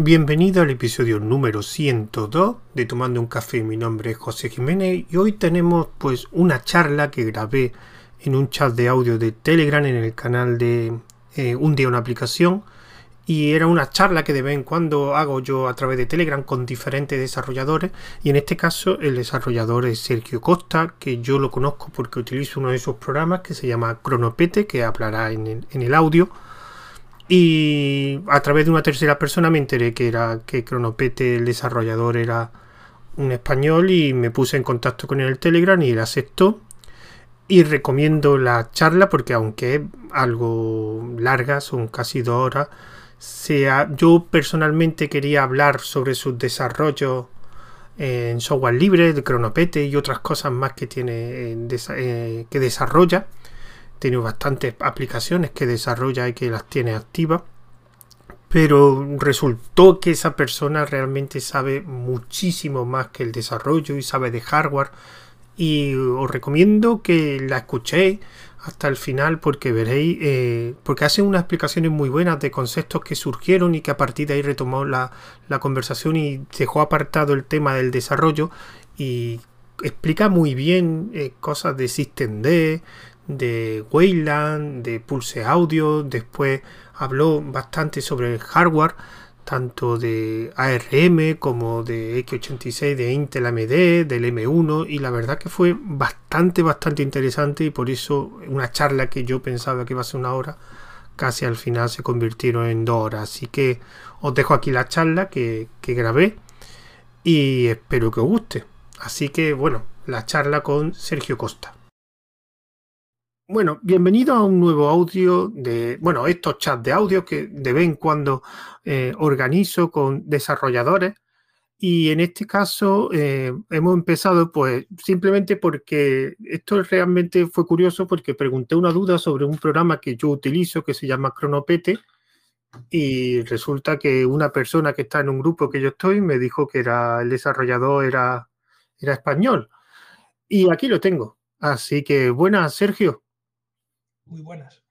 Bienvenido al episodio número 102 de Tomando un Café. Mi nombre es José Jiménez y hoy tenemos pues una charla que grabé en un chat de audio de Telegram en el canal de eh, Un día una aplicación. Y era una charla que de vez en cuando hago yo a través de Telegram con diferentes desarrolladores. Y en este caso el desarrollador es Sergio Costa que yo lo conozco porque utilizo uno de esos programas que se llama Cronopete que hablará en el audio y a través de una tercera persona me enteré que era que Cronopete, el desarrollador, era un español y me puse en contacto con él en el Telegram y él aceptó. Y recomiendo la charla porque aunque es algo larga, son casi dos horas, sea, yo personalmente quería hablar sobre sus desarrollos en software libre, de Cronopete y otras cosas más que tiene eh, que desarrolla tiene bastantes aplicaciones que desarrolla y que las tiene activas. Pero resultó que esa persona realmente sabe muchísimo más que el desarrollo y sabe de hardware. Y os recomiendo que la escuchéis hasta el final porque veréis, eh, porque hace unas explicaciones muy buenas de conceptos que surgieron y que a partir de ahí retomó la, conversación y dejó apartado el tema del desarrollo y explica muy bien eh, cosas de System-D, de Wayland, de Pulse Audio, después habló bastante sobre el hardware, tanto de ARM como de X86 de Intel AMD, del M1, y la verdad que fue bastante, bastante interesante y por eso una charla que yo pensaba que iba a ser una hora, casi al final se convirtieron en dos horas. Así que os dejo aquí la charla que, que grabé y espero que os guste. Así que bueno, la charla con Sergio Costa. Bueno, bienvenido a un nuevo audio de, bueno, estos chats de audio que de vez en cuando eh, organizo con desarrolladores. Y en este caso eh, hemos empezado pues simplemente porque esto realmente fue curioso porque pregunté una duda sobre un programa que yo utilizo que se llama Cronopete y resulta que una persona que está en un grupo que yo estoy me dijo que era el desarrollador era, era español. Y aquí lo tengo. Así que buenas, Sergio muy buenas.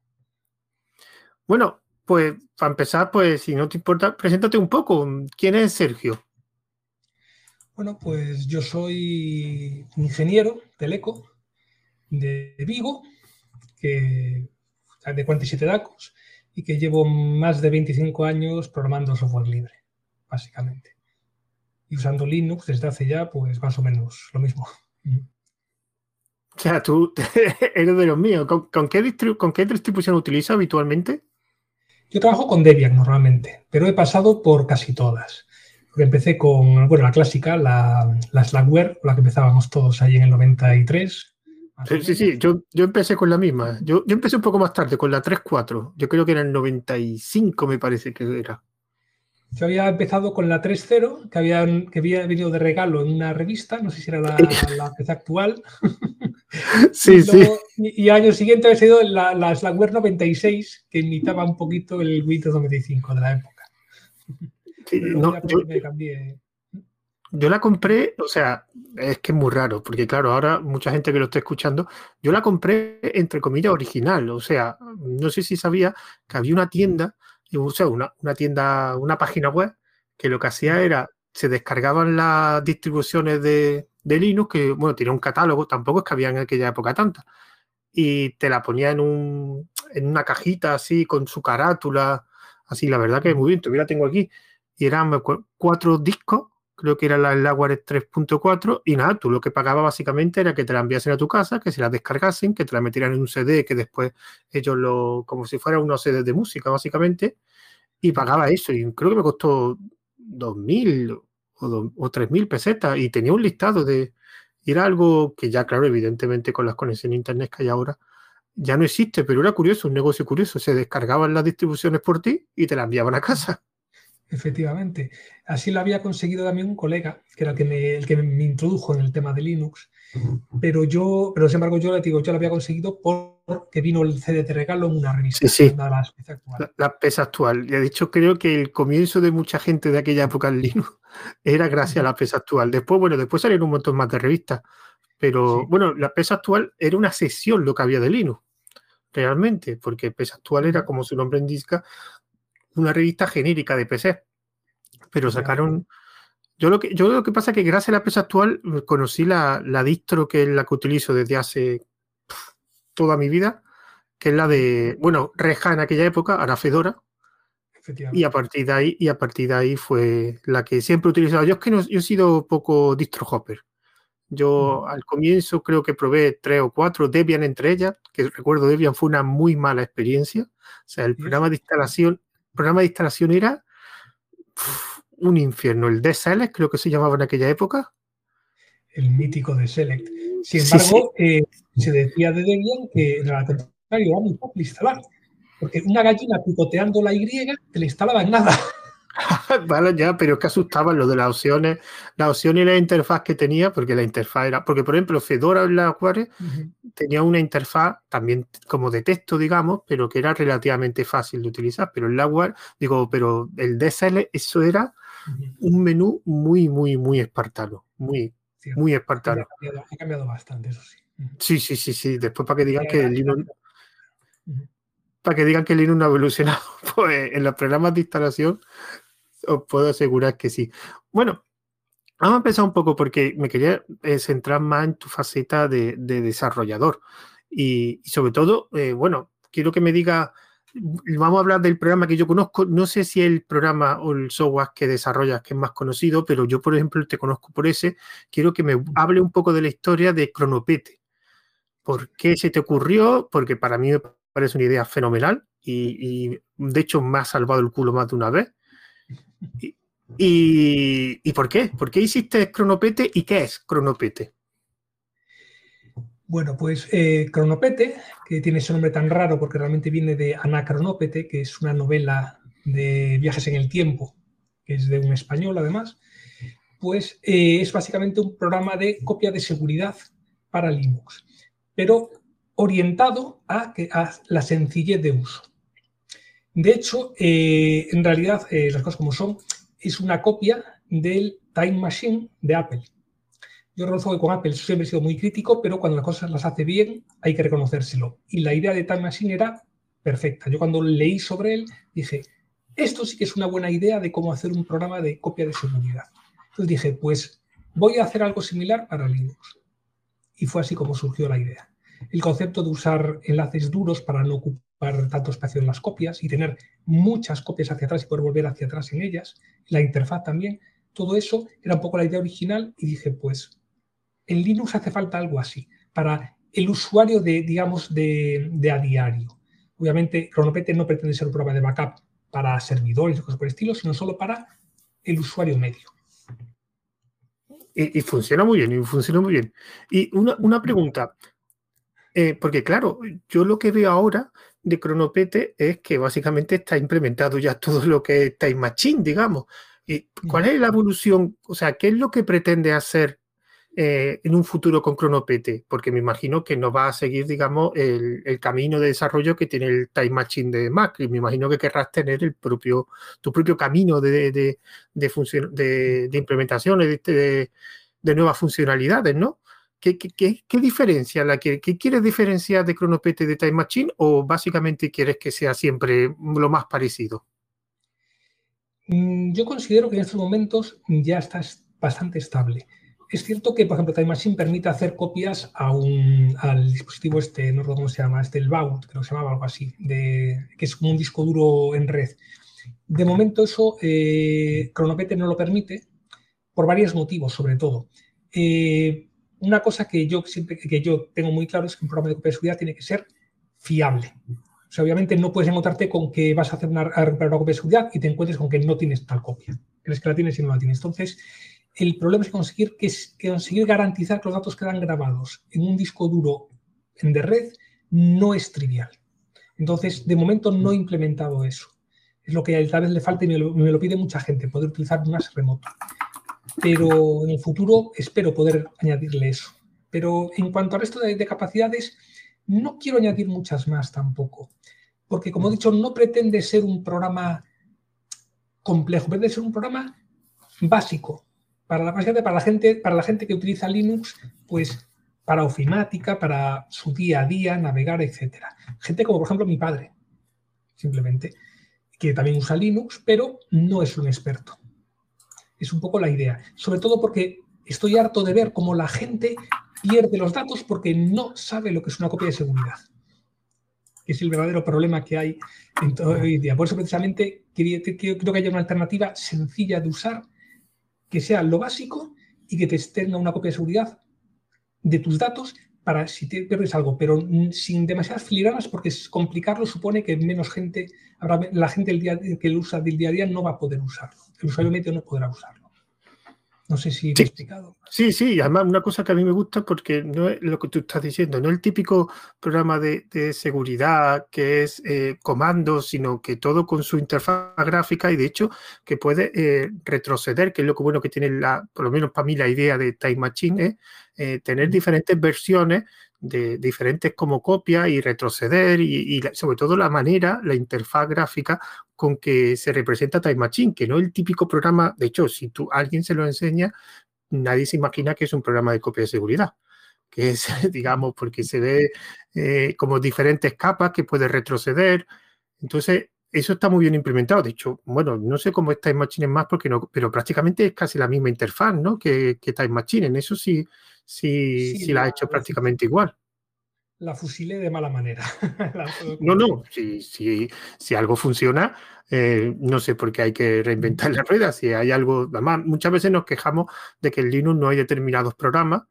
Bueno, pues para empezar, pues si no te importa, preséntate un poco. ¿Quién es Sergio? Bueno, pues yo soy un ingeniero teleco de Vigo, que de 47 DACOS y que llevo más de 25 años programando software libre, básicamente. Y usando Linux desde hace ya, pues más o menos lo mismo. O sea, tú eres de los míos. ¿Con, qué, distribución utilizas habitualmente? Yo trabajo con Debian normalmente, pero he pasado por casi todas. empecé con, bueno, la clásica, la, la Slackware, con la que empezábamos todos ahí en el 93. Sí, sí, sí, yo, yo empecé con la misma. Yo, yo empecé un poco más tarde, con la 3.4. Yo creo que era el 95, me parece que era. Yo había empezado con la 3.0, que había, que había venido de regalo en una revista, no sé si era la, la actual. Sí, y sí. Y, año siguiente había sido la, la Slackware 96, que imitaba un poquito el Windows 95 de la época. yo, la compré, o sea, es que es muy raro, porque claro, ahora mucha gente que lo está escuchando, yo la compré entre comillas original, o sea, no sé si sabía que había una tienda, o sea, una, una tienda, una página web, que lo que hacía era, se descargaban las distribuciones de, de Linux, que bueno, tiene un catálogo, tampoco es que había en aquella época tanta. Y te la ponía en, un, en una cajita así, con su carátula, así, la verdad que es muy bien, todavía la tengo aquí. Y eran cuatro discos, creo que era la Slackware 3.4, y nada, tú lo que pagabas básicamente era que te la enviasen a tu casa, que se la descargasen, que te la metieran en un CD, que después ellos lo, como si fuera unos CD de música, básicamente, y pagaba eso, y creo que me costó 2.000 o, o 3.000 pesetas y tenía un listado de... Y era algo que ya, claro, evidentemente con las conexiones a internet que hay ahora, ya no existe, pero era curioso, un negocio curioso. Se descargaban las distribuciones por ti y te las enviaban a casa. Efectivamente. Así lo había conseguido también un colega, que era el que me, el que me introdujo en el tema de Linux. Pero yo, pero sin embargo, yo le digo, yo lo había conseguido porque vino el CD de regalo en una revista. Sí, sí. La, PESA actual. La, PESA actual. Y de hecho, creo que el comienzo de mucha gente de aquella época en Linux era gracias a la PESA actual. Después, bueno, después salieron un montón más de revistas. Pero bueno, la PESA actual era una sesión lo que había de Linux, realmente, porque PESA actual era, como su nombre indica, una revista genérica de PC. pero sacaron... Yo lo que, yo lo que pasa es que gracias a la empresa actual conocí la, la distro que es la que utilizo desde hace toda mi vida, que es la de, bueno, Reja en aquella época, ahora Fedora, y a partir de ahí, y a partir de ahí fue la que siempre he utilizado. Yo es que no, yo he sido poco distro hopper. Yo al comienzo creo que probé tres o cuatro, Debian entre ellas, que recuerdo Debian fue una muy mala experiencia. O sea, el programa de instalación, programa de instalación era un infierno. El DSL, creo que se llamaba en aquella época. El mítico de Select. Sin embargo, eh, se decía de Debian que era contrario era muy fácil instalar. Porque una gallina picoteando la Y te le instalaba en nada. vale, ya, pero es que asustaban lo de las opciones, las opciones y la interfaz que tenía, porque la interfaz era, porque por ejemplo, Fedora en la Aquare tenía una interfaz también como de texto, digamos, pero que era relativamente fácil de utilizar, pero el Aware, digo, pero el DSL, eso era un menú muy, muy, muy espartano, muy, muy espartano. Ha cambiado, bastante, eso sí. Sí, sí, sí, sí. Después para que digan que el Linux para que digan que Linux no ha evolucionado, pues en los programas de instalación puedo asegurar que sí. Bueno, vamos a empezar un poco porque me quería eh, centrar más en tu faceta de, desarrollador y, sobre todo, eh, bueno, quiero que me diga, vamos a hablar del programa que yo conozco, no sé si el programa o el software que desarrollas que es más conocido, pero yo, por ejemplo, te conozco por ese, quiero que me hable un poco de la historia de Cronopete. ¿Por qué se te ocurrió? Porque para mí parece una idea fenomenal y, de hecho me ha salvado el culo más de una vez. Y, por qué? ¿Por qué hiciste Cronopete y qué es Cronopete? Bueno, pues eh, Cronopete, que tiene ese nombre tan raro porque realmente viene de Anacronópete, que es una novela de viajes en el tiempo, que es de un español además, pues eh, es básicamente un programa de copia de seguridad para Linux. Pero orientado a, la sencillez de uso. De hecho, eh, en realidad, eh, las cosas como son, es una copia del Time Machine de Apple. Yo reconozco que con Apple siempre he sido muy crítico, pero cuando las cosas las hace bien hay que reconocérselo. Y la idea de Time Machine era perfecta. Yo cuando leí sobre él dije, esto sí que es una buena idea de cómo hacer un programa de copia de seguridad. Entonces dije, pues voy a hacer algo similar para Linux. Y fue así como surgió la idea el concepto de usar enlaces duros para no ocupar tanto espacio en las copias y tener muchas copias hacia atrás y poder volver hacia atrás en ellas, la interfaz también, todo eso era un poco la idea original y dije, pues en Linux hace falta algo así para el usuario de, digamos, de, a diario. Obviamente, Cronopete no pretende ser un programa de backup para servidores o cosas por el estilo, sino solo para el usuario medio. Y, funciona muy bien, y funciona muy bien. Y una, una pregunta, eh, porque claro, yo lo que veo ahora de Cronopete es que básicamente está implementado ya todo lo que es Time Machine, digamos. ¿Y ¿Cuál es la evolución? O sea, ¿qué es lo que pretende hacer eh, en un futuro con Cronopete? Porque me imagino que no va a seguir, digamos, el, camino de desarrollo que tiene el Time Machine de Mac. Y me imagino que querrás tener el propio, tu propio camino de, de, de, de implementaciones, de, nuevas funcionalidades, ¿no? ¿Qué, diferencia la que ¿qué quieres diferenciar de Cronopete de Time Machine o básicamente quieres que sea siempre lo más parecido? Mm, yo considero que en estos momentos ya está bastante estable. Es cierto que, por ejemplo, Time Machine permite hacer copias a un, al dispositivo este, no recuerdo cómo se llama, este, el Vault, creo que se llamaba algo así, de, que es como un disco duro en red. De momento eso eh, no lo permite por varios motivos, sobre todo. Eh, una cosa que yo siempre que yo tengo muy claro es que un programa de copia de seguridad tiene que ser fiable. O sea, obviamente no puedes encontrarte con que vas a hacer una, copia de seguridad y te encuentres con que no tienes tal copia. Crees que la tienes y no la tienes. Entonces, el problema es conseguir, que conseguir garantizar que los datos quedan grabados en un disco duro en de red no es trivial. Entonces, de momento no he implementado eso. Es lo que tal vez le falta y me lo, pide mucha gente, poder utilizar NAS remoto pero en el futuro espero poder añadirle eso. Pero en cuanto al resto de, capacidades, no quiero añadir muchas más tampoco, porque como he dicho, no pretende ser un programa complejo, pretende ser un programa básico para la, para la gente, para la gente que utiliza Linux, pues para ofimática, para su día a día, navegar, etcétera. Gente como por ejemplo mi padre, simplemente, que también usa Linux, pero no es un experto. Es un poco la idea. Sobre todo porque estoy harto de ver cómo la gente pierde los datos porque no sabe lo que es una copia de seguridad. Es el verdadero problema que hay en todo el día. Por eso, precisamente, creo que haya una alternativa sencilla de usar que sea lo básico y que te tenga una copia de seguridad de tus datos para si te pierdes algo, pero sin demasiadas filigranas porque complicarlo supone que menos gente, la gente el día, que lo usa del día a día no va a poder usarlo. El usuario medio no podrá usarlo. No sé si sí. he explicado. Sí, sí, además una cosa que a mí me gusta porque no es lo que tú estás diciendo, no es el típico programa de, seguridad que es eh, comando, sino que todo con su interfaz gráfica y de hecho que puede eh, retroceder, que es lo que bueno que tiene la, por lo menos para mí la idea de Time Machine, es tener diferentes versiones de diferentes como copias y retroceder y, sobre todo la manera, la interfaz gráfica con que se representa Time Machine, que no es el típico programa, de hecho, si tú alguien se lo enseña, nadie se imagina que es un programa de copia de seguridad, que es, digamos, porque se ve eh, como diferentes capas que puede retroceder. Entonces, eso está muy bien implementado. De hecho, bueno, no sé cómo es Time Machine más, porque no, pero prácticamente es casi la misma interfaz, ¿no? Que, que Time Machine. En eso sí, sí, sí, la, ha hecho prácticamente igual. La fusilé de mala manera. no, no, si, si, si algo funciona, eh, no sé por qué hay que reinventar la rueda. Si hay algo, además, muchas veces nos quejamos de que en Linux no hay determinados programas,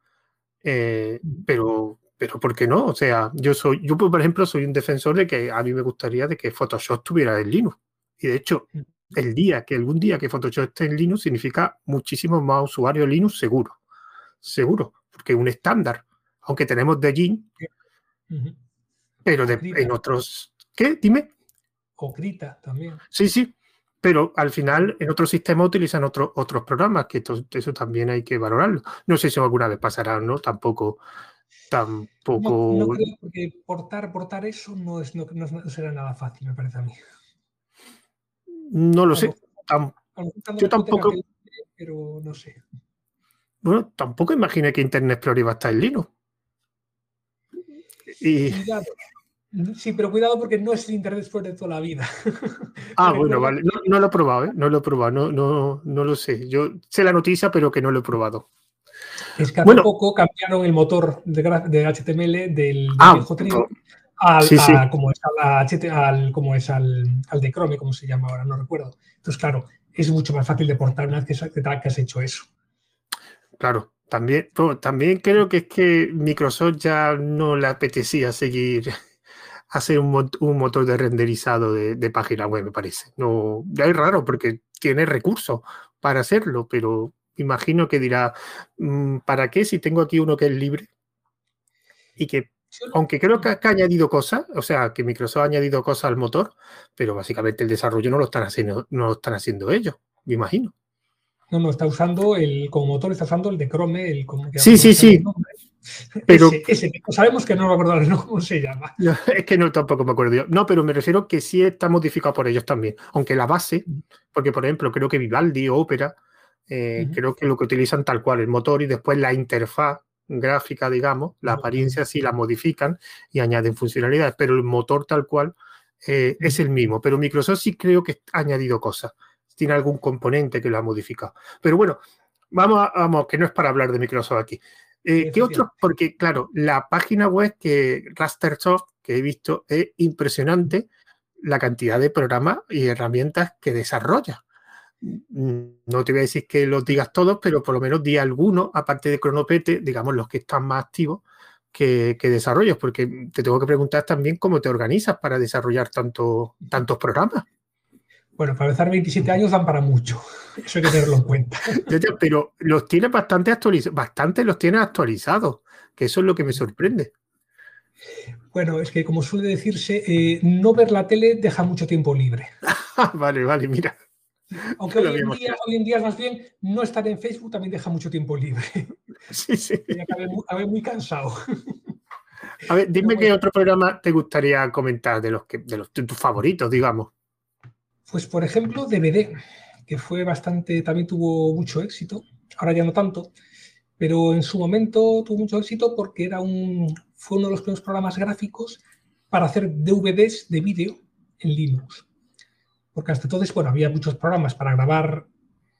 eh, pero, pero ¿por qué no? O sea, yo soy, yo por ejemplo, soy un defensor de que a mí me gustaría de que Photoshop estuviera en Linux. Y de hecho, el día que algún día que Photoshop esté en Linux significa muchísimo más usuarios Linux seguro. Seguro porque es un estándar, aunque tenemos de Jin, pero en otros... ¿Qué? Dime. O Krita también. Sí, sí, pero al final en otros sistemas utilizan otros otros programas, que eso también hay que valorarlo. No sé si alguna vez pasará, ¿no? Tampoco... Tampoco... No, creo, porque portar, portar eso no, es, no, será nada fácil, me parece a mí. No lo sé. yo tampoco... pero no sé. Bueno, tampoco imaginé que Internet Explorer iba a estar en Linux. Y... Sí, pero cuidado porque no es el Internet Explorer de toda la vida. Ah, bueno, vale. No, lo he probado, ¿eh? No lo he probado, no, no, no lo sé. Yo sé la noticia, pero que no lo he probado. Es que hace poco cambiaron el motor de, HTML del, ah, al, como es, al, como es al, de Chrome, como se llama ahora, no recuerdo. Entonces, claro, es mucho más fácil de portar una vez que has hecho eso. Claro, también, también creo que es que Microsoft ya no le apetecía seguir hacer un, un motor de renderizado de, página web, me parece. No, ya es raro porque tiene recursos para hacerlo, pero imagino que dirá, mm, ¿para qué si tengo aquí uno que es libre? Y que, aunque creo que ha, añadido cosas, o sea, que Microsoft ha añadido cosas al motor, pero básicamente el desarrollo no lo están haciendo, no lo están haciendo ellos, me imagino. No, no, está usando el, como motor, está usando el de Chrome, el como que Sí, sí, sí. Pero ese, sabemos que no me acuerdo cómo se llama. es que no tampoco me acuerdo yo. No, pero me refiero que sí está modificado por ellos también. Aunque la base, porque por ejemplo, creo que Vivaldi o Opera, eh, creo que lo que utilizan tal cual, el motor y después la interfaz gráfica, digamos, la apariencia sí la modifican y añaden funcionalidades, pero el motor tal cual eh, es el mismo. Pero Microsoft sí creo que ha añadido cosas tiene algún componente que lo ha modificado. Pero bueno, vamos, vamos que no es para hablar de Microsoft aquí. Eh, ¿Qué otros? Porque, claro, la página web que Rastersoft, que he visto, es impresionante la cantidad de programas y herramientas que desarrolla. No te voy a decir que los digas todos, pero por lo menos di algunos, aparte de Cronopete, digamos los que están más activos, que, que desarrollas, porque te tengo que preguntar también cómo te organizas para desarrollar tanto, tantos programas. Bueno, para empezar 27 años dan para mucho. Eso hay que tenerlo en cuenta. Pero los tienes bastante actualizados, bastante los tienes actualizados, que eso es lo que me sorprende. Bueno, es que como suele decirse, eh, no ver la tele deja mucho tiempo libre. vale, vale, mira. Aunque hoy en, día, hoy en, día, más bien, no estar en Facebook también deja mucho tiempo libre. Sí, sí. Acabé muy, cansado. A ver, dime qué otro programa te gustaría comentar de los que de los tus favoritos, digamos. Pues por ejemplo, DVD, que fue bastante, también tuvo mucho éxito, ahora ya no tanto, pero en su momento tuvo mucho éxito porque era un, fue uno de los primeros programas gráficos para hacer DVDs de vídeo en Linux. Porque hasta entonces, bueno, había muchos programas para grabar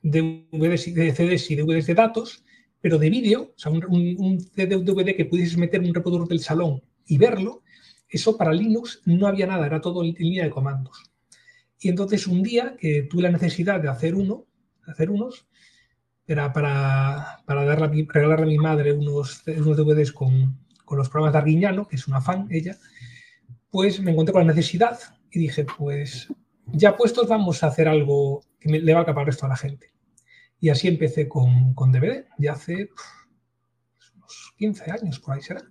DVDs, de CDs y DVDs de datos, pero de vídeo, o sea, un, un, DVD que pudieses meter en un reproductor del salón y verlo, eso para Linux no había nada, era todo en línea de comandos. Y entonces un día que tuve la necesidad de hacer uno, hacer unos, era para, para darle regalarle a mi madre unos, unos DVDs con, con, los programas de Arguiñano, que es una fan ella, pues me encontré con la necesidad y dije, pues ya puestos vamos a hacer algo que me, le va a acapar esto a la gente. Y así empecé con, con DVD, ya hace unos 15 años por ahí será.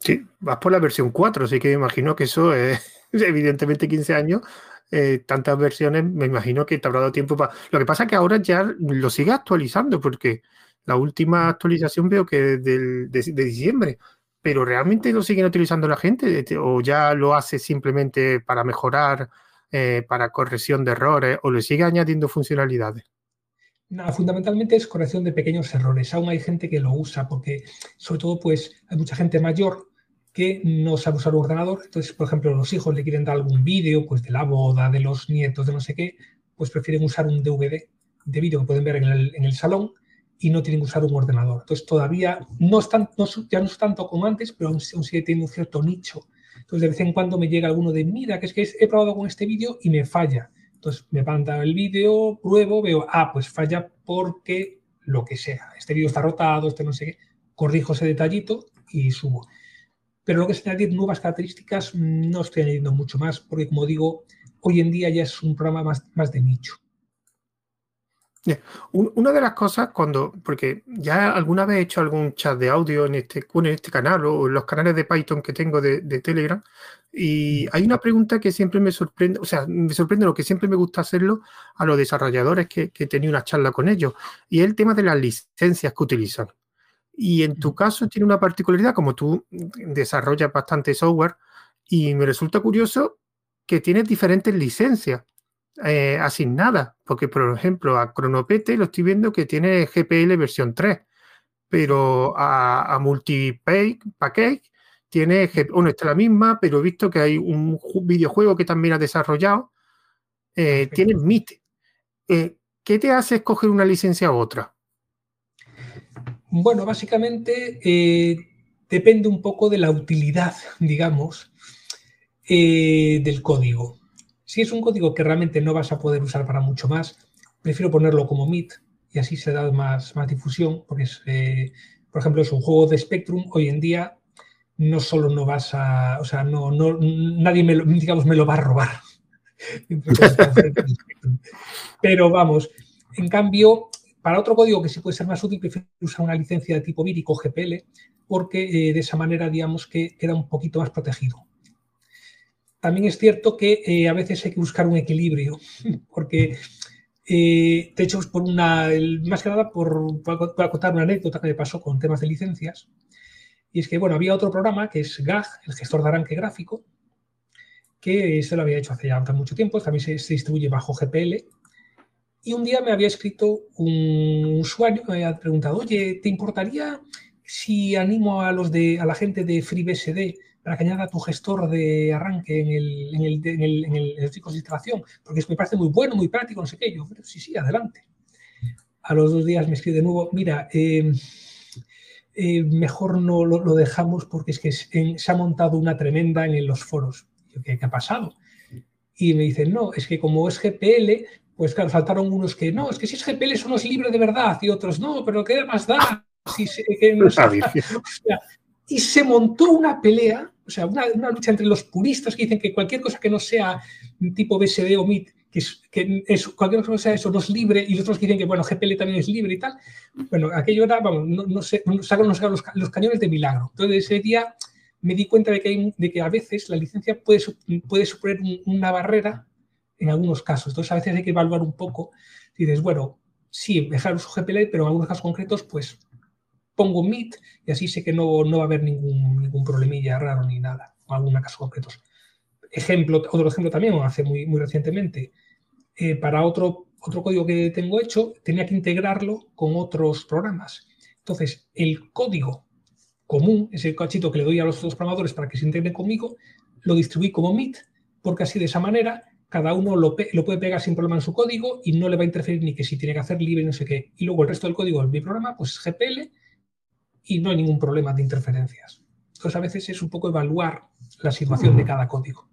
Sí, vas por la versión 4, así que imagino que eso es evidentemente 15 años eh, tantas versiones, me imagino que te habrá dado tiempo para... Lo que pasa es que ahora ya lo sigue actualizando, porque la última actualización veo que es de, de, diciembre, pero ¿realmente lo siguen utilizando la gente o ya lo hace simplemente para mejorar, eh, para corrección de errores o le sigue añadiendo funcionalidades? Nada, fundamentalmente es corrección de pequeños errores. Aún hay gente que lo usa porque, sobre todo, pues hay mucha gente mayor que no sabe usar un ordenador. Entonces, por ejemplo, los hijos le quieren dar algún vídeo pues, de la boda, de los nietos, de no sé qué, pues prefieren usar un DVD de vídeo que pueden ver en el, salón y no tienen que usar un ordenador. Entonces, todavía no, están, no ya no es tanto como antes, pero aún, sigue teniendo un cierto nicho. Entonces, de vez en cuando me llega alguno de, mira, que es que he probado con este vídeo y me falla. Entonces, me manda el vídeo, pruebo, veo, ah, pues falla porque lo que sea. Este vídeo está rotado, este no sé qué. Corrijo ese detallito y subo. Pero lo que es añadir nuevas características, no estoy añadiendo mucho más, porque como digo, hoy en día ya es un programa más, más de nicho. Una de las cosas cuando, porque ya alguna vez he hecho algún chat de audio en este, en este canal o en los canales de Python que tengo de, Telegram, y hay una pregunta que siempre me sorprende, o sea, me sorprende lo que siempre me gusta hacerlo a los desarrolladores que, que he tenido una charla con ellos, y es el tema de las licencias que utilizan. Y en tu caso tiene una particularidad, como tú desarrollas bastante software, y me resulta curioso que tienes diferentes licencias eh, asignadas, porque por ejemplo a Cronopete lo estoy viendo que tiene GPL versión 3, pero a, a Multipackage tiene, bueno, está la misma, pero he visto que hay un videojuego que también ha desarrollado, eh, tiene MIT. Eh, ¿Qué te hace escoger una licencia u otra? Bueno, básicamente eh, depende un poco de la utilidad, digamos, eh, del código. Si es un código que realmente no vas a poder usar para mucho más, prefiero ponerlo como MIT y así se da más, más difusión, porque es, eh, por ejemplo, es un juego de Spectrum, hoy en día no solo no vas a, o sea, no, no, nadie me lo, digamos, me lo va a robar. Pero vamos, en cambio, para otro código que sí puede ser más útil, prefiero usar una licencia de tipo vírico GPL, porque eh, de esa manera, digamos que queda un poquito más protegido. También es cierto que eh, a veces hay que buscar un equilibrio, porque, eh, de hecho, por una, más que nada por, por, contar una anécdota que me pasó con temas de licencias, y es que, bueno, había otro programa que es GAG, el gestor de arranque gráfico, que se lo había hecho hace ya mucho tiempo, también se, se distribuye bajo GPL, y un día me había escrito un usuario que me había preguntado, oye, ¿te importaría si animo a los de a la gente de FreeBSD para que añada tu gestor de arranque en el, en el, en el, en el, de instalación? Porque me parece muy bueno, muy práctico, no sé qué. Yo, sí, sí, adelante. A los dos días me escribe de nuevo, mira, eh, eh, mejor no lo, lo, dejamos porque es que se ha montado una tremenda en los foros. ¿Qué, ¿Qué ha pasado? Y me dicen, no, es que como es GPL, pues claro, faltaron unos que no, es que si es GPL eso no es libre de verdad, y otros no, pero ¿qué más da? Si se, que no se, o sea, y se montó una pelea, o sea, una, lucha entre los puristas que dicen que cualquier cosa que no sea tipo BSD o MIT, que, es, cualquier cosa que no sea eso no es libre, y los otros que dicen que, bueno, GPL también es libre y tal. Bueno, aquello era, vamos, no, no sé, sacaron, los, cañones de milagro. Entonces ese día me di cuenta de que, de que a veces la licencia puede, puede suponer una barrera en algunos casos. Entonces, a veces hay que evaluar un poco. Dices, bueno, sí, dejar uso GPL, pero en algunos casos concretos, pues pongo MIT y así sé que no, no va a haber ningún, ningún problemilla raro ni nada, en algunos casos concretos. Ejemplo, otro ejemplo también, hace muy, muy recientemente, eh, para otro, otro código que tengo hecho, tenía que integrarlo con otros programas. Entonces, el código común, ese cachito que le doy a los otros programadores para que se integren conmigo, lo distribuí como MIT, porque así de esa manera cada uno lo, puede pegar sin problema en su código y no le va a interferir ni que si tiene que hacer libre no sé qué. Y luego el resto del código de mi programa, pues GPL y no hay ningún problema de interferencias. Entonces a veces es un poco evaluar la situación de cada código.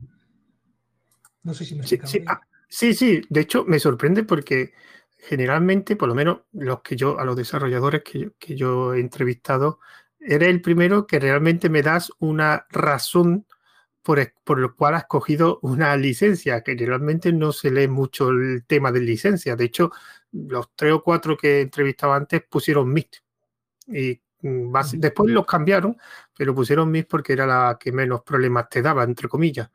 No sé si me sí, sí, ah, sí, sí, de hecho me sorprende porque generalmente, por lo menos los que yo, a los desarrolladores que que yo he entrevistado, eres el primero que realmente me das una razón por, el cual has cogido una licencia, que realmente no se lee mucho el tema de licencia. De hecho, los tres o cuatro que he entrevistado antes pusieron MIT. Y después los cambiaron, pero pusieron MIT porque era la que menos problemas te daba, entre comillas.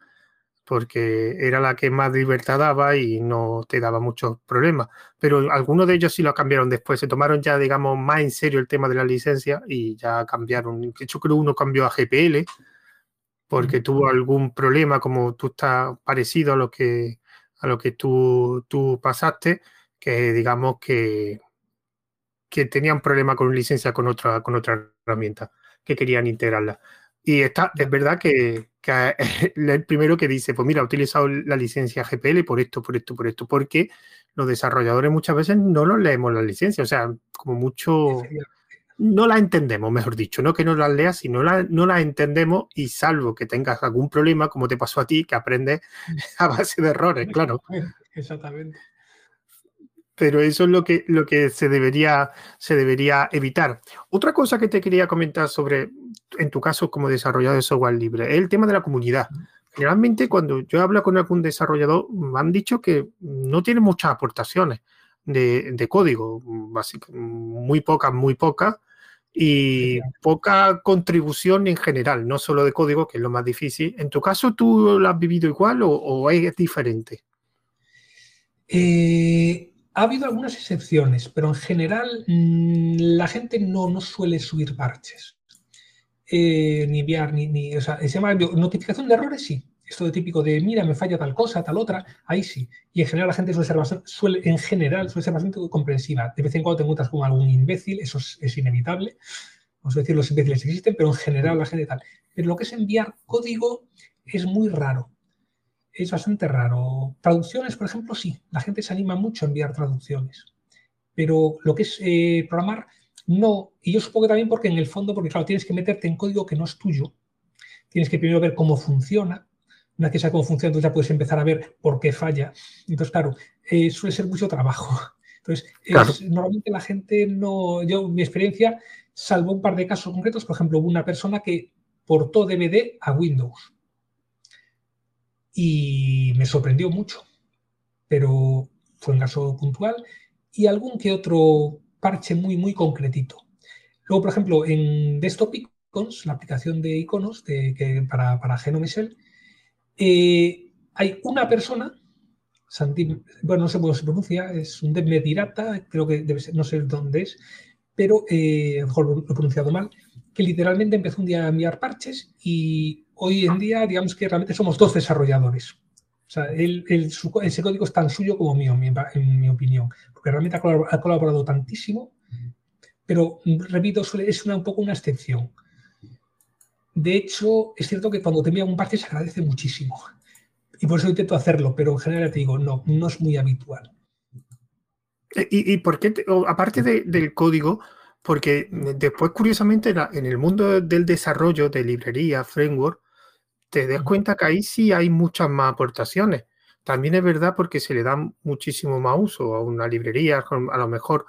Porque era la que más libertad daba y no te daba muchos problemas. Pero algunos de ellos sí lo cambiaron después. Se tomaron ya, digamos, más en serio el tema de la licencia y ya cambiaron. De hecho, creo uno cambió a GPL porque tuvo algún problema, como tú estás parecido a lo que, a lo que tú, tú pasaste, que digamos que, que tenían problema con licencia con otra, con otra herramienta, que querían integrarla. Y está, es verdad que, que el primero que dice, pues mira, he utilizado la licencia GPL por esto, por esto, por esto, porque los desarrolladores muchas veces no los leemos la licencia, o sea, como mucho no la entendemos, mejor dicho, no que no las leas, sino la, no la entendemos y salvo que tengas algún problema, como te pasó a ti, que aprendes a base de errores, claro. Exactamente. Pero eso es lo que, lo que se, debería, se debería evitar. Otra cosa que te quería comentar sobre, en tu caso como desarrollador de software libre, es el tema de la comunidad. Generalmente cuando yo hablo con algún desarrollador, me han dicho que no tiene muchas aportaciones de, de código, muy pocas, muy pocas, y poca contribución en general, no solo de código, que es lo más difícil. ¿En tu caso tú lo has vivido igual o, es diferente? Eh, ha habido algunas excepciones, pero en general mm, la gente no, no suele subir parches. Eh, ni enviar, ni, ni, o sea, se llama notificación de errores, sí, esto de típico de, mira, me falla tal cosa, tal otra, ahí sí. Y en general la gente suele ser bastante, suele, en general suele ser bastante comprensiva. De vez en cuando te encuentras con algún imbécil, eso es, inevitable. Vamos a decir, los imbéciles existen, pero en general la gente tal. Pero lo que es enviar código es muy raro. Es bastante raro. Traducciones, por ejemplo, sí. La gente se anima mucho a enviar traducciones. Pero lo que es eh, programar, no. Y yo supongo que también porque en el fondo, porque claro, tienes que meterte en código que no es tuyo. Tienes que primero ver cómo funciona una vez que sabes cómo funciona, entonces ya puedes empezar a ver por qué falla. Entonces, claro, eh, suele ser mucho trabajo. Entonces, normalmente la gente no, yo, mi experiencia, salvo un par de casos concretos, por ejemplo, hubo una persona que portó DVD a Windows. Y me sorprendió mucho, pero fue un caso puntual y algún que otro parche muy, muy concretito. Luego, por ejemplo, en Desktop Icons, la aplicación de iconos que, para, para Genomesel, eh, hay una persona, bueno, no sé cómo se pronuncia, es un Medmirata, creo que debe ser, no sé dónde es, pero eh, a lo mejor lo he pronunciado mal, que literalmente empezó un día a enviar parches y hoy en día, digamos que realmente somos dos desarrolladores. O sea, ese código es tan suyo como mío, en mi, opinión, porque realmente ha colaborado, tantísimo, pero repito, es una, un poco una excepción. De hecho, es cierto que cuando te envían un parche se agradece muchísimo. Y por eso intento hacerlo, pero en general te digo, no, no es muy habitual. Eh, ¿Y, por qué, aparte del código, porque después, curiosamente, en el mundo del desarrollo de librería, framework, te das cuenta que ahí sí hay muchas más aportaciones. También es verdad porque se le da muchísimo más uso a una librería, a lo mejor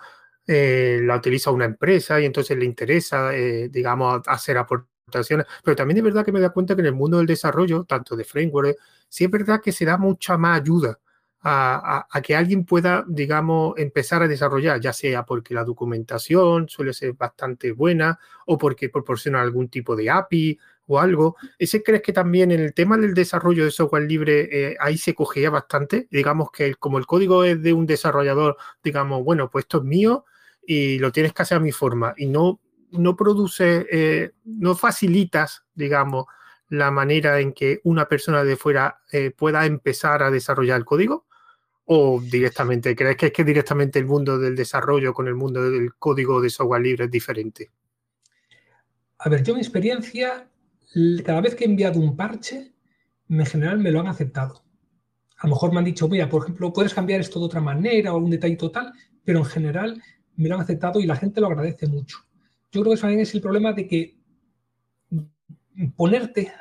eh, la utiliza una empresa y entonces le interesa, eh, digamos, hacer aportaciones. Pero también es verdad que me da cuenta que en el mundo del desarrollo, tanto de framework, sí es verdad que se da mucha más ayuda a, que alguien pueda, digamos, empezar a desarrollar, ya sea porque la documentación suele ser bastante buena o porque proporciona algún tipo de API o algo. ¿Ese crees que también en el tema del desarrollo de software libre eh, ahí se cogea bastante? Digamos que como el código es de un desarrollador, digamos, bueno, pues esto es mío y lo tienes que hacer a mi forma y no no produce, eh, no facilitas, digamos, la manera en que una persona de fuera eh, pueda empezar a desarrollar el código? ¿O directamente, crees que es que directamente el mundo del desarrollo con el mundo del código de software libre es diferente? A ver, yo mi experiencia, cada vez que he enviado un parche, en general me lo han aceptado. a lo mejor me han dicho, mira, por ejemplo, puedes cambiar esto de otra manera o algún detalle total, pero en general me lo han aceptado y la gente lo agradece mucho. Yo creo que también es el problema de que ponerte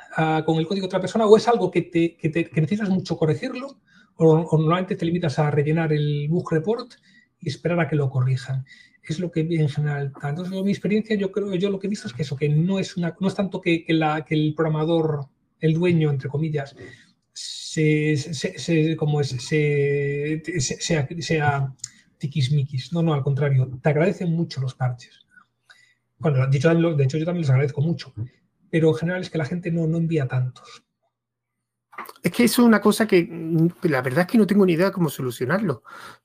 con el código de otra persona o es algo que, te, que, necesitas mucho corregirlo o, normalmente te limitas a rellenar el bug report y esperar a que lo corrijan. Es lo que en general. Entonces, mi experiencia, yo creo, yo lo que he visto es que eso, que no es tanto que, el programador, el dueño, entre comillas, se, como es, se, sea, sea tiquismiquis. No, no, al contrario, te agradecen mucho los parches. Bueno, de hecho, de hecho yo también los agradezco mucho pero en general es que la gente no, no envía tantos. Es que eso es una cosa que mm, la verdad es que no tengo ni idea de cómo solucionarlo,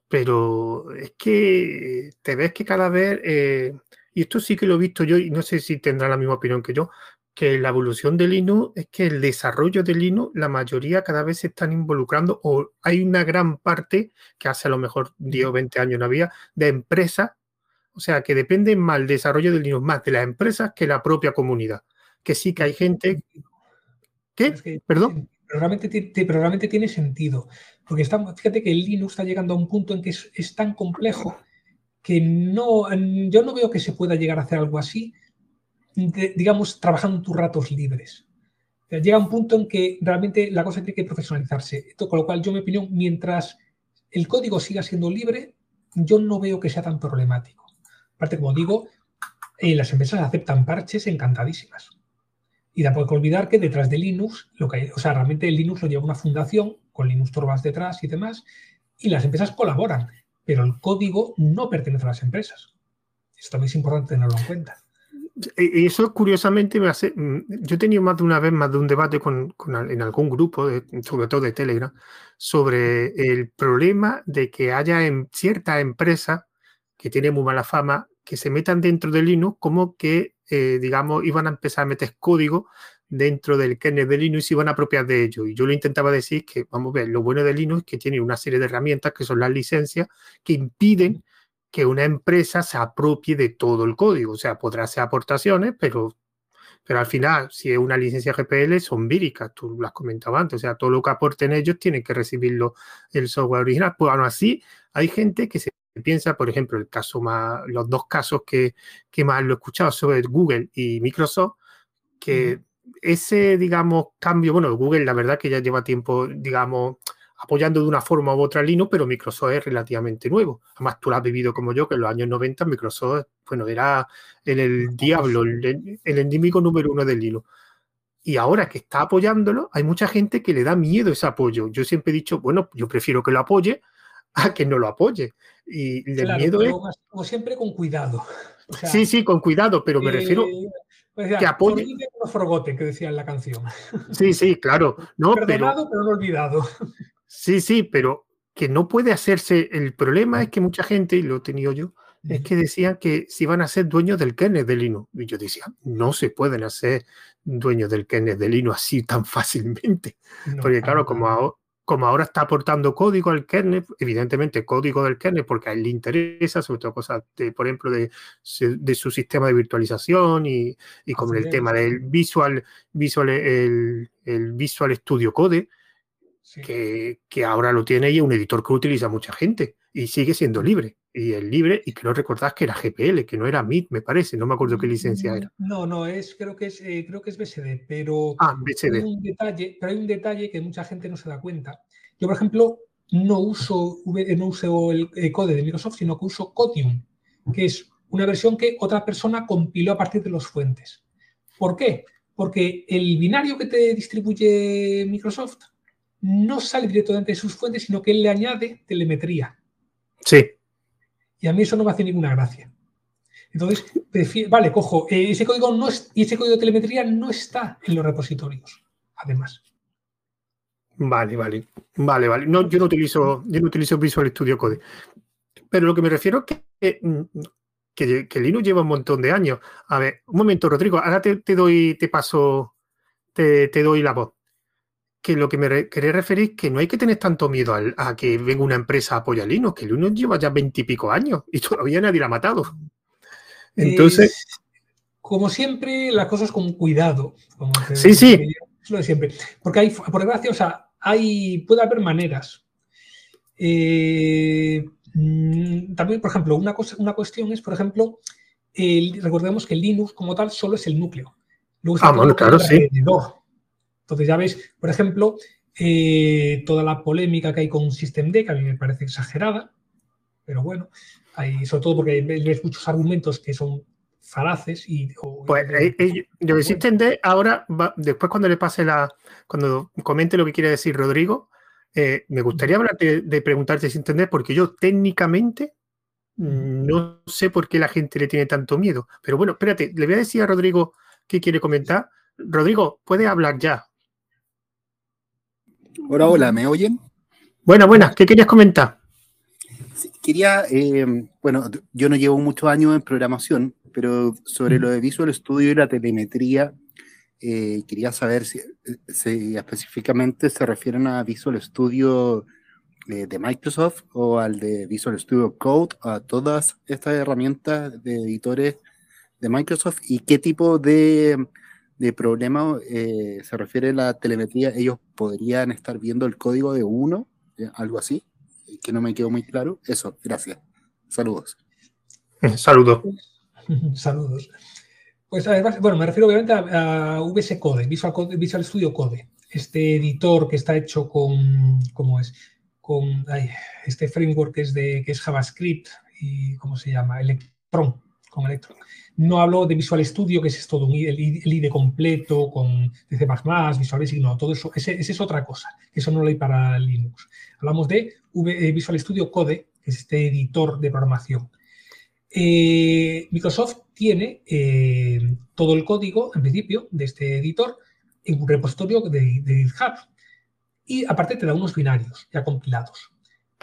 pero es que te ves que cada vez, eh, y esto sí que lo he visto yo y no sé si tendrá la misma opinión que yo, que la evolución de Linux es que el desarrollo de Linux, la mayoría cada vez se están involucrando o hay una gran parte, que hace a lo mejor 10 o 20 años no había, de empresas, o sea, que dependen más el desarrollo de Linux más de las empresas que la propia comunidad que sí que hay gente. ¿Qué? ¿Perdón? Pero realmente, tiene sentido. Porque fíjate que el Linux está llegando a un punto en que es, tan complejo que no, yo no veo que se pueda llegar a hacer algo así, digamos, trabajando tus ratos libres. Llega un punto en que realmente la cosa tiene que profesionalizarse. con lo cual, yo, mi opinión, mientras el código siga siendo libre, yo no veo que sea tan problemático. Aparte, como digo, eh, las empresas aceptan parches encantadísimas. Y tampoco hay olvidar que detrás de Linux, lo que hay, o sea, realmente Linux lo lleva una fundación con Linux Torvalds detrás y demás, y las empresas colaboran, pero el código no pertenece a las empresas. Esto también es importante tenerlo en cuenta. Eso curiosamente me hace. Mm, yo he tenido más de una vez, más de un debate con, en algún grupo, sobre todo de Telegram, sobre el problema de que haya en ciertas empresas que tienen muy mala fama que se metan dentro de Linux como que, eh, digamos, iban a empezar a meter código dentro del kernel de Linux y iban a apropiar de ello. Y yo lo intentaba decir que, vamos a ver, lo bueno de Linux es que tiene una serie de herramientas que son las licencias que impiden que una empresa se apropie de todo el código. O sea, podrá hacer aportaciones, pero, pero al final, si es una licencia GPL, son víricas, tú lo has comentado antes. O sea, todo lo que aporten ellos tienen que recibirlo el software original. Pues aún así, hay gente que se piensa, por ejemplo, el caso más, los dos casos que, más lo he escuchado sobre Google y Microsoft, que ese, digamos, cambio, bueno, Google la verdad que ya lleva tiempo, digamos, apoyando de una forma u otra Linux, pero Microsoft es relativamente nuevo. Además, tú lo has vivido como yo, que en los años 90 Microsoft, bueno, era el, el diablo, el, el endémico número uno de Linux. Y ahora que está apoyándolo, hay mucha gente que le da miedo ese apoyo. Yo siempre he dicho, bueno, yo prefiero que lo apoye a que no lo apoye. Y el miedo es... Como siempre, con cuidado. sí, sí, con cuidado, pero me refiero pues que apoye... No forgote, que decía en la canción. Sí, sí, claro. No, Perdonado, pero, no olvidado. Sí, sí, pero que no puede hacerse... El problema es que mucha gente, y lo he tenido yo, es que decían que se iban a ser dueños del kernel de Linux. Y yo decía, no se pueden hacer dueños del kernel de Linux así tan fácilmente. Porque claro, como, como ahora está aportando código al kernel, evidentemente código del kernel, porque a él le interesa, sobre todo cosas, de, por ejemplo, de, su sistema de virtualización y, y como el tema del Visual, visual el, Visual Studio Code, que, que, ahora lo tiene y es un editor que utiliza mucha gente y sigue siendo libre. Y es libre, y creo recordar que era GPL, que no era MIT, me parece, no me acuerdo qué licencia era. No, no, es, creo, que es, eh, creo que es BSD, pero, ah, BSD. Hay un detalle, pero hay un detalle que mucha gente no se da cuenta. Yo, por ejemplo, no uso, no uso el code de Microsoft, sino que uso Codium, que es una versión que otra persona compiló a partir de los fuentes. ¿Por qué? Porque el binario que te distribuye Microsoft no sale directamente de sus fuentes, sino que él le añade telemetría. Sí. Y a mí eso no me hace ninguna gracia. Entonces, vale, cojo, eh, ese código no es, y ese código de telemetría no está en los repositorios, además. Vale, vale, vale, vale. No, yo no utilizo, yo no utilizo Visual Studio Code. Pero lo que me refiero es que, que, que Linux lleva un montón de años. A ver, un momento, Rodrigo, ahora te, doy, te paso, te, te doy la voz que lo que me quería referir es que no hay que tener tanto miedo a, que venga una empresa a apoyar Linux, que Linux lleva ya veintipico años y todavía nadie la ha matado. Entonces. como siempre, las cosas con cuidado. sí, sí. Es lo de siempre. Porque hay, por desgracia, o sea, hay, puede haber maneras. Eh, mm, también, por ejemplo, una, cosa, una cuestión es, por ejemplo, recordemos que el Linux como tal solo es el núcleo. ah, bueno, claro, sí. Entonces ya veis, por ejemplo, eh, toda la polémica que hay con systemd, que a mí me parece exagerada, pero bueno, hay, sobre todo porque hay, muchos argumentos que son falaces y... pues eh, yo systemd ahora, después cuando le pase la... cuando comente lo que quiere decir Rodrigo, eh, me gustaría hablar de, preguntarte entender, porque yo técnicamente no sé por qué la gente le tiene tanto miedo. Pero bueno, espérate, le voy a decir a Rodrigo qué quiere comentar. Rodrigo, puede hablar ya. Hola, hola, ¿me oyen? Buenas, buenas, ¿qué querías comentar? quería, eh, bueno, yo no llevo muchos años en programación, pero sobre lo de Visual Studio y la telemetría, eh, quería saber si, específicamente se refieren a Visual Studio eh, de Microsoft o al de Visual Studio Code, a todas estas herramientas de editores de Microsoft y qué tipo de, de problema eh, se refiere a la telemetría. Ellos podrían estar viendo el código de uno, algo así, que no me quedó muy claro. Eso, gracias. Saludos. Saludos. Saludos. Pues además, bueno, me refiero obviamente a, VS Code, Visual, Studio Code, este editor que está hecho con, ¿cómo es? Con este framework que es, de, que es JavaScript y, ¿cómo se llama? Electron, con Electron. No hablo de Visual Studio, que es todo el, IDE completo con C++, Visual Basic, no, todo eso, ese, es otra cosa, eso no lo hay para Linux. Hablamos de eh, Visual Studio Code, que es este editor de programación. Eh, Microsoft tiene eh, todo el código, en principio, de este editor en un repositorio de, GitHub. Y aparte te da unos binarios ya compilados.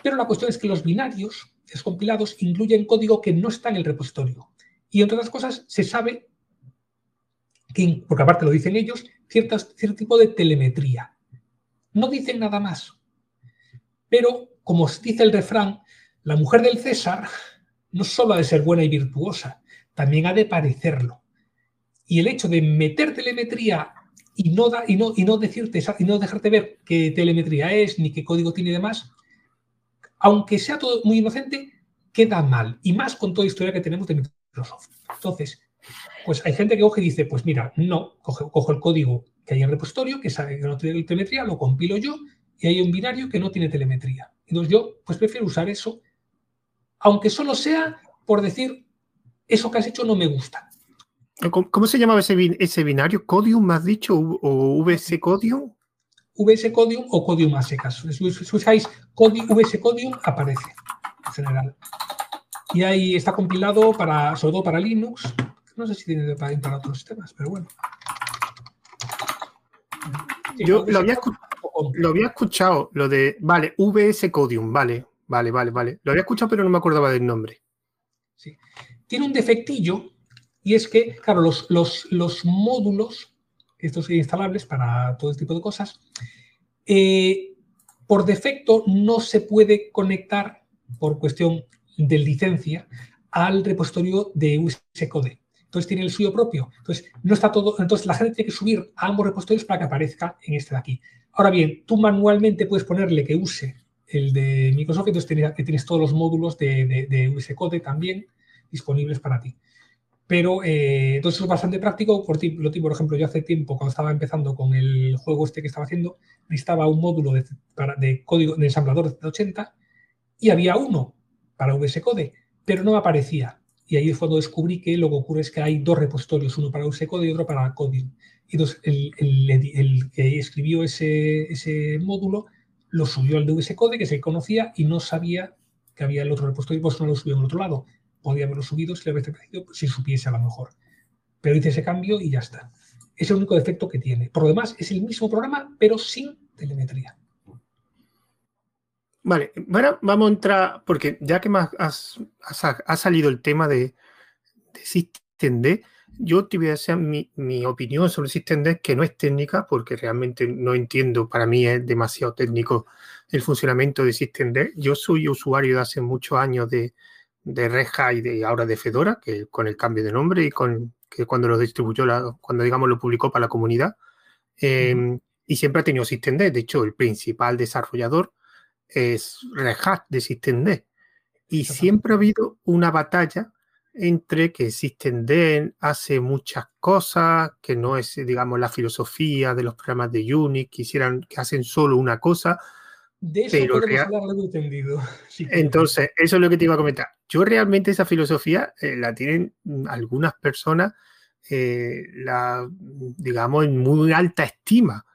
Pero la cuestión es que los binarios compilados incluyen código que no está en el repositorio. Y entre otras cosas, se sabe que, porque aparte lo dicen ellos, cierto tipo de telemetría. No dicen nada más. Pero, como dice el refrán, la mujer del César no solo ha de ser buena y virtuosa, también ha de parecerlo. Y el hecho de meter telemetría y no, y no, decirte y no dejarte ver qué telemetría es ni qué código tiene y demás, aunque sea todo muy inocente, queda mal. Y más con toda la historia que tenemos de. Entonces, pues hay gente que coge y dice, pues mira, no, cojo, el código que hay en el repositorio, que sabe que no tiene telemetría, lo compilo yo, y hay un binario que no tiene telemetría. Entonces yo, pues prefiero usar eso aunque solo sea por decir, eso que has hecho no me gusta. ¿Cómo, se llamaba ese, ese binario? ¿Codium, me has dicho? ¿O VS Codium? VS Codium o Codium a secas. Si usáis VS Codium, aparece en general. Y ahí está compilado para, sobre todo para Linux. No sé si tiene para, para otros sistemas, pero bueno. Yo lo había, lo había, escuchado, lo de, vale, VS Codium, vale, Vale, vale, vale. Lo había escuchado, pero no me acordaba del nombre. Sí. Tiene un defectillo y es que, claro, los, los, módulos, estos instalables para todo este tipo de cosas, eh, por defecto no se puede conectar por cuestión de licencia al repositorio de USCode. Entonces tiene el suyo propio. Entonces, no está todo. Entonces la gente tiene que subir a ambos repositorios para que aparezca en este de aquí. Ahora bien, tú manualmente puedes ponerle que use el de Microsoft, entonces tienes, todos los módulos de, de, US Code también disponibles para ti. Pero eh, entonces es bastante práctico. Por, lo por ejemplo, yo hace tiempo, cuando estaba empezando con el juego este que estaba haciendo, necesitaba un módulo de, de código de ensamblador de 80 y había uno para VS Code, pero no aparecía. Y ahí es cuando descubrí que lo que ocurre es que hay dos repositorios, uno para VS Code y otro para Coding. Y entonces el, que escribió ese, módulo lo subió al DVS Code, que se conocía, y no sabía que había el otro repositorio, pues no lo subió en otro lado. Podía haberlo subido si le hubiese parecido, si supiese a lo mejor. Pero hice ese cambio y ya está. Es el único defecto que tiene. Por lo demás, es el mismo programa, pero sin telemetría. Vale, bueno, vamos a entrar, porque ya que más ha salido el tema de, de yo te voy a decir mi, opinión sobre SystemD, que no es técnica, porque realmente no entiendo, para mí es demasiado técnico el funcionamiento de SystemD. Yo soy usuario de hace muchos años de, de Red y de, ahora de Fedora, que con el cambio de nombre y con que cuando lo distribuyó, la, cuando digamos lo publicó para la comunidad. Em, y siempre ha tenido Systemd. De hecho, el principal desarrollador es Red Hat de Systemd. Y siempre ha habido una batalla entre que Systemd hace muchas cosas, que no es, digamos, la filosofía de los programas de Unix, quisieran que hacen solo una cosa. De eso pero hablar entendido. Entonces, eso es lo que te iba a comentar. Yo realmente esa filosofía eh, la tienen algunas personas, eh, la, digamos, en muy alta estima.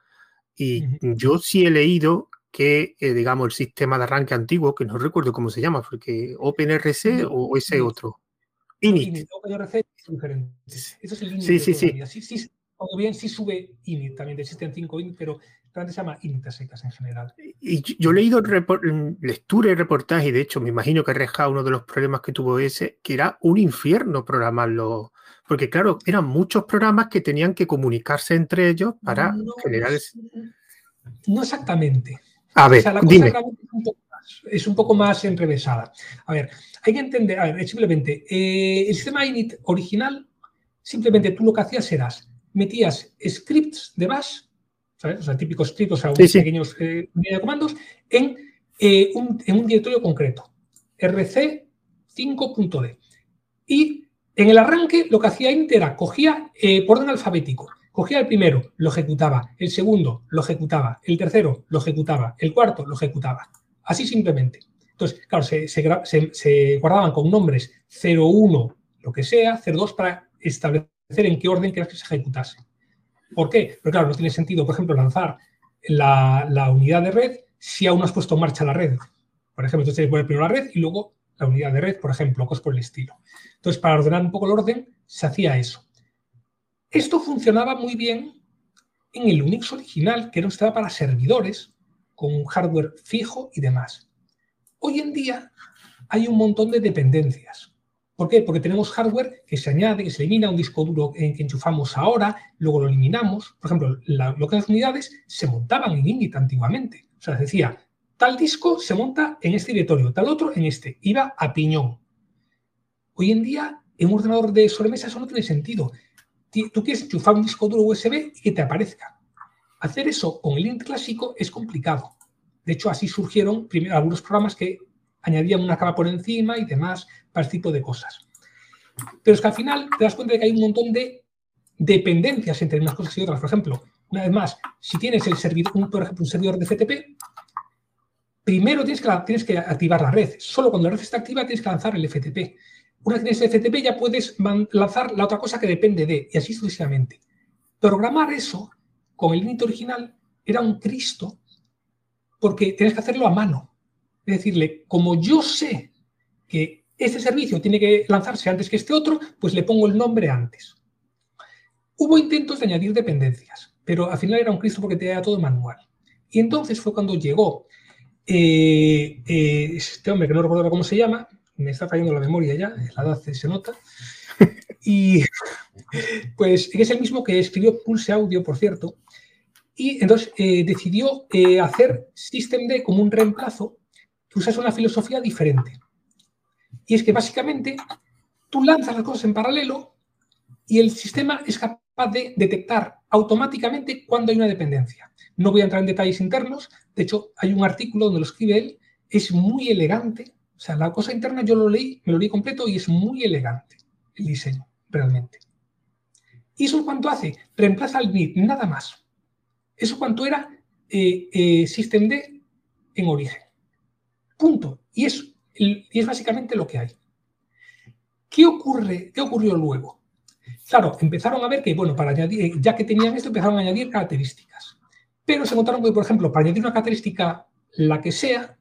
Y yo sí he leído que, eh, digamos, el sistema de arranque antiguo, que no recuerdo cómo se llama, porque OpenRC o ese otro. Init. OpenRC es diferente. Eso es el Init. Sí, sí, sí. sí, sí. O bien sí sube Init, también existen cinco Init, pero realmente se llama Init secas en general. Y yo he leído lectura y reportaje, y de hecho me imagino que Reja uno de los problemas que tuvo ese, que era un infierno programarlo. Porque claro, eran muchos programas que tenían que comunicarse entre ellos para generar... No exactamente. A ver, dime. Es un, poco más, enrevesada. A ver, hay que entender, a ver, simplemente, eh, el sistema init original, simplemente tú lo que hacías era, metías scripts de bash, ¿sabes? o sea, típicos scripts, o sea, pequeños eh, de comandos, en, eh, un, en un directorio concreto, rc5.d. Y en el arranque lo que hacía int era, cogía por orden alfabético, Cogía el primero, lo ejecutaba, el segundo lo ejecutaba, el tercero lo ejecutaba, el cuarto lo ejecutaba. Así simplemente. Entonces, claro, se, guardaban con nombres 01, lo que sea, 02 para establecer en qué orden querías que se ejecutase. ¿Por qué? Porque claro, no tiene sentido, por ejemplo, lanzar la, unidad de red si aún no has puesto en marcha la red. Por ejemplo, entonces tienes que poner primero la red y luego la unidad de red, por ejemplo, cosas por el estilo. Entonces, para ordenar un poco el orden, se hacía eso. Esto funcionaba muy bien en el Unix original, que era un para servidores, con un hardware fijo y demás. Hoy en día hay un montón de dependencias. ¿Por qué? Porque tenemos hardware que se añade, que se elimina, un disco duro en que enchufamos ahora, luego lo eliminamos. Por ejemplo, lo que las unidades se montaban en Init antiguamente. O sea, decía, tal disco se monta en este directorio, tal otro en este. Iba a piñón. Hoy en día, en un ordenador de sobremesa eso no tiene sentido tú quieres enchufar un disco duro USB y que te aparezca. Hacer eso con el int clásico es complicado. De hecho, así surgieron algunos programas que añadían una capa por encima y demás para este tipo de cosas. Pero es que al final te das cuenta de que hay un montón de dependencias entre unas cosas y otras. Por ejemplo, una vez más, si tienes un servidor de FTP, primero tienes que, tienes que activar la red. Solo cuando la red está activa tienes que lanzar el FTP. Una vez tienes FTP ya puedes lanzar la otra cosa que depende de, y así sucesivamente. Programar eso con el init original era un Cristo porque tienes que hacerlo a mano. Es decirle, como yo sé que este servicio tiene que lanzarse antes que este otro, pues le pongo el nombre antes. Hubo intentos de añadir dependencias, pero al final era un Cristo porque tenía todo manual. Y entonces fue cuando llegó eh, eh, este hombre que no recuerdo cómo se llama, me está fallando la memoria ya, la edad se nota. Y pues es el mismo que escribió Pulse Audio, por cierto. Y entonces eh, decidió eh, hacer Systemd como un reemplazo que usase una filosofía diferente. Y es que básicamente tú lanzas las cosas en paralelo y el sistema es capaz de detectar automáticamente cuando hay una dependencia. No voy a entrar en detalles internos, de hecho hay un artículo donde lo escribe él, es muy elegante, o sea, la cosa interna yo lo leí, me lo leí completo y es muy elegante el diseño, realmente. ¿Y eso cuánto hace? Reemplaza el bit, nada más. Eso cuánto era eh, eh, Systemd en origen. Punto. Y es, y es básicamente lo que hay. ¿Qué ocurre? ¿Qué ocurrió luego? Claro, empezaron a ver que, bueno, para añadir, ya que tenían esto, empezaron a añadir características. Pero se encontraron que, por ejemplo, para añadir una característica, la que sea,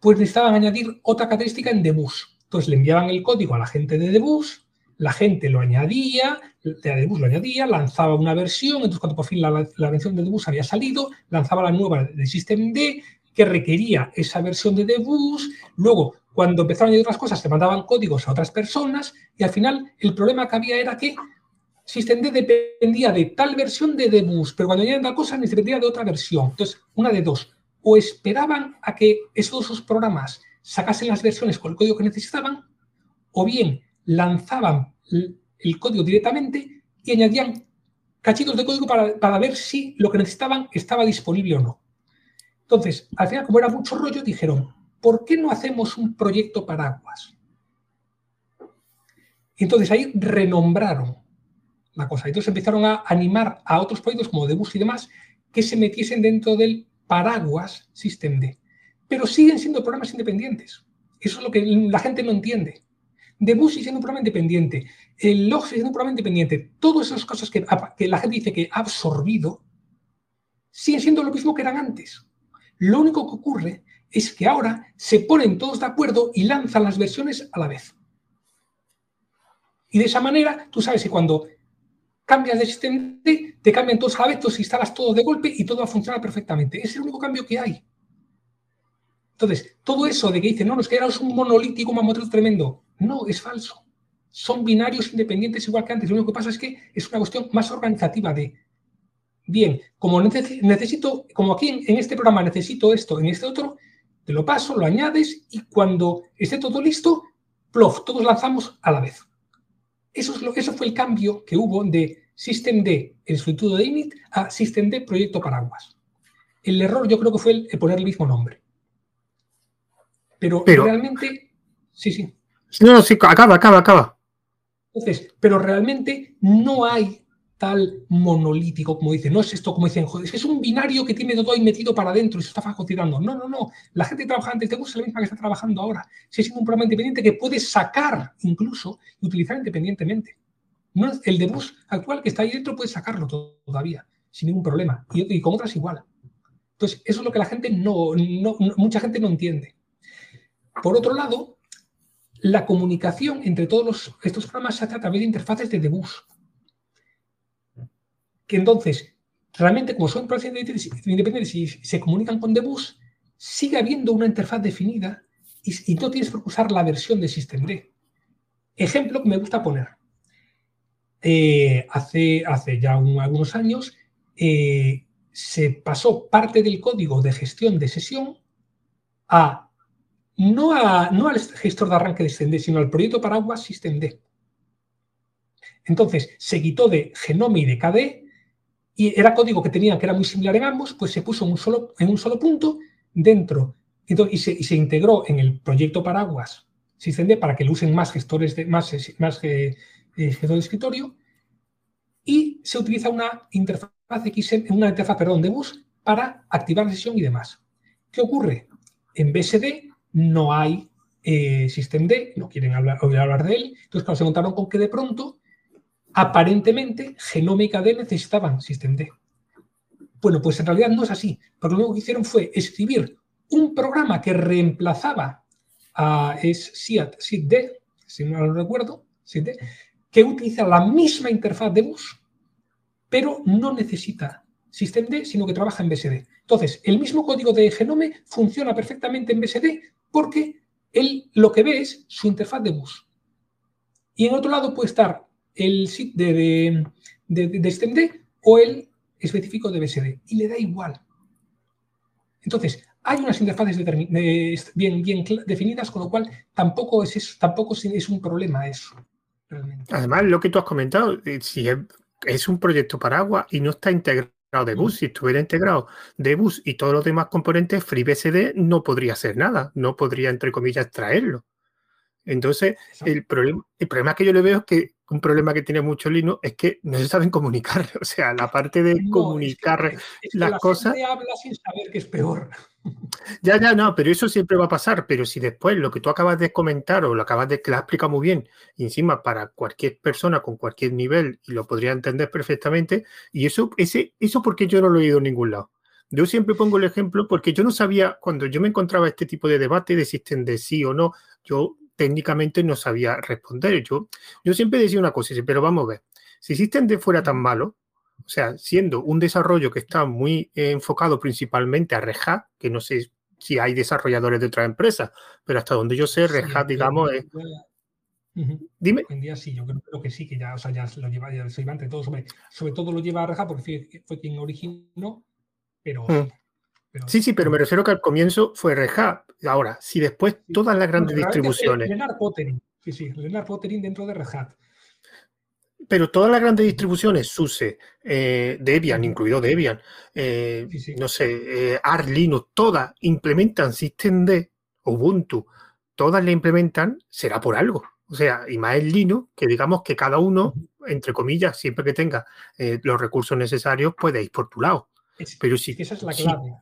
pues necesitaban añadir otra característica en Debus. Entonces le enviaban el código a la gente de Debus, la gente lo añadía, de Debus lo añadía, lanzaba una versión, entonces cuando por fin la, versión de Debus había salido, lanzaba la nueva de Systemd que requería esa versión de Debus, luego cuando empezaron a añadir otras cosas, se mandaban códigos a otras personas y al final el problema que había era que Systemd dependía de tal versión de Debus, pero cuando añadían tal cosa dependía de otra versión. Entonces, una de dos o esperaban a que esos dos programas sacasen las versiones con el código que necesitaban, o bien lanzaban el código directamente y añadían cachitos de código para, para ver si lo que necesitaban estaba disponible o no. Entonces, al final, como era mucho rollo, dijeron, ¿por qué no hacemos un proyecto paraguas? Entonces ahí renombraron la cosa. Entonces empezaron a animar a otros proyectos como Debus y demás que se metiesen dentro del paraguas System Pero siguen siendo programas independientes. Eso es lo que la gente no entiende. Debus sigue siendo un programa independiente. El log siendo un programa independiente. Todas esas cosas que, que la gente dice que ha absorbido siguen siendo lo mismo que eran antes. Lo único que ocurre es que ahora se ponen todos de acuerdo y lanzan las versiones a la vez. Y de esa manera, tú sabes que cuando cambias de sistema te cambian todos vez, tú instalas todo de golpe y todo va a funcionar perfectamente. Es el único cambio que hay. Entonces, todo eso de que dicen, no, no, es un monolítico, un tremendo. No, es falso. Son binarios independientes igual que antes. Lo único que pasa es que es una cuestión más organizativa de, bien, como necesito, como aquí en, este programa necesito esto, en este otro, te lo paso, lo añades y cuando esté todo listo, plof, todos lanzamos a la vez. Eso, es lo, eso fue el cambio que hubo de System D, el sustituto de init, a System D, proyecto paraguas. El error yo creo que fue el, poner el mismo nombre. Pero, realmente, sí, sí. No, no, sí, acaba, acaba, acaba. Entonces, pero realmente no hay tal monolítico como dicen, no es esto como dicen, joder, es que es un binario que tiene todo ahí metido para adentro y se está fagotirando. No, no, no. La gente que trabaja antes de Bus es la misma que está trabajando ahora. Si es un programa independiente que puede sacar incluso y utilizar independientemente. No, el de Bus actual que está ahí dentro puede sacarlo todavía, sin ningún problema. Y, con otras igual. Entonces, eso es lo que la gente no, no, mucha gente no entiende. Por otro lado, la comunicación entre todos estos programas se hace a través de interfaces de debus que entonces, realmente como son procesos independientes y se comunican con Debus, sigue habiendo una interfaz definida y, no tienes por usar la versión de systemd. Ejemplo que me gusta poner. Eh, hace, hace ya algunos años eh, se pasó parte del código de gestión de sesión a no, a, no al gestor de arranque de systemd, sino al proyecto paraguas systemd. Entonces, se quitó de Genome y de KDE y era código que tenían que era muy similar en ambos, pues se puso en un solo, en un solo punto dentro y, se, integró en el proyecto Paraguas SystemD para que lo usen más gestores de más, más eh, eh de escritorio y se utiliza una interfaz una interfaz perdón, de bus para activar la sesión y demás. ¿Qué ocurre? En BSD no hay eh, systemd, no quieren hablar, hablar de él, entonces claro, se encontraron con que de pronto aparentemente Genómica D necesitaban systemd. Bueno, pues en realidad no es así, porque lo único que hicieron fue escribir un programa que reemplazaba a es SIAD, SID, si no lo recuerdo, SID, que utiliza la misma interfaz de bus, pero no necesita systemd, sino que trabaja en BSD. Entonces, el mismo código de Genome funciona perfectamente en BSD porque él lo que ve es su interfaz de bus. Y en otro lado puede estar el SID de, de, o el específico de BSD y le da igual. Entonces, hay unas interfaces bien, bien definidas, con lo cual tampoco es, tampoco es un problema eso. Además, lo que tú has comentado, eh, si es, un proyecto paraguas y no está integrado de bus, si estuviera integrado de bus y todos los demás componentes, FreeBSD no podría hacer nada, no podría, entre comillas, traerlo. Entonces, el problema, el problema que yo le veo es que un problema que tiene mucho Linux es que no se saben comunicar. O sea, la parte de comunicar las cosas. habla sin saber que es peor. Ya, ya, no, pero eso siempre va a pasar. Pero si después lo que tú acabas de comentar o lo acabas de que la explica muy bien, y encima para cualquier persona con cualquier nivel, y lo podría entender perfectamente, y eso, ese, eso porque yo no lo he oído en ningún lado. Yo siempre pongo el ejemplo porque yo no sabía, cuando yo me encontraba este tipo de debate de si de sí o no, yo técnicamente no sabía responder. Yo, yo siempre decía una cosa, pero vamos a ver, si de fuera tan malo, o sea, siendo un desarrollo que está muy enfocado principalmente a Red que no sé si hay desarrolladores de otras empresas, pero hasta donde yo sé, Red digamos, es... Dime. Hoy en día sí, yo creo, que sí, que ya, o sea, ya lo lleva, ya se entre todo, sobre, sobre todo lo lleva a Red porque fue, quien originó, pero... Sí, sí, pero me refiero que al comienzo fue Red Ahora, si después todas las grandes distribuciones. Leonard Pottering, sí, sí, Leonard Pottering dentro de Red Hat. pero todas las grandes distribuciones, SUSE, eh, Debian, incluido Debian, eh, no sé, eh, Arch Linux, todas implementan Systemd, Ubuntu, todas le implementan, será por algo. O sea, y más el Linux, que digamos que cada uno, entre comillas, siempre que tenga los recursos necesarios, puede ir por tu lado. Pero si, esa es la clave.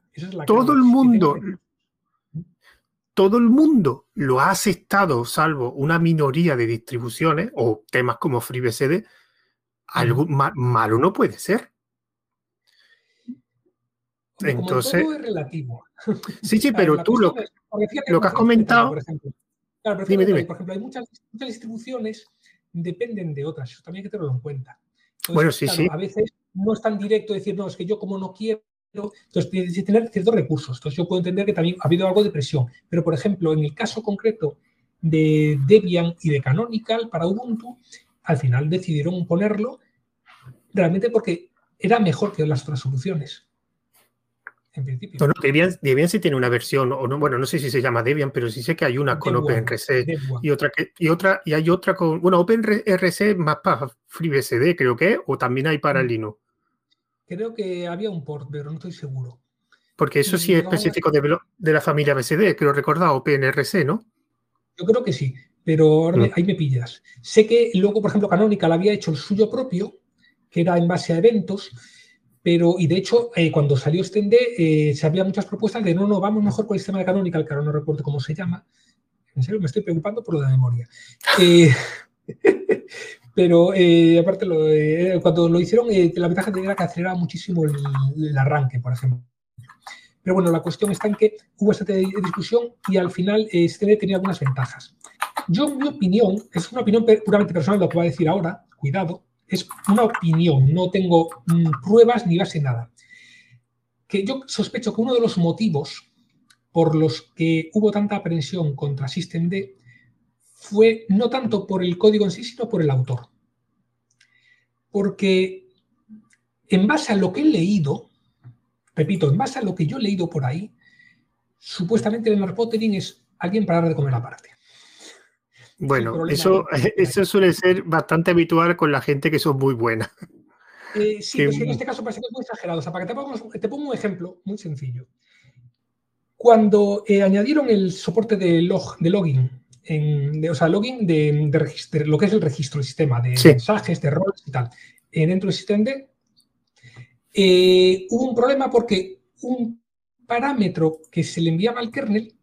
Todo el mundo, todo el mundo lo ha aceptado, salvo una minoría de distribuciones o temas como FreeBSD, algo malo no puede ser. Entonces, todo es relativo. Sí, sí, pero tú lo, lo que has comentado. Por ejemplo, claro, por ejemplo, hay muchas, distribuciones dependen de otras, eso también hay que tenerlo en cuenta. bueno, sí, sí. A veces no es tan directo decir, no, es que yo como no quiero entonces, tienes que tener ciertos recursos. Entonces, yo puedo entender que también ha habido algo de presión. Pero, por ejemplo, en el caso concreto de Debian y de Canonical para Ubuntu, al final decidieron ponerlo realmente porque era mejor que las otras soluciones. En principio. Debian, sí tiene una versión, o no, bueno, no sé si se llama Debian, pero sí sé que hay una con OpenRC y otra que, y otra, y hay otra con, bueno, OpenRC más para FreeBSD, creo que, o también hay para mm. Linux. Creo que había un port, pero no estoy seguro. Porque eso sí es específico de, de, la familia BSD, creo recordar, o PNRC, ¿no? Yo creo que sí, pero mm. ahí me pillas. Sé que luego, por ejemplo, Canonical había hecho el suyo propio, que era en base a eventos, pero, y de hecho, eh, cuando salió Stende, eh, se había muchas propuestas de no, no, vamos mejor con el sistema de Canonical, que ahora no recuerdo cómo se llama. En serio, me estoy preocupando por lo de la memoria. Eh, Pero eh, aparte, cuando lo hicieron, eh, la ventaja era que aceleraba muchísimo el, arranque, por ejemplo. Pero bueno, la cuestión está en que hubo esta discusión y al final este tenía algunas ventajas. Yo, mi opinión, es una opinión puramente personal, lo que voy a decir ahora, cuidado, es una opinión, no tengo mm, pruebas ni base nada. Que yo sospecho que uno de los motivos por los que hubo tanta aprensión contra Systemd fue no tanto por el código en sí, sino por el autor. Porque en base a lo que he leído, repito, en base a lo que yo he leído por ahí, supuestamente Leonard Pottering es alguien para dar de comer aparte. Bueno, eso, eso suele ser bastante habitual con la gente que son muy buena. Eh, sí, pero en este caso parece que es muy exagerado. O sea, para que te pongo un ejemplo muy sencillo. Cuando eh, añadieron el soporte de, log, de login de, o sea, login de, de lo que es el registro del sistema, de mensajes, de roles y tal, eh, dentro del sistema D, eh, hubo un problema porque un parámetro que se le enviaba al kernel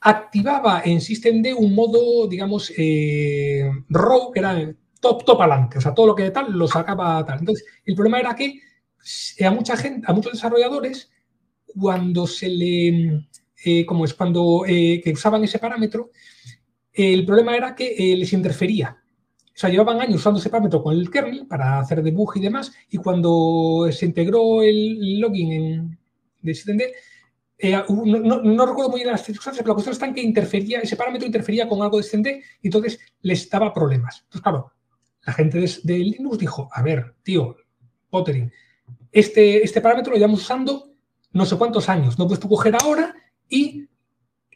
activaba en systemd un modo, digamos, eh, row, que era top, top adelante, o sea, todo lo que tal lo sacaba tal. Entonces, el problema era que a mucha gente, a muchos desarrolladores, cuando se le eh, como es cuando eh, que usaban ese parámetro, el problema era que eh, les interfería. O sea, llevaban años usando ese parámetro con el kernel para hacer debug y demás, y cuando se integró el login en, de SystemD, no, recuerdo muy bien las circunstancias, pero la cuestión está en que interfería, ese parámetro interfería con algo de SystemD y entonces les daba problemas. Entonces, claro, la gente de, Linux dijo, a ver, tío, Pottering, este, este parámetro lo llevamos usando no sé cuántos años, no puedes tú coger ahora y,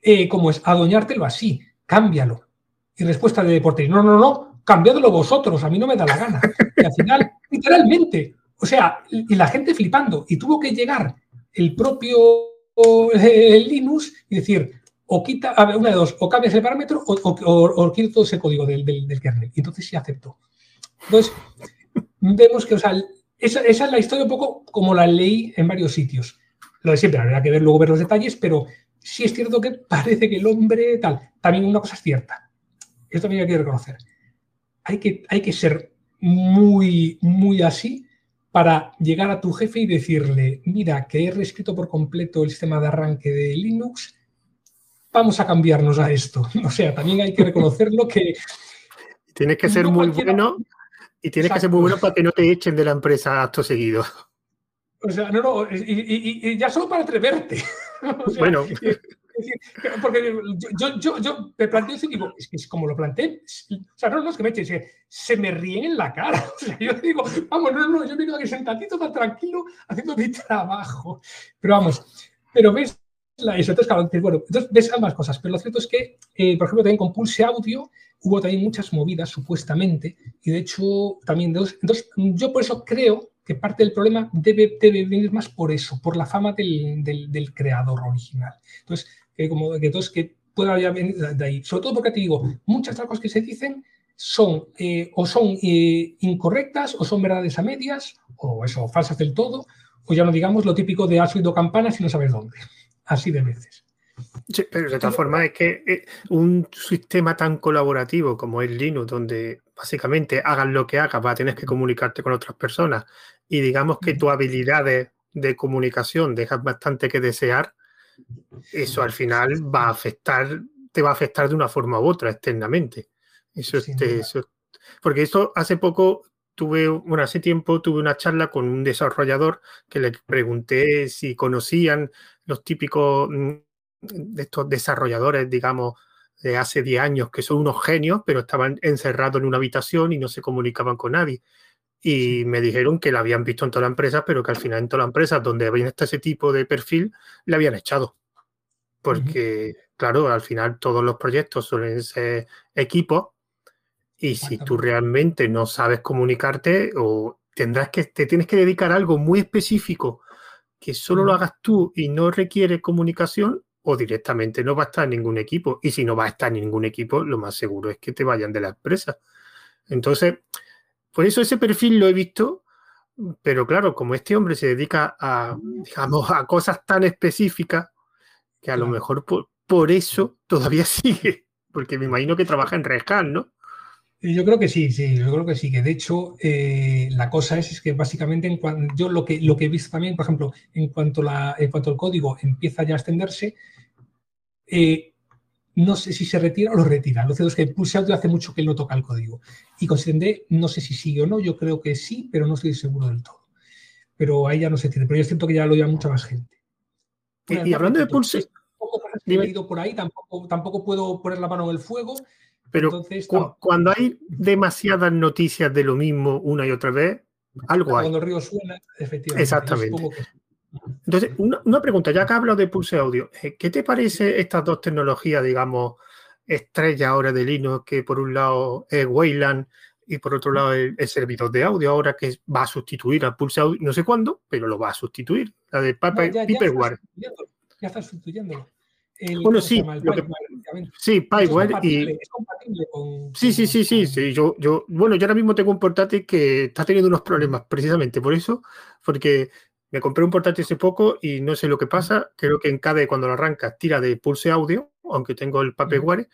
eh, como es, adoñártelo así, cámbialo. Y respuesta de deporte, no, no, no, cambiadlo vosotros, a mí no me da la gana. Y al final, literalmente, o sea, y la gente flipando, y tuvo que llegar el propio eh, Linux y decir, o quita, a ver, una de dos, o cambias el parámetro o, o, quita todo ese código del, del, kernel. Y entonces sí aceptó. Entonces, vemos que, o sea, esa, esa, es la historia un poco como la ley en varios sitios. Lo de siempre, habrá que ver luego ver los detalles, pero sí es cierto que parece que el hombre tal. También una cosa es cierta. Esto también hay que reconocer. Hay que, hay que ser muy, muy así para llegar a tu jefe y decirle, mira, que he reescrito por completo el sistema de arranque de Linux, vamos a cambiarnos a esto. O sea, también hay que reconocerlo que... Tienes que ser muy bueno y tienes que ser muy bueno para que no te echen de la empresa acto seguido. O sea, no, no, y, ya solo para atreverte. bueno. porque yo, yo, yo, me planteo eso y digo, es que es como lo planteé, o sea, no, no es que me echen, se me ríen en la cara. O sea, yo digo, vamos, no, no, yo me quedo aquí sentadito tan tranquilo haciendo mi trabajo. Pero vamos, pero ves, la, eso. Entonces, claro, bueno, entonces ves ambas cosas, pero lo cierto es que, eh, por ejemplo, también con Pulse Audio hubo también muchas movidas, supuestamente, y de hecho también, entonces, yo por eso creo que parte del problema debe, debe venir más por eso, por la fama del, del, creador original. Entonces, que como que entonces que pueda venir de ahí. Sobre todo porque te digo, muchas de las cosas que se dicen son eh, o son eh, incorrectas o son verdades a medias o eso, falsas del todo, o ya no digamos lo típico de has oído campanas y no sabes dónde. Así de veces. Pero de todas formas es que eh, un sistema tan colaborativo como es Linux, donde básicamente hagas lo que hagas, vas a tener que comunicarte con otras personas y digamos que tus habilidades de comunicación dejan bastante que desear, eso al final va a afectar, te va a afectar de una forma u otra externamente. Eso, este, eso, porque esto hace poco tuve, bueno, hace tiempo tuve una charla con un desarrollador que le pregunté si conocían los típicos mm, de estos desarrolladores, digamos, de hace 10 años, que son unos genios, pero estaban encerrados en una habitación y no se comunicaban con nadie. Y me dijeron que la habían visto en toda la empresa, pero que al final en todas las empresas donde había ese tipo de perfil, le habían echado. Porque, claro, al final todos los proyectos suelen ser equipos y si tú realmente no sabes comunicarte o tendrás que, te tienes que dedicar a algo muy específico que solo lo hagas tú y no requiere comunicación, o directamente no va a estar en ningún equipo. Y si no va a estar en ningún equipo, lo más seguro es que te vayan de la empresa. Entonces, por eso ese perfil lo he visto, pero claro, como este hombre se dedica a, digamos, a cosas tan específicas, que a lo mejor por, por, eso todavía sigue, porque me imagino que trabaja en Rejan, ¿no? Yo creo que sí, sí, yo creo que sí, que de hecho eh, la cosa es, es, que básicamente en cuanto, yo lo que, lo que he visto también, por ejemplo, en cuanto, la, en cuanto el código empieza ya a extenderse, eh, no sé si se retira o lo retira. Lo cierto es que Pulse Audio hace mucho que él no toca el código. Y con no sé si sigue o no, yo creo que sí, pero no estoy seguro del todo. Pero ahí ya no se tiene. Pero yo siento que ya lo lleva mucha más gente. y, hablando de Pulse... He por ahí, tampoco, tampoco puedo poner la mano en el fuego, pero cuando hay demasiadas noticias de lo mismo una y otra vez, algo hay. Cuando el río suena, efectivamente. Exactamente. Entonces, una, pregunta, ya que hablo de Pulse Audio, eh, ¿qué te parece estas dos tecnologías, digamos, estrella ahora de Linux, que por un lado es Wayland y por otro lado el, servidor de audio ahora que va a sustituir a Pulse Audio, no sé cuándo, pero lo va a sustituir, la de Paperware. ya, está sustituyéndolo bueno, sí, sí, Pyware y... Es compatible con, Sí, sí, sí, sí, sí. Yo, yo, bueno, yo ahora mismo tengo un portátil que está teniendo unos problemas precisamente por eso, porque me compré un portátil hace poco y no sé lo que pasa. Creo que en cada cuando lo arrancas tira de pulse audio, aunque tengo el Paperware,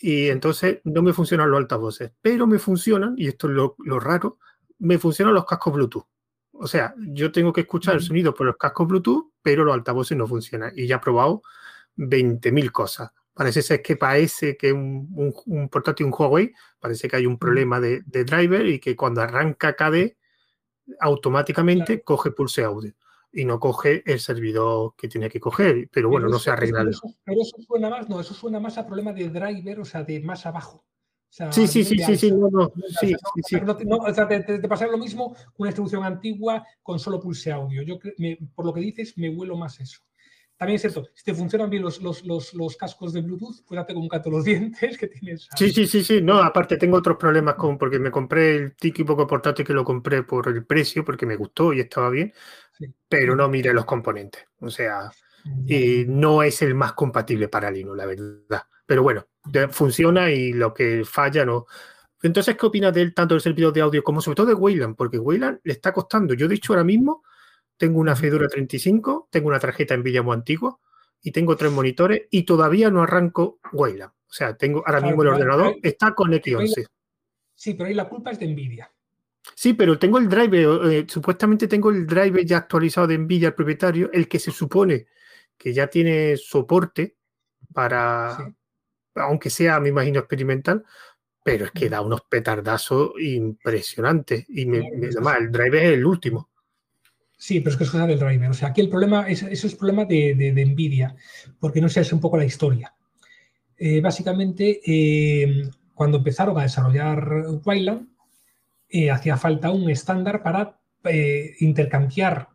y entonces no me funcionan los altavoces, pero me funcionan, y esto es lo, raro, me funcionan los cascos Bluetooth. O sea, yo tengo que escuchar el sonido por los cascos Bluetooth, pero los altavoces no funcionan. Y ya he probado 20.000 cosas. Parece ser que parece que un, un, portátil, un Huawei, parece que hay un problema de, driver y que cuando arranca KD, automáticamente coge pulse audio y no coge el servidor que tiene que coger. Pero bueno, no se arregla. Pero eso, pero eso suena más, no, eso suena más a problema de driver, o sea, de más abajo. sí, sí, sí, sí, sí, no, no, sí, sí, o sea, te, te, pasa lo mismo con una instrucción antigua con solo pulse audio. Yo, por lo que dices, me huelo más eso. También es cierto, si te funcionan bien los, los, los, cascos de Bluetooth, pues con un canto los dientes que tienes. Sí, sí, sí, sí. No, aparte tengo otros problemas con, porque me compré el tiki poco portátil que lo compré por el precio, porque me gustó y estaba bien, pero no mire los componentes. O sea, y no es el más compatible para Linux, la verdad. Pero bueno, funciona y lo que falla no. Entonces, ¿qué opinas de él, tanto del servidor de audio como sobre todo de Wayland? Porque Wayland le está costando, yo he dicho ahora mismo, tengo una Fedora 35, tengo una tarjeta Nvidia muy antigua y tengo tres monitores y todavía no arranco Wayland. O sea, tengo ahora mismo el ordenador, está con X11. Sí, pero ahí la culpa es de Nvidia. Sí, pero tengo el driver, eh, supuestamente tengo el driver ya actualizado de Nvidia, el propietario, el que se supone que ya tiene soporte para, aunque sea, me imagino, experimental, pero es que da unos petardazos impresionantes. Y me, además, el driver es el último. Sí, pero es que es cosa del driver. O sea, aquí el problema, es, eso es problema de, de, Nvidia, porque no se hace un poco la historia. Eh, básicamente, eh, cuando empezaron a desarrollar Wayland, eh, hacía falta un estándar para intercambiar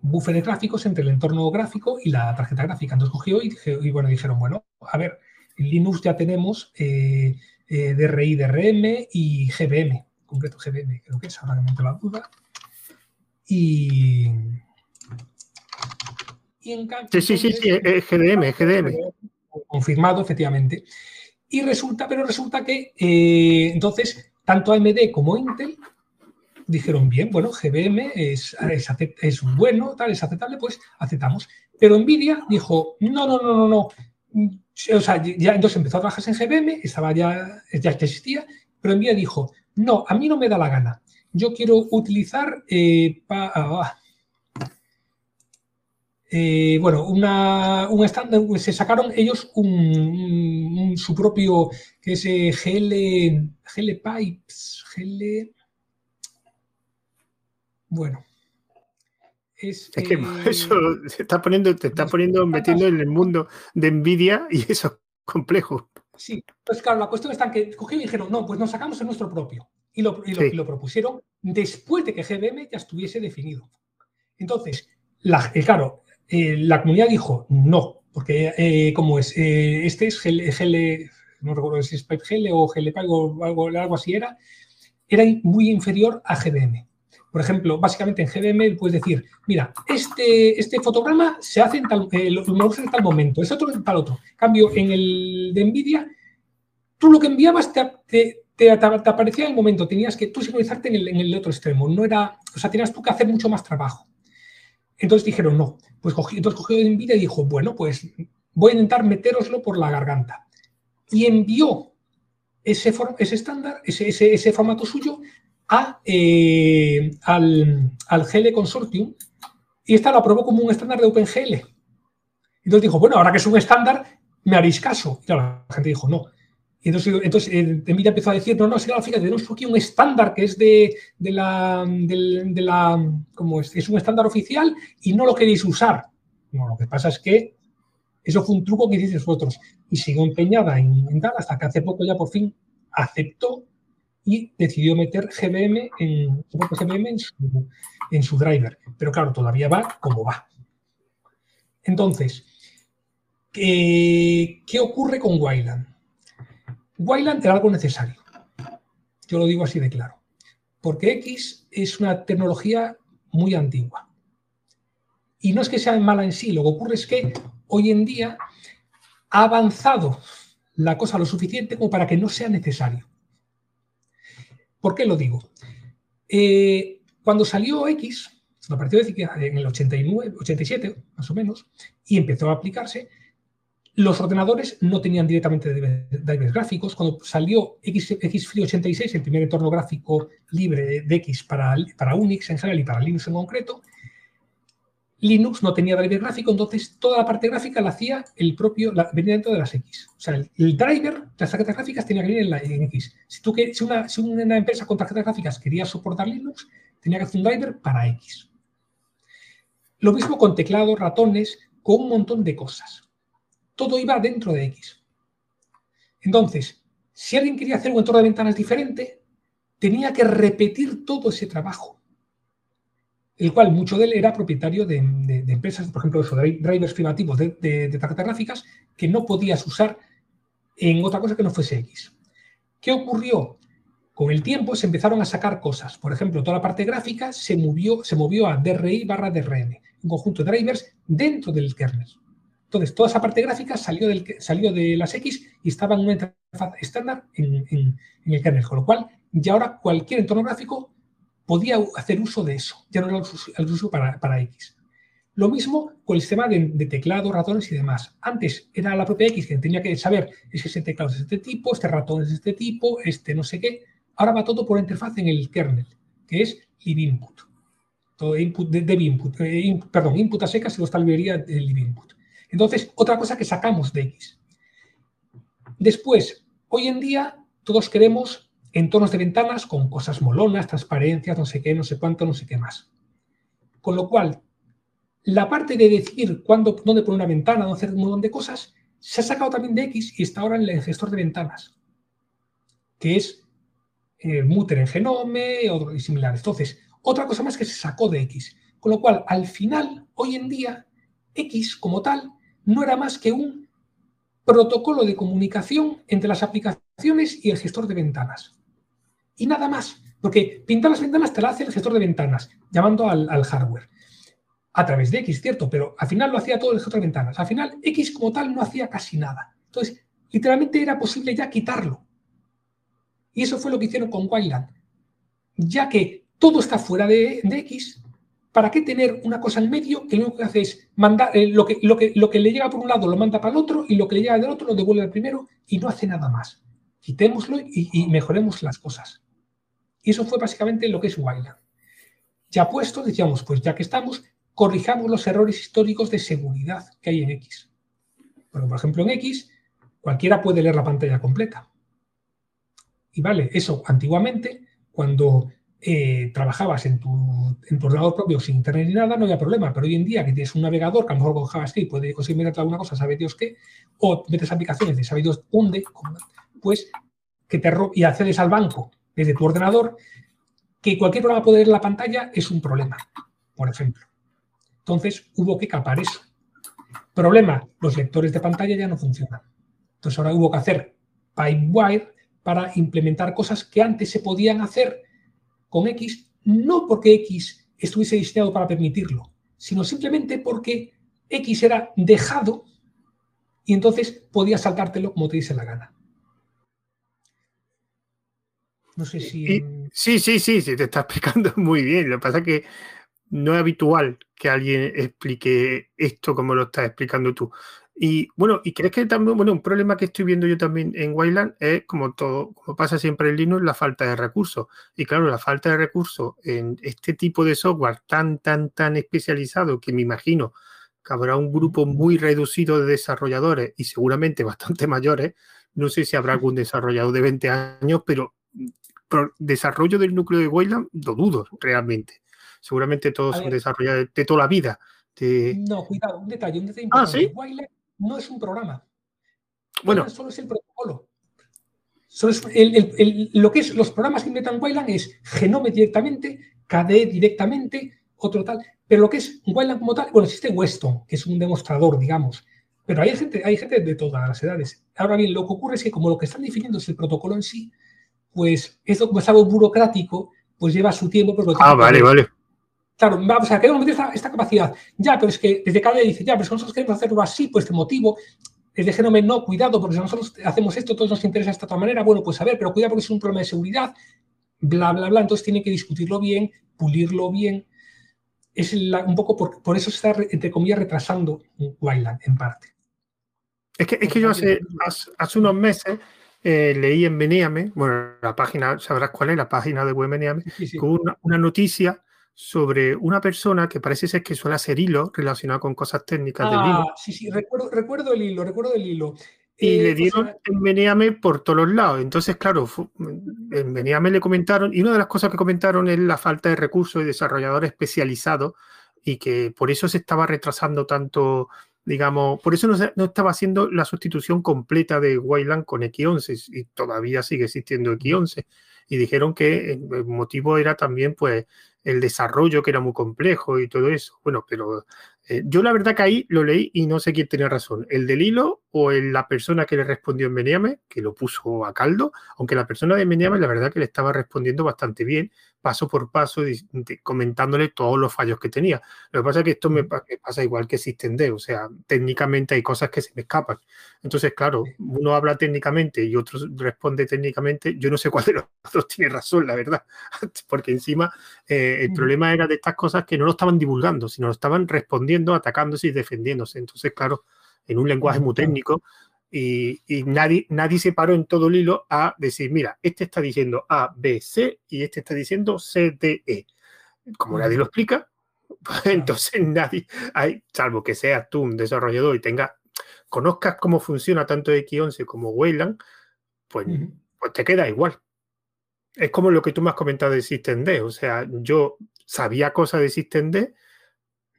buffer de gráficos entre el entorno gráfico y la tarjeta gráfica. Entonces cogió y, bueno, dijeron, bueno, a ver, en Linux ya tenemos DRI, DRM y GBM, concreto GBM, creo que es, ahora que me la duda. Y, y en cambio, sí, sí, sí, GDM, GDM. Confirmado, efectivamente. Y resulta, pero resulta que eh, entonces tanto AMD como Intel dijeron, bien, bueno, GBM es, es, bueno, tal, es aceptable, pues aceptamos. Pero Nvidia dijo, no, no, no, no, no. O sea, ya entonces empezó a trabajar en GBM, estaba ya, ya existía, pero Nvidia dijo, no, a mí no me da la gana. Yo quiero utilizar eh, ah, eh, bueno, un estándar, se sacaron ellos un, su propio, que es eh, GL, GL Pipes, GL, bueno. Es, que eh, eso se está poniendo, te está poniendo metiendo en el mundo de Nvidia y eso es complejo. Sí, pues claro, la cuestión está que cogieron y dijeron, no, pues nos sacamos el nuestro propio. Y lo, y lo, propusieron después de que GBM ya estuviese definido. Entonces, la, claro, eh, la comunidad dijo no, porque eh, como es, eh, este es GL, no recuerdo si es PipeGL o GLPipe o algo, algo así era, era muy inferior a GBM. Por ejemplo, básicamente en GBM puedes decir, mira, este, este fotograma se hace en tal, en tal momento, es otro en tal otro. cambio, en el de NVIDIA, tú lo que enviabas te, te, aparecía en el momento, tenías que tú sincronizarte en el, otro extremo, no era, o sea, tenías tú que hacer mucho más trabajo. Entonces dijeron, no, pues cogí, entonces cogió Nvidia y dijo, bueno, pues voy a intentar meteroslo por la garganta. Y envió ese, ese estándar, ese, ese, formato suyo, a, eh, al, al GL Consortium y esta lo aprobó como un estándar de OpenGL. Entonces dijo, bueno, ahora que es un estándar, me haréis caso. Y la gente dijo, no. Entonces, entonces eh, empezó a decir, no, no, sí, fíjate, tenemos aquí un estándar que es de, de la, de, la como es, es un estándar oficial y no lo queréis usar. No, lo que pasa es que eso fue un truco que hicisteis vosotros y siguió empeñada en, en tal hasta que hace poco ya por fin aceptó y decidió meter GBM en, GBM en, su, en su driver. Pero claro, todavía va como va. Entonces, ¿qué, qué ocurre con Wayland? Wayland era algo necesario. Yo lo digo así de claro. Porque X es una tecnología muy antigua. Y no es que sea mala en sí, lo que ocurre es que hoy en día ha avanzado la cosa lo suficiente como para que no sea necesario. ¿Por qué lo digo? Eh, cuando salió X, a partir de en el 89, 87 más o menos, y empezó a aplicarse, los ordenadores no tenían directamente drivers gráficos. Cuando salió XFree 86, el primer entorno gráfico libre de X para, Unix en general y para Linux en concreto, Linux no tenía driver gráfico, entonces toda la parte gráfica la hacía el propio, venía dentro de las X. O sea, el, driver, las tarjetas gráficas tenía que venir en, la, X. Si una empresa con tarjetas gráficas quería soportar Linux, tenía que hacer un driver para X. Lo mismo con teclados, ratones, con un montón de cosas todo iba dentro de X. Entonces, si alguien quería hacer un entorno de ventanas diferente, tenía que repetir todo ese trabajo, el cual mucho de él era propietario de, empresas, por ejemplo, drivers privativos de, de tarjetas gráficas que no podías usar en otra cosa que no fuese X. ¿Qué ocurrió? Con el tiempo se empezaron a sacar cosas. Por ejemplo, toda la parte gráfica se movió, se movió a DRI barra DRM, un conjunto de drivers dentro del kernel. Entonces, toda esa parte gráfica salió, de las X y estaba en una interfaz estándar en, el kernel, con lo cual ya ahora cualquier entorno gráfico podía hacer uso de eso, ya no era el uso, para, X. Lo mismo con el sistema de, teclado, ratones y demás. Antes era la propia X quien tenía que saber es que ese teclado es de este tipo, este ratón es de este tipo, este no sé qué. Ahora va todo por interfaz en el kernel, que es libinput. Todo input de, input, eh, perdón, input a secas y luego está la librería de libinput. Entonces, otra cosa que sacamos de X. Después, hoy en día todos queremos entornos de ventanas con cosas molonas, transparencias, no sé qué, no sé cuánto, no sé qué más. Con lo cual, la parte de decir cuándo, dónde poner una ventana, dónde hacer un montón de cosas, se ha sacado también de X y está ahora en el gestor de ventanas, que es eh, Mutter en Genome y similares. Entonces, otra cosa más que se sacó de X. Con lo cual, al final, hoy en día, X como tal no era más que un protocolo de comunicación entre las aplicaciones y el gestor de ventanas. Y nada más, porque pintar las ventanas te la hace el gestor de ventanas, llamando al, hardware. A través de X, cierto, pero al final lo hacía todo el gestor de ventanas. Al final, X como tal no hacía casi nada. Entonces, literalmente era posible ya quitarlo. Y eso fue lo que hicieron con Wayland. Ya que todo está fuera de, X, ¿para qué tener una cosa en medio que lo único que hace es mandar eh, lo, que, lo, que, lo que le llega por un lado lo manda para el otro y lo que le llega del otro lo devuelve al primero y no hace nada más? Quitémoslo y, mejoremos las cosas. Y eso fue básicamente lo que es Wayland. Ya puesto, decíamos, pues ya que estamos, corrijamos los errores históricos de seguridad que hay en X. por ejemplo, en X, cualquiera puede leer la pantalla completa. Y vale, eso antiguamente, cuando eh, trabajabas en tu, en ordenador propio sin internet ni nada, no había problema. Pero hoy en día que tienes un navegador que a lo mejor con JavaScript puede conseguir meter alguna cosa, sabe Dios qué, o metes aplicaciones de sabe Dios dónde, pues que te y accedes al banco desde tu ordenador, que cualquier programa puede leer la pantalla es un problema, por ejemplo. Entonces hubo que capar eso. Problema, los lectores de pantalla ya no funcionan. Entonces ahora hubo que hacer Pipewire para implementar cosas que antes se podían hacer con X, no porque X estuviese diseñado para permitirlo, sino simplemente porque X era dejado y entonces podías saltártelo como te dice la gana. No sé si. sí, sí, sí, sí, te está explicando muy bien. Lo que pasa es que no es habitual que alguien explique esto como lo estás explicando tú. Y bueno, ¿y crees que también, bueno, un problema que estoy viendo yo también en Wayland es como todo, como pasa siempre en Linux, la falta de recursos. Y claro, la falta de recursos en este tipo de software tan, tan, tan especializado que me imagino que habrá un grupo muy reducido de desarrolladores y seguramente bastante mayores. No sé si habrá algún desarrollador de 20 años, pero, desarrollo del núcleo de Wayland lo dudo realmente. Seguramente todos son desarrolladores de toda la vida. No, cuidado, un detalle, un detalle ah, importante. Wayland no es un programa. Bueno. Solo es el protocolo. lo que es los programas que inventan Wayland es Genome directamente, KDE directamente, otro tal. Pero lo que es Wayland como tal, bueno, existe Weston, que es un demostrador, digamos. Pero hay gente, hay gente de todas las edades. Ahora bien, lo que ocurre es que como lo que están definiendo es el protocolo en sí, pues esto como es algo burocrático, pues lleva su tiempo. ah, vale, vale. Claro, vamos a queremos meter esta, esta, capacidad. Ya, pero es que desde cada dice, ya, pero si nosotros queremos hacerlo así, pues este motivo. Desde Genome, no, cuidado, porque si nosotros hacemos esto, todos nos interesa de esta otra manera. Bueno, pues a ver, pero cuidado porque es un problema de seguridad, bla, bla, bla. Entonces tiene que discutirlo bien, pulirlo bien. Es un poco por, eso se está, entre comillas, retrasando Wayland en parte. Es que, es que yo hace, hace unos meses eh, leí en Beneame, bueno, la página, sabrás cuál es, la página de web Beneame, con una, una, noticia sobre una persona que parece ser que suele hacer hilo relacionado con cosas técnicas del hilo. Ah, sí, sí, recuerdo, recuerdo el hilo, recuerdo el hilo. Y le eh, dieron en Beneame por todos los lados. Entonces, claro, en Beneame le comentaron, y una de las cosas que comentaron es la falta de recursos y desarrolladores especializados, y que por eso se estaba retrasando tanto, digamos, por eso no, no estaba haciendo la sustitución completa de Wayland con X11, y todavía sigue existiendo X11. Y dijeron que el motivo era también, pues, el desarrollo que era muy complejo y todo eso. Bueno, pero eh, yo la verdad que ahí lo leí y no sé quién tenía razón, el del hilo o la persona que le respondió en Meniame, que lo puso a caldo, aunque la persona de Meniame la verdad que le estaba respondiendo bastante bien, paso por paso, comentándole todos los fallos que tenía. Lo que pasa es que esto me, pasa igual que SystemD, o sea, técnicamente hay cosas que se me escapan. Entonces, claro, uno habla técnicamente y otro responde técnicamente, yo no sé cuál de los dos tiene razón, la verdad, porque encima eh, el problema era de estas cosas que no lo estaban divulgando, sino lo estaban respondiendo atacándose y defendiéndose. Entonces, claro, en un lenguaje muy técnico, y, nadie, nadie se paró en todo el hilo a decir, mira, este está diciendo A, B, C y este está diciendo C, D, E. Como nadie lo explica, pues entonces nadie, hay, salvo que seas tú un desarrollador y tenga, conozcas cómo funciona tanto X11 como Wayland, pues, pues te queda igual. Es como lo que tú me has comentado de SystemD. O sea, yo sabía cosas de SystemD,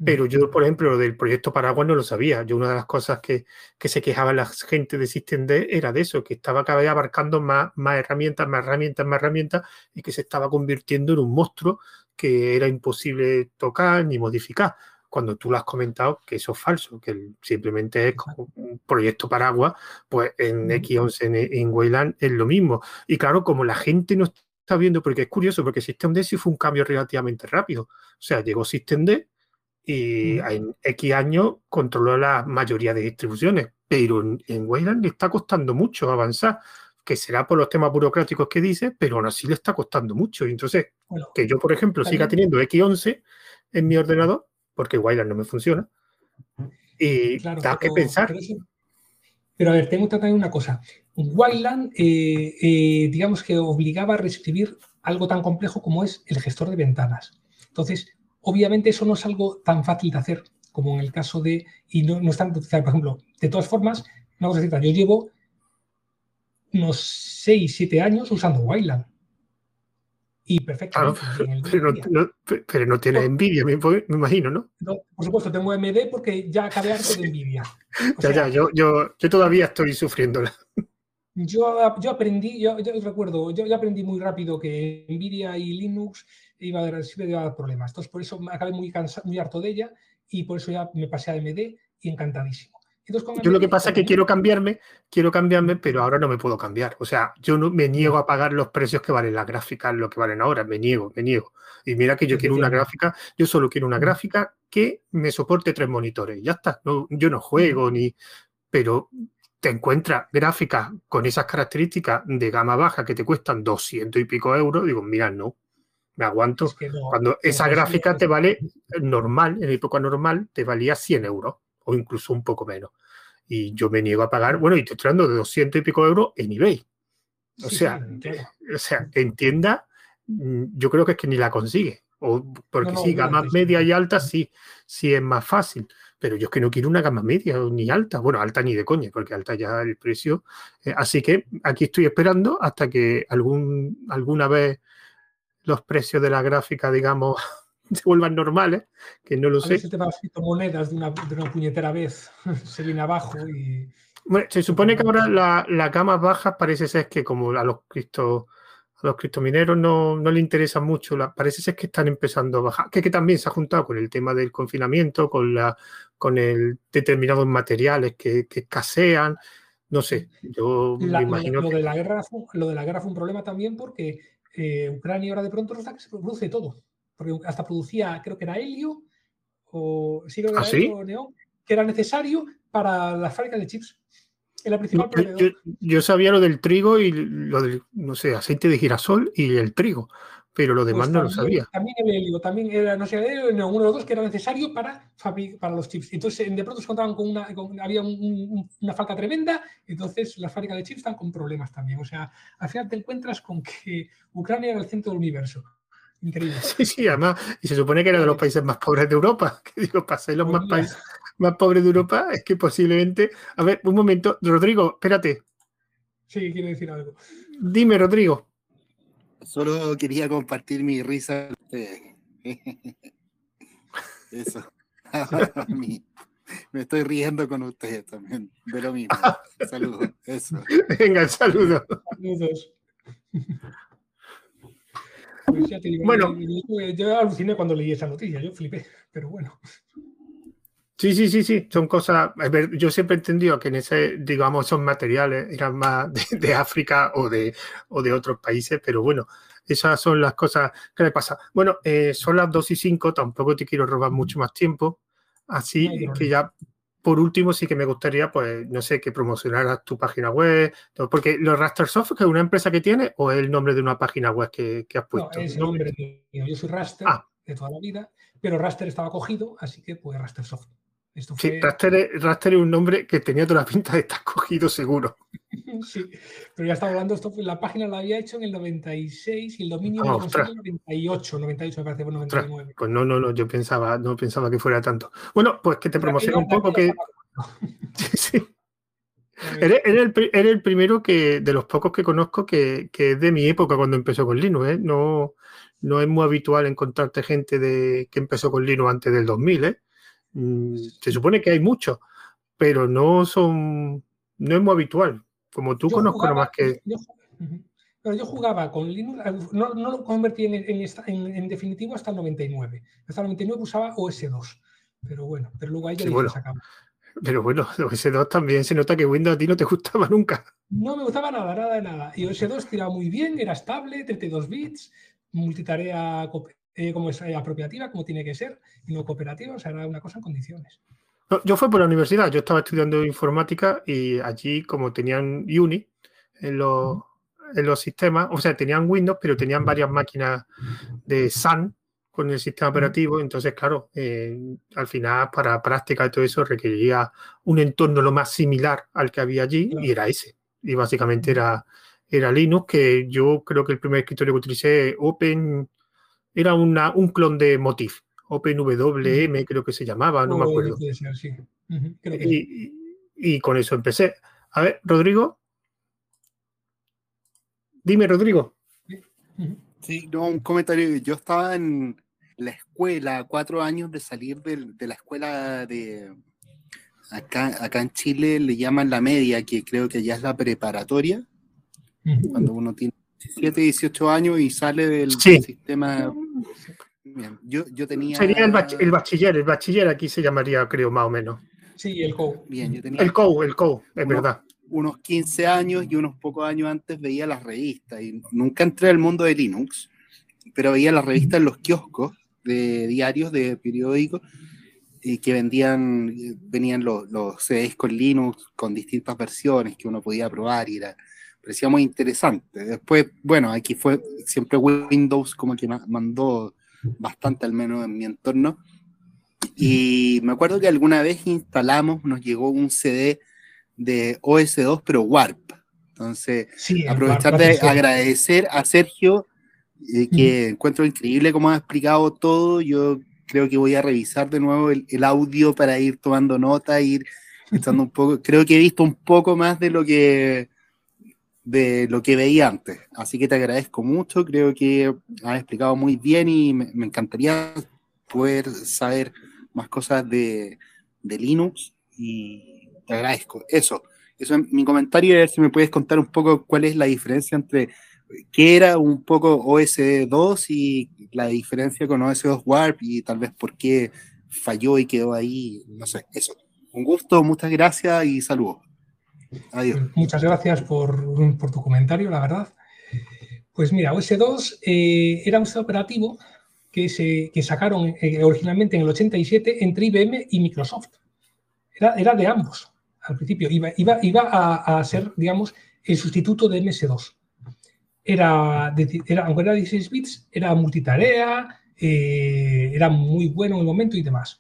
pero yo, por ejemplo, del proyecto Paraguay no lo sabía. Yo una de las cosas que, que se quejaba la gente de SystemD era de eso, que estaba cada vez abarcando más, más herramientas, más herramientas, más herramientas, y que se estaba convirtiendo en un monstruo que era imposible tocar ni modificar cuando tú lo has comentado que eso es falso, que simplemente es como un proyecto paraguas, pues en X11 en, en Wayland es lo mismo. Y claro, como la gente no está viendo, porque es curioso, porque System sí fue un cambio relativamente rápido. O sea, llegó System y en X años controló la mayoría de distribuciones, pero en, Wayland le está costando mucho avanzar que será por los temas burocráticos que dice, pero aún así le está costando mucho. Y entonces, que yo, por ejemplo, siga teniendo X11 en mi ordenador, porque Wayland no me funciona. Y da que pensar. Pero, a ver, tengo que tratar una cosa. Wayland, eh, eh, digamos que obligaba a reescribir algo tan complejo como es el gestor de ventanas. Entonces, obviamente eso no es algo tan fácil de hacer como en el caso de, y no, no es tan, por ejemplo, de todas formas, una cosa cierta, yo llevo unos 6, 7 años usando Wayland y perfectamente. pero, no, pero, no, tiene envidia, me, imagino, ¿no? Por supuesto, tengo MD porque ya acabé harto de envidia. ya, ya, yo, yo, yo, todavía estoy sufriéndola. Yo, yo aprendí, yo, recuerdo, yo, aprendí muy rápido que Nvidia y Linux iba a a dar problemas. Entonces, por eso me acabé muy, cansado, muy harto de ella y por eso ya me pasé a MD y encantadísimo. Yo lo que pasa es que quiero cambiarme, quiero cambiarme, pero ahora no me puedo cambiar. O sea, yo no me niego a pagar los precios que valen las gráficas, lo que valen ahora, me niego, me niego. Y mira que yo quiero una gráfica, yo solo quiero una gráfica que me soporte tres monitores. Ya está, yo no juego ni, pero te encuentras gráficas con esas características de gama baja que te cuestan 200 y pico euros, digo, mira, no, me aguanto. Cuando esa gráfica te vale normal, en época normal, te valía 100 euros o incluso un poco menos. Y yo me niego a pagar, bueno, y estoy hablando de 200 y pico euros en eBay. O sea, o sea, entienda, mm, yo creo que es que ni la consigue. O porque sí, gama media y alta sí, sí es más fácil. Pero yo es que no quiero una gama media ni alta. Bueno, alta ni de coña, porque alta ya el precio. Eh, así que aquí estoy esperando hasta que algún, alguna vez los precios de la gráfica, digamos, se vuelvan normales, que no lo sé. se te van monedas de una, puñetera vez, se viene abajo y... Bueno, se supone que ahora las la gamas bajas parece ser que como a los cripto, a los criptomineros no, no le interesa mucho, parece ser que están empezando a bajar, que, que, también se ha juntado con el tema del confinamiento, con la con el determinados materiales que, que escasean, no sé, yo me imagino lo, de la guerra fue, lo de la guerra fue un problema también porque eh, Ucrania ahora de pronto resulta que se produce todo porque hasta producía, creo que era helio, o sí, creo que ¿Ah, era helio, o neón, que era necesario para la fábrica de chips. Era principal yo, sabía lo del trigo y lo del, no sé, aceite de girasol y el trigo, pero lo demás pues no lo sabía. También el helio, también era, no sé, uno de los dos que era necesario para, para los chips. Entonces, de pronto se contaban con una, había una falta tremenda, entonces la fábrica de chips están con problemas también. O sea, al final te encuentras con que Ucrania era el centro del universo. Increíble. Sí, sí, además, y se supone que era de los países más pobres de Europa. Que digo, para ser los más, países, más pobres de Europa, es que posiblemente. A ver, un momento, Rodrigo, espérate. Sí, quiero decir algo. Dime, Rodrigo. Solo quería compartir mi risa. Eso. me estoy riendo con ustedes también, de lo mismo. Saludos. Eso. Venga, saludos. Saludos. Pues bueno, yo, aluciné cuando leí esa noticia, yo flipé, pero bueno. Sí, sí, sí, sí, son cosas. Yo siempre he entendido que en ese, digamos, esos materiales eran más de, África o de, o de otros países, pero bueno, esas son las cosas que le pasa. Bueno, eh, son las 2 y 5, tampoco te quiero robar mucho más tiempo, así que ya por último, sí que me gustaría, pues, no sé, que promocionaras tu página web, porque los Raster Soft es una empresa que tiene o es el nombre de una página web que, has puesto. No, es el nombre mío. Yo soy Raster ah. de toda la vida, pero Raster estaba cogido, así que pues Raster Sí, Raster, es un nombre que tenía toda la pinta de estar cogido seguro. sí, pero ya estaba hablando, esto, la página la había hecho en el 96 y el dominio en el 98, 98 me parece, por 99. Pues no, no, no, yo pensaba, no pensaba que fuera tanto. Bueno, pues que te promocione un poco que... sí. Eres, el, primero que, de los pocos que conozco que, que, es de mi época cuando empezó con Linux. ¿eh? No, no es muy habitual encontrarte gente de, que empezó con Linux antes del 2000. ¿eh? Mm, se supone que hay muchos, pero no son, no es muy habitual. Como tú conozco nomás que... Yo, Pero yo jugaba con Linux, no, lo convertí en, en, definitivo hasta el 99. Hasta el 99 usaba OS2. Pero bueno, pero luego ahí ya bueno. sacamos. Pero bueno, OS2 también se nota que Windows a ti no te gustaba nunca. No me gustaba nada, nada de nada. Y OS2 tiraba muy bien, era estable, 32 bits, multitarea eh, como es eh, apropiativa, como tiene que ser, y no cooperativa, o sea, era una cosa en condiciones. yo fui por la universidad, yo estaba estudiando informática y allí, como tenían Uni en los, en los sistemas, o sea, tenían Windows, pero tenían varias máquinas de Sun con el sistema operativo, entonces, claro, eh, al final para práctica y todo eso requería un entorno lo más similar al que había allí y era ese. Y básicamente era, era Linux, que yo creo que el primer escritorio que utilicé, Open, era una, un clon de Motif, OpenWM creo que se llamaba, no me acuerdo. y, y con eso empecé. A ver, Rodrigo. Dime, Rodrigo. Sí, no, un comentario. Yo estaba en, la escuela, cuatro años de salir de, la escuela de... Acá, acá en Chile le llaman la media, que creo que ya es la preparatoria, cuando uno tiene 17, 18 años y sale del, sistema... yo, yo, tenía... Sería el, bachiller, el bachiller aquí se llamaría, creo, más o menos. Sí, el COU. Bien, yo tenía... El COU, el COU, es verdad. Unos 15 años y unos pocos años antes veía las revistas y nunca entré al mundo de Linux, pero veía las revistas en los kioscos de diarios, de periódicos, y que vendían, venían los, los CDs con Linux, con distintas versiones que uno podía probar y era, parecía muy interesante. Después, bueno, aquí fue siempre Windows como que mandó bastante, al menos en mi entorno. Y me acuerdo que alguna vez instalamos, nos llegó un CD de OS2, pero Warp. Entonces, aprovechar de agradecer a Sergio que encuentro increíble cómo ha explicado todo. Yo creo que voy a revisar de nuevo el, audio para ir tomando nota, ir echando un poco. Creo que he visto un poco más de lo que de lo que veía antes. Así que te agradezco mucho. Creo que has explicado muy bien y me, encantaría poder saber más cosas de, Linux y te agradezco. Eso, eso es mi comentario. A ver si me puedes contar un poco cuál es la diferencia entre qué era un poco OS2 y la diferencia con OS2 Warp y tal vez por qué falló y quedó ahí, no sé, eso. Un gusto, muchas gracias y saludos. Muchas gracias por, tu comentario, la verdad. Pues mira, OS2 eh, era un sistema operativo que, se, sacaron eh, originalmente en el 87 entre IBM y Microsoft. Era, era de ambos al principio. Iba, iba, iba a, a, ser, digamos, el sustituto de MS2 era, era, aunque era 16 bits, era multitarea, eh, era muy bueno en el momento y demás.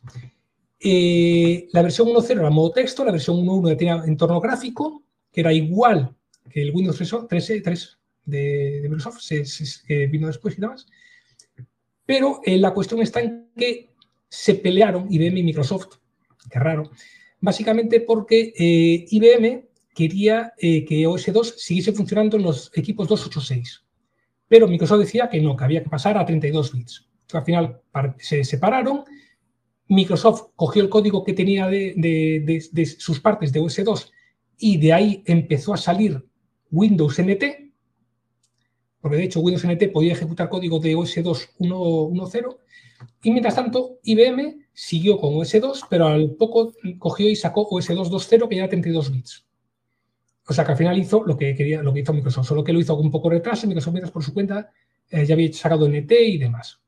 Eh, la versión 1.0 era modo texto, la versión 1.1 tenía entorno gráfico, que era igual que el Windows 3, 3 de, Microsoft, que vino después y demás. Pero eh, la cuestión está en que se pelearon IBM y Microsoft, qué raro, básicamente porque IBM quería eh, que OS2 siguiese funcionando en los equipos 286. Pero Microsoft decía que no, que había que pasar a 32 bits. al final se separaron. Microsoft cogió el código que tenía de, sus partes de OS2 y de ahí empezó a salir Windows NT, porque de hecho Windows NT podía ejecutar código de OS2 1.0, y mientras tanto IBM siguió con OS2, pero al poco cogió y sacó OS2 2.0 que ya era 32 bits. O sea que al final hizo lo que quería, lo que hizo Microsoft, solo que lo hizo con un poco de retraso. Microsoft mientras por su cuenta eh, ya había sacado NT y demás.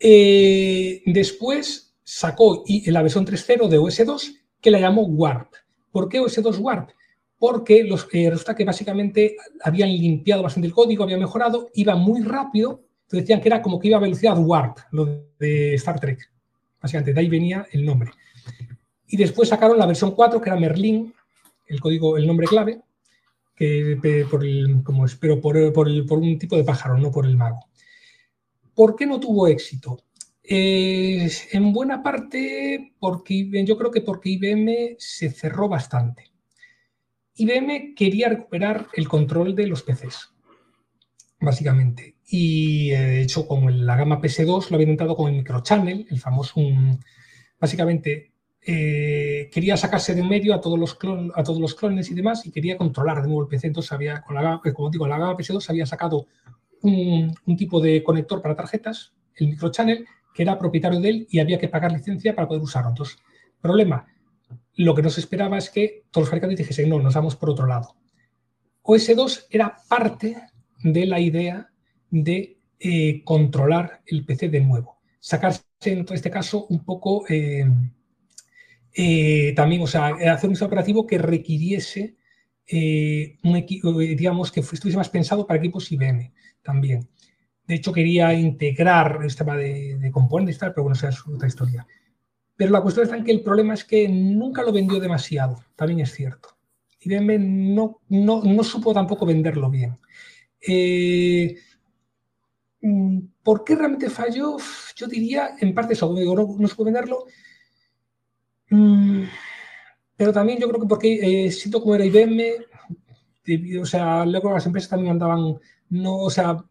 Eh, después sacó la versión 3.0 de OS2 que la llamó Warp. ¿Por qué OS2 Warp? Porque los, eh, resulta que básicamente habían limpiado bastante el código, había mejorado, iba muy rápido. Entonces decían que era como que iba a velocidad Warp, lo de Star Trek. Básicamente, de ahí venía el nombre. Y después sacaron la versión 4, que era Merlin, el código, el nombre clave, que por el, como espero, por, por, un tipo de pájaro, no por el mago. ¿Por qué no tuvo éxito? en buena parte porque yo creo que porque IBM se cerró bastante. IBM quería recuperar el control de los PCs, básicamente. Y eh, de hecho, como la gama PS2 lo había intentado con el microchannel, el famoso, básicamente eh, quería sacarse de en medio a todos, los clones y demás y quería controlar de nuevo el PC. Entonces, había, con como digo, la gama PS2 había sacado un, tipo de conector para tarjetas, el microchannel, que era propietario de él y había que pagar licencia para poder usarlo. Entonces, problema, lo que no se esperaba es que todos los fabricantes dijesen, no, nos vamos por otro lado. OS2 era parte de la idea de eh, controlar el PC de nuevo. Sacarse, en este caso, un poco eh, eh, también, o sea, hacer un operativo que requiriese un equipo, digamos, que estuviese más pensado para equipos IBM también. De hecho, quería integrar el sistema de, componentes y tal, pero bueno, esa es otra historia. Pero la cuestión está en que el problema es que nunca lo vendió demasiado, también es cierto. IBM no, no, no supo tampoco venderlo bien. Eh, mm, ¿Por qué realmente falló? Yo diría, en parte eso, no, no supo venderlo. Mm, pero también yo creo que porque eh, siento como era IBM, o sea, luego las empresas también andaban, no, o sea,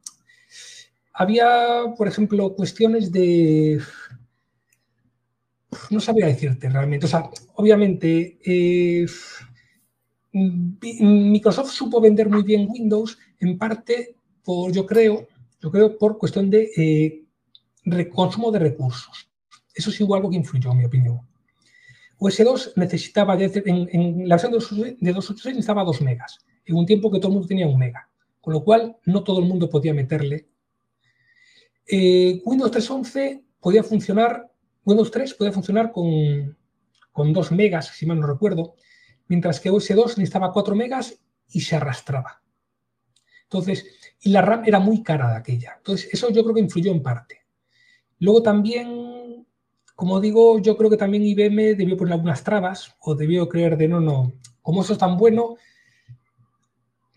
había, por ejemplo, cuestiones de, no sabría decirte realmente, o sea, obviamente, eh, Microsoft supo vender muy bien Windows, en parte por, yo creo, yo creo por cuestión de eh, consumo de recursos. Eso sí hubo algo que influyó, en mi opinión. OS2 necesitaba, en, la versión de 286 necesitaba 2 megas, en un tiempo que todo el mundo tenía 1 mega, con lo cual no todo el mundo podía meterle. Eh, Windows 3.11 podía funcionar, Windows 3 podía funcionar con, con 2 megas, si mal no recuerdo, mientras que OS2 necesitaba 4 megas y se arrastraba. Entonces, y la RAM era muy cara de aquella. Entonces, eso yo creo que influyó en parte. Luego también, como digo, yo creo que también IBM debió poner algunas trabas o debió creer de no, no, como eso es tan bueno,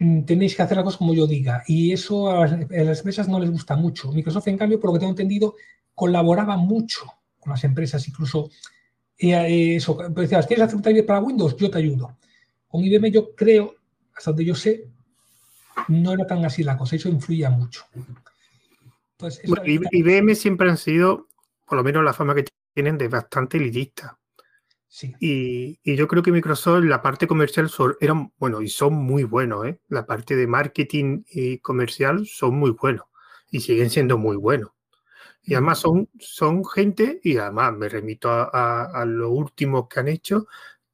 mm, tenéis que hacer las cosas como yo diga. Y eso a las, empresas no les gusta mucho. Microsoft, en cambio, por lo que tengo entendido, colaboraba mucho con las empresas, incluso eh, eso, pues decías, ¿quieres hacer un taller para Windows? Yo te ayudo. Con IBM yo creo, hasta donde yo sé, no era tan así la cosa, eso influía mucho. IBM siempre han sido, por lo menos la fama que tienen, de bastante elitista. Sí. Y, yo creo que Microsoft, la parte comercial, eran, bueno, y son muy buenos, ¿eh? La parte de marketing y comercial son muy buenos y siguen siendo muy buenos. Y además son, son gente, y además me remito a, a, lo último que han hecho,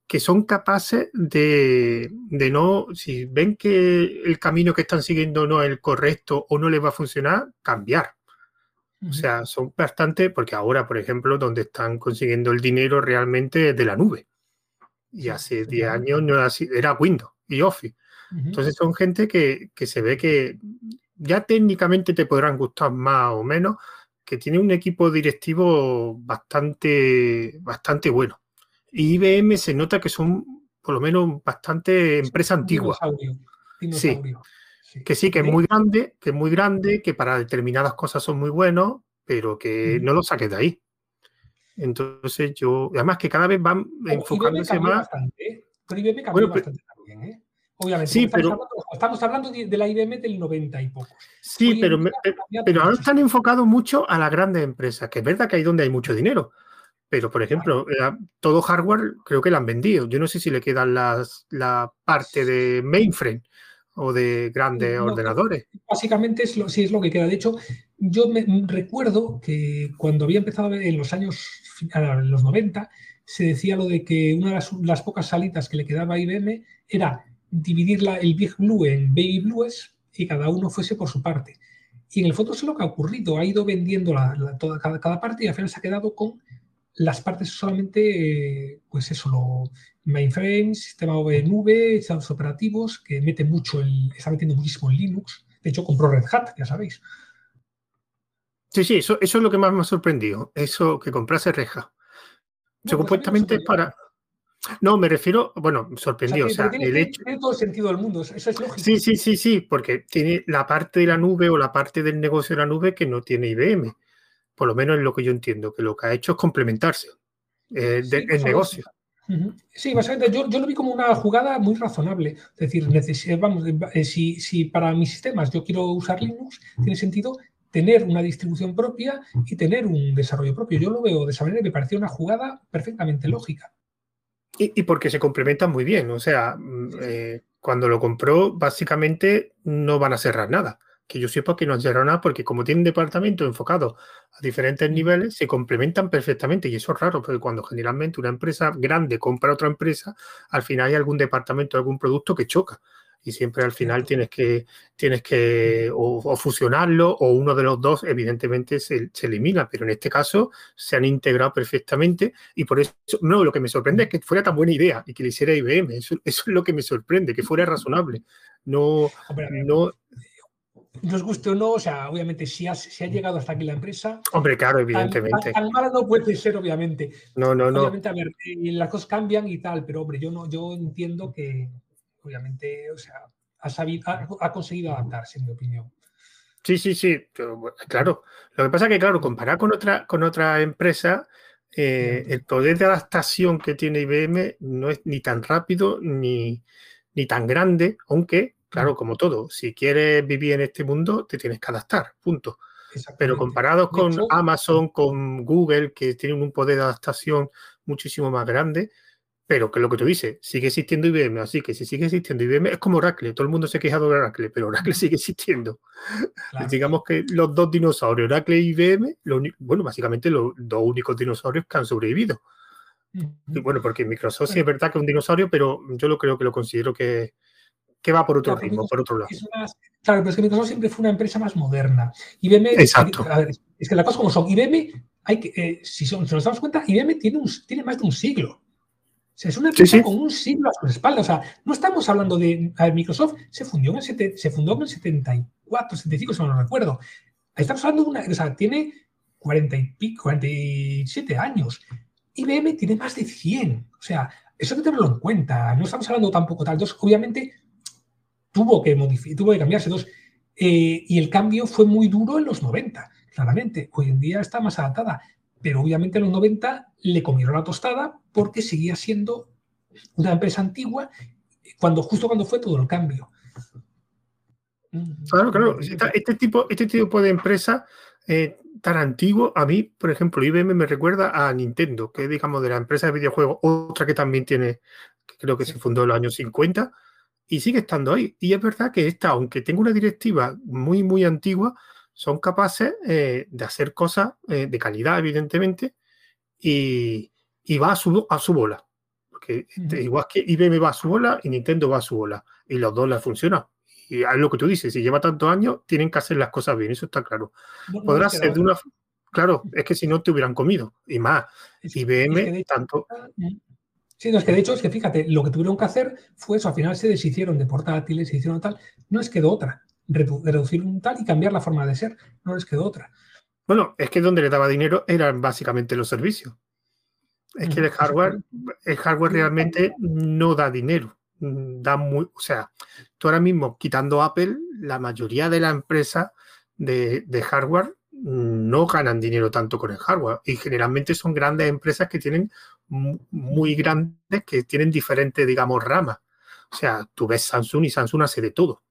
que son capaces de, de, no, si ven que el camino que están siguiendo no es el correcto o no les va a funcionar, cambiar. O sea, son bastante, porque ahora, por ejemplo, donde están consiguiendo el dinero realmente es de la nube. Y hace 10 años no era, era Windows y Office. Entonces son gente que, que se ve que ya técnicamente te podrán gustar más o menos, que tiene un equipo directivo bastante, bastante bueno. Y IBM se nota que son, por lo menos, bastante empresa antigua. Sí. Que sí, que es muy grande, que es muy grande, que para determinadas cosas son muy buenos, pero que no lo saques de ahí. Entonces yo, además que cada vez van enfocándose más. Bastante, pero IBM cambió bastante también, ¿eh? Obviamente, sí, estamos, pero, hablando, estamos, hablando, de la IBM del 90 y poco. Sí, pero, pero ahora están enfocados mucho a las grandes empresas, que es verdad que ahí donde hay mucho dinero. Pero, por ejemplo, todo hardware creo que lo han vendido. Yo no sé si le quedan las, la parte de mainframe o de grandes ordenadores. Básicamente es lo, sí es lo que queda. De hecho, yo me recuerdo que cuando había empezado en los años, en los 90, se decía lo de que una de las, las pocas salitas que le quedaba a IBM era dividir el Big Blue en Baby Blues y cada uno fuese por su parte. Y en el fondo es lo que ha ocurrido, ha ido vendiendo la, toda, cada, parte y al final se ha quedado con las partes solamente, eh, pues eso, lo, mainframe, sistema de nube, sistemas operativos, que mete mucho, el, está metiendo muchísimo en Linux. De hecho, compró Red Hat, ya sabéis. Sí, sí, eso, eso es lo que más me ha sorprendido, eso que comprase Red Hat. supuestamente es para... No, me refiero, bueno, sorprendió. O sea, tiene, el hecho... tiene, todo el sentido del mundo, eso es lógico. Sí, sí, sí, sí, porque tiene la parte de la nube o la parte del negocio de la nube que no tiene IBM. Por lo menos es lo que yo entiendo, que lo que ha hecho es complementarse eh, sí, el negocio. Sí, básicamente yo, yo, lo vi como una jugada muy razonable. Es decir, vamos, eh, si, si, para mis sistemas yo quiero usar Linux, tiene sentido tener una distribución propia y tener un desarrollo propio. Yo lo veo de esa manera y me pareció una jugada perfectamente lógica. Y, porque se complementan muy bien. O sea, mm, eh, cuando lo compró, básicamente no van a cerrar nada. Que yo sepa que no han cerrado nada porque como tienen departamento enfocado a diferentes niveles, se complementan perfectamente. Y eso es raro, porque cuando generalmente una empresa grande compra otra empresa, al final hay algún departamento, algún producto que choca. Y siempre al final tienes que, tienes que o, fusionarlo o uno de los dos evidentemente se, elimina, pero en este caso se han integrado perfectamente y por eso, no, lo que me sorprende es que fuera tan buena idea y que le hiciera IBM, eso, es lo que me sorprende, que fuera razonable, no... no nos guste o no, o sea, obviamente si ha, ha llegado hasta aquí la empresa. Hombre, claro, evidentemente. Tan, mala no puede ser, obviamente. No, no, no. Obviamente, a ver, eh, las cosas cambian y tal, pero hombre, yo no, yo entiendo que, obviamente, o sea, ha, sabido, ha, conseguido adaptarse, en mi opinión. Sí, sí, sí, claro. Lo que pasa es que, claro, comparar con otra, con otra empresa, eh, el poder de adaptación que tiene IBM no es ni tan rápido ni, ni tan grande, aunque, claro, como todo, si quieres vivir en este mundo, te tienes que adaptar, punto. Pero comparados con Amazon, con Google, que tienen un poder de adaptación muchísimo más grande, pero que lo que tú dices, sigue existiendo IBM, así que si sigue existiendo IBM es como Oracle, todo el mundo se queja de Oracle, pero Oracle sigue existiendo. Digamos que los dos dinosaurios, Oracle y IBM, bueno, básicamente los dos únicos dinosaurios que han sobrevivido. bueno, porque Microsoft sí es verdad que es un dinosaurio, pero yo lo creo que lo considero que, que va por otro ritmo, por otro lado. claro, pero es que Microsoft siempre fue una empresa más moderna. IBM, Exacto. es que las cosas como son, IBM, hay que, eh, si, si, nos damos cuenta, IBM tiene, un, tiene más de un siglo sea, es una empresa con un siglo a su espalda. O sea, no estamos hablando de. Microsoft se, fundió en el se fundó en el 74, 75, si no lo recuerdo. Ahí estamos hablando de una. O sea, tiene 40 y pico, 47 años. IBM tiene más de 100. O sea, eso hay que tenerlo en cuenta. No estamos hablando tampoco tal. Entonces, obviamente, tuvo que modificar, tuvo que cambiarse. Entonces, eh, y el cambio fue muy duro en los 90, claramente. Hoy en día está más adaptada pero obviamente en los 90 le comieron la tostada porque seguía siendo una empresa antigua cuando justo cuando fue todo el cambio. Claro, claro. Este tipo, este tipo de empresa eh, tan antiguo, a mí, por ejemplo, IBM me recuerda a Nintendo, que es, digamos, de la empresa de videojuegos, otra que también tiene, creo que se fundó en los años 50, y sigue estando ahí. Y es verdad que esta, aunque tenga una directiva muy, muy antigua, son capaces eh, de hacer cosas eh, de calidad, evidentemente, y, va a su, a su bola. Porque este, igual que IBM va a su bola y Nintendo va a su bola, y los dos las funcionan. Y es lo que tú dices, si lleva tantos años, tienen que hacer las cosas bien, eso está claro. Podrá ser de una... Claro, es que si no te hubieran comido, y más. IBM, tanto... Sí, no, es que de hecho es que fíjate, lo que tuvieron que hacer fue eso, al final se deshicieron de portátiles, se hicieron tal, no es quedó otra reducir un tal y cambiar la forma de ser. No les quedó otra. Bueno, es que donde le daba dinero eran básicamente los servicios. Es que el hardware, el hardware realmente no da dinero. Da muy, o sea, tú ahora mismo quitando Apple, la mayoría de las empresas de, de hardware no ganan dinero tanto con el hardware y generalmente son grandes empresas que tienen muy grandes, que tienen diferentes, digamos, ramas. O sea, tú ves Samsung y Samsung hace de todo.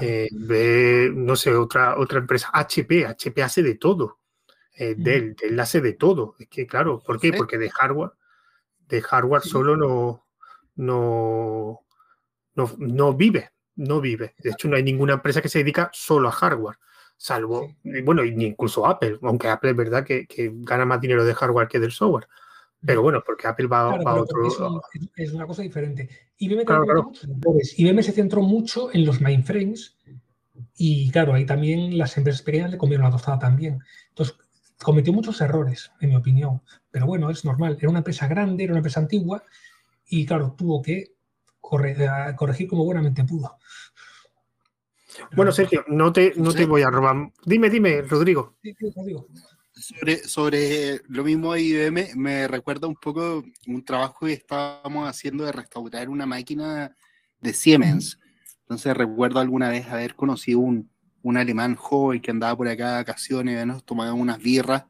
Eh, ve, no sé, otra, otra empresa, HP, HP hace de todo. Eh, Dell, Dell hace de todo. Es que, claro, ¿por qué? Porque de hardware, de hardware solo no, no, no, vive, no vive. De hecho, no hay ninguna empresa que se dedica solo a hardware, salvo, bueno, ni incluso Apple, aunque Apple es verdad que, que, gana más dinero de hardware que del software. Pero bueno, porque Apple va a otro. Es, una cosa diferente. IBM, IBM se centró mucho en los mainframes y claro, ahí también las empresas pequeñas le comieron la tostada también. Entonces, cometió muchos errores, en mi opinión. Pero bueno, es normal. Era una empresa grande, era una empresa antigua y claro, tuvo que eh, corregir como buenamente pudo. Bueno, Sergio, no te, no te voy a robar. Dime, dime, Rodrigo. Sí, Rodrigo sobre, sobre lo mismo de IBM, me recuerda un poco un trabajo que estábamos haciendo de restaurar una máquina de Siemens. Entonces recuerdo alguna vez haber conocido un, un alemán joven que andaba por acá de vacaciones, nos tomábamos unas birras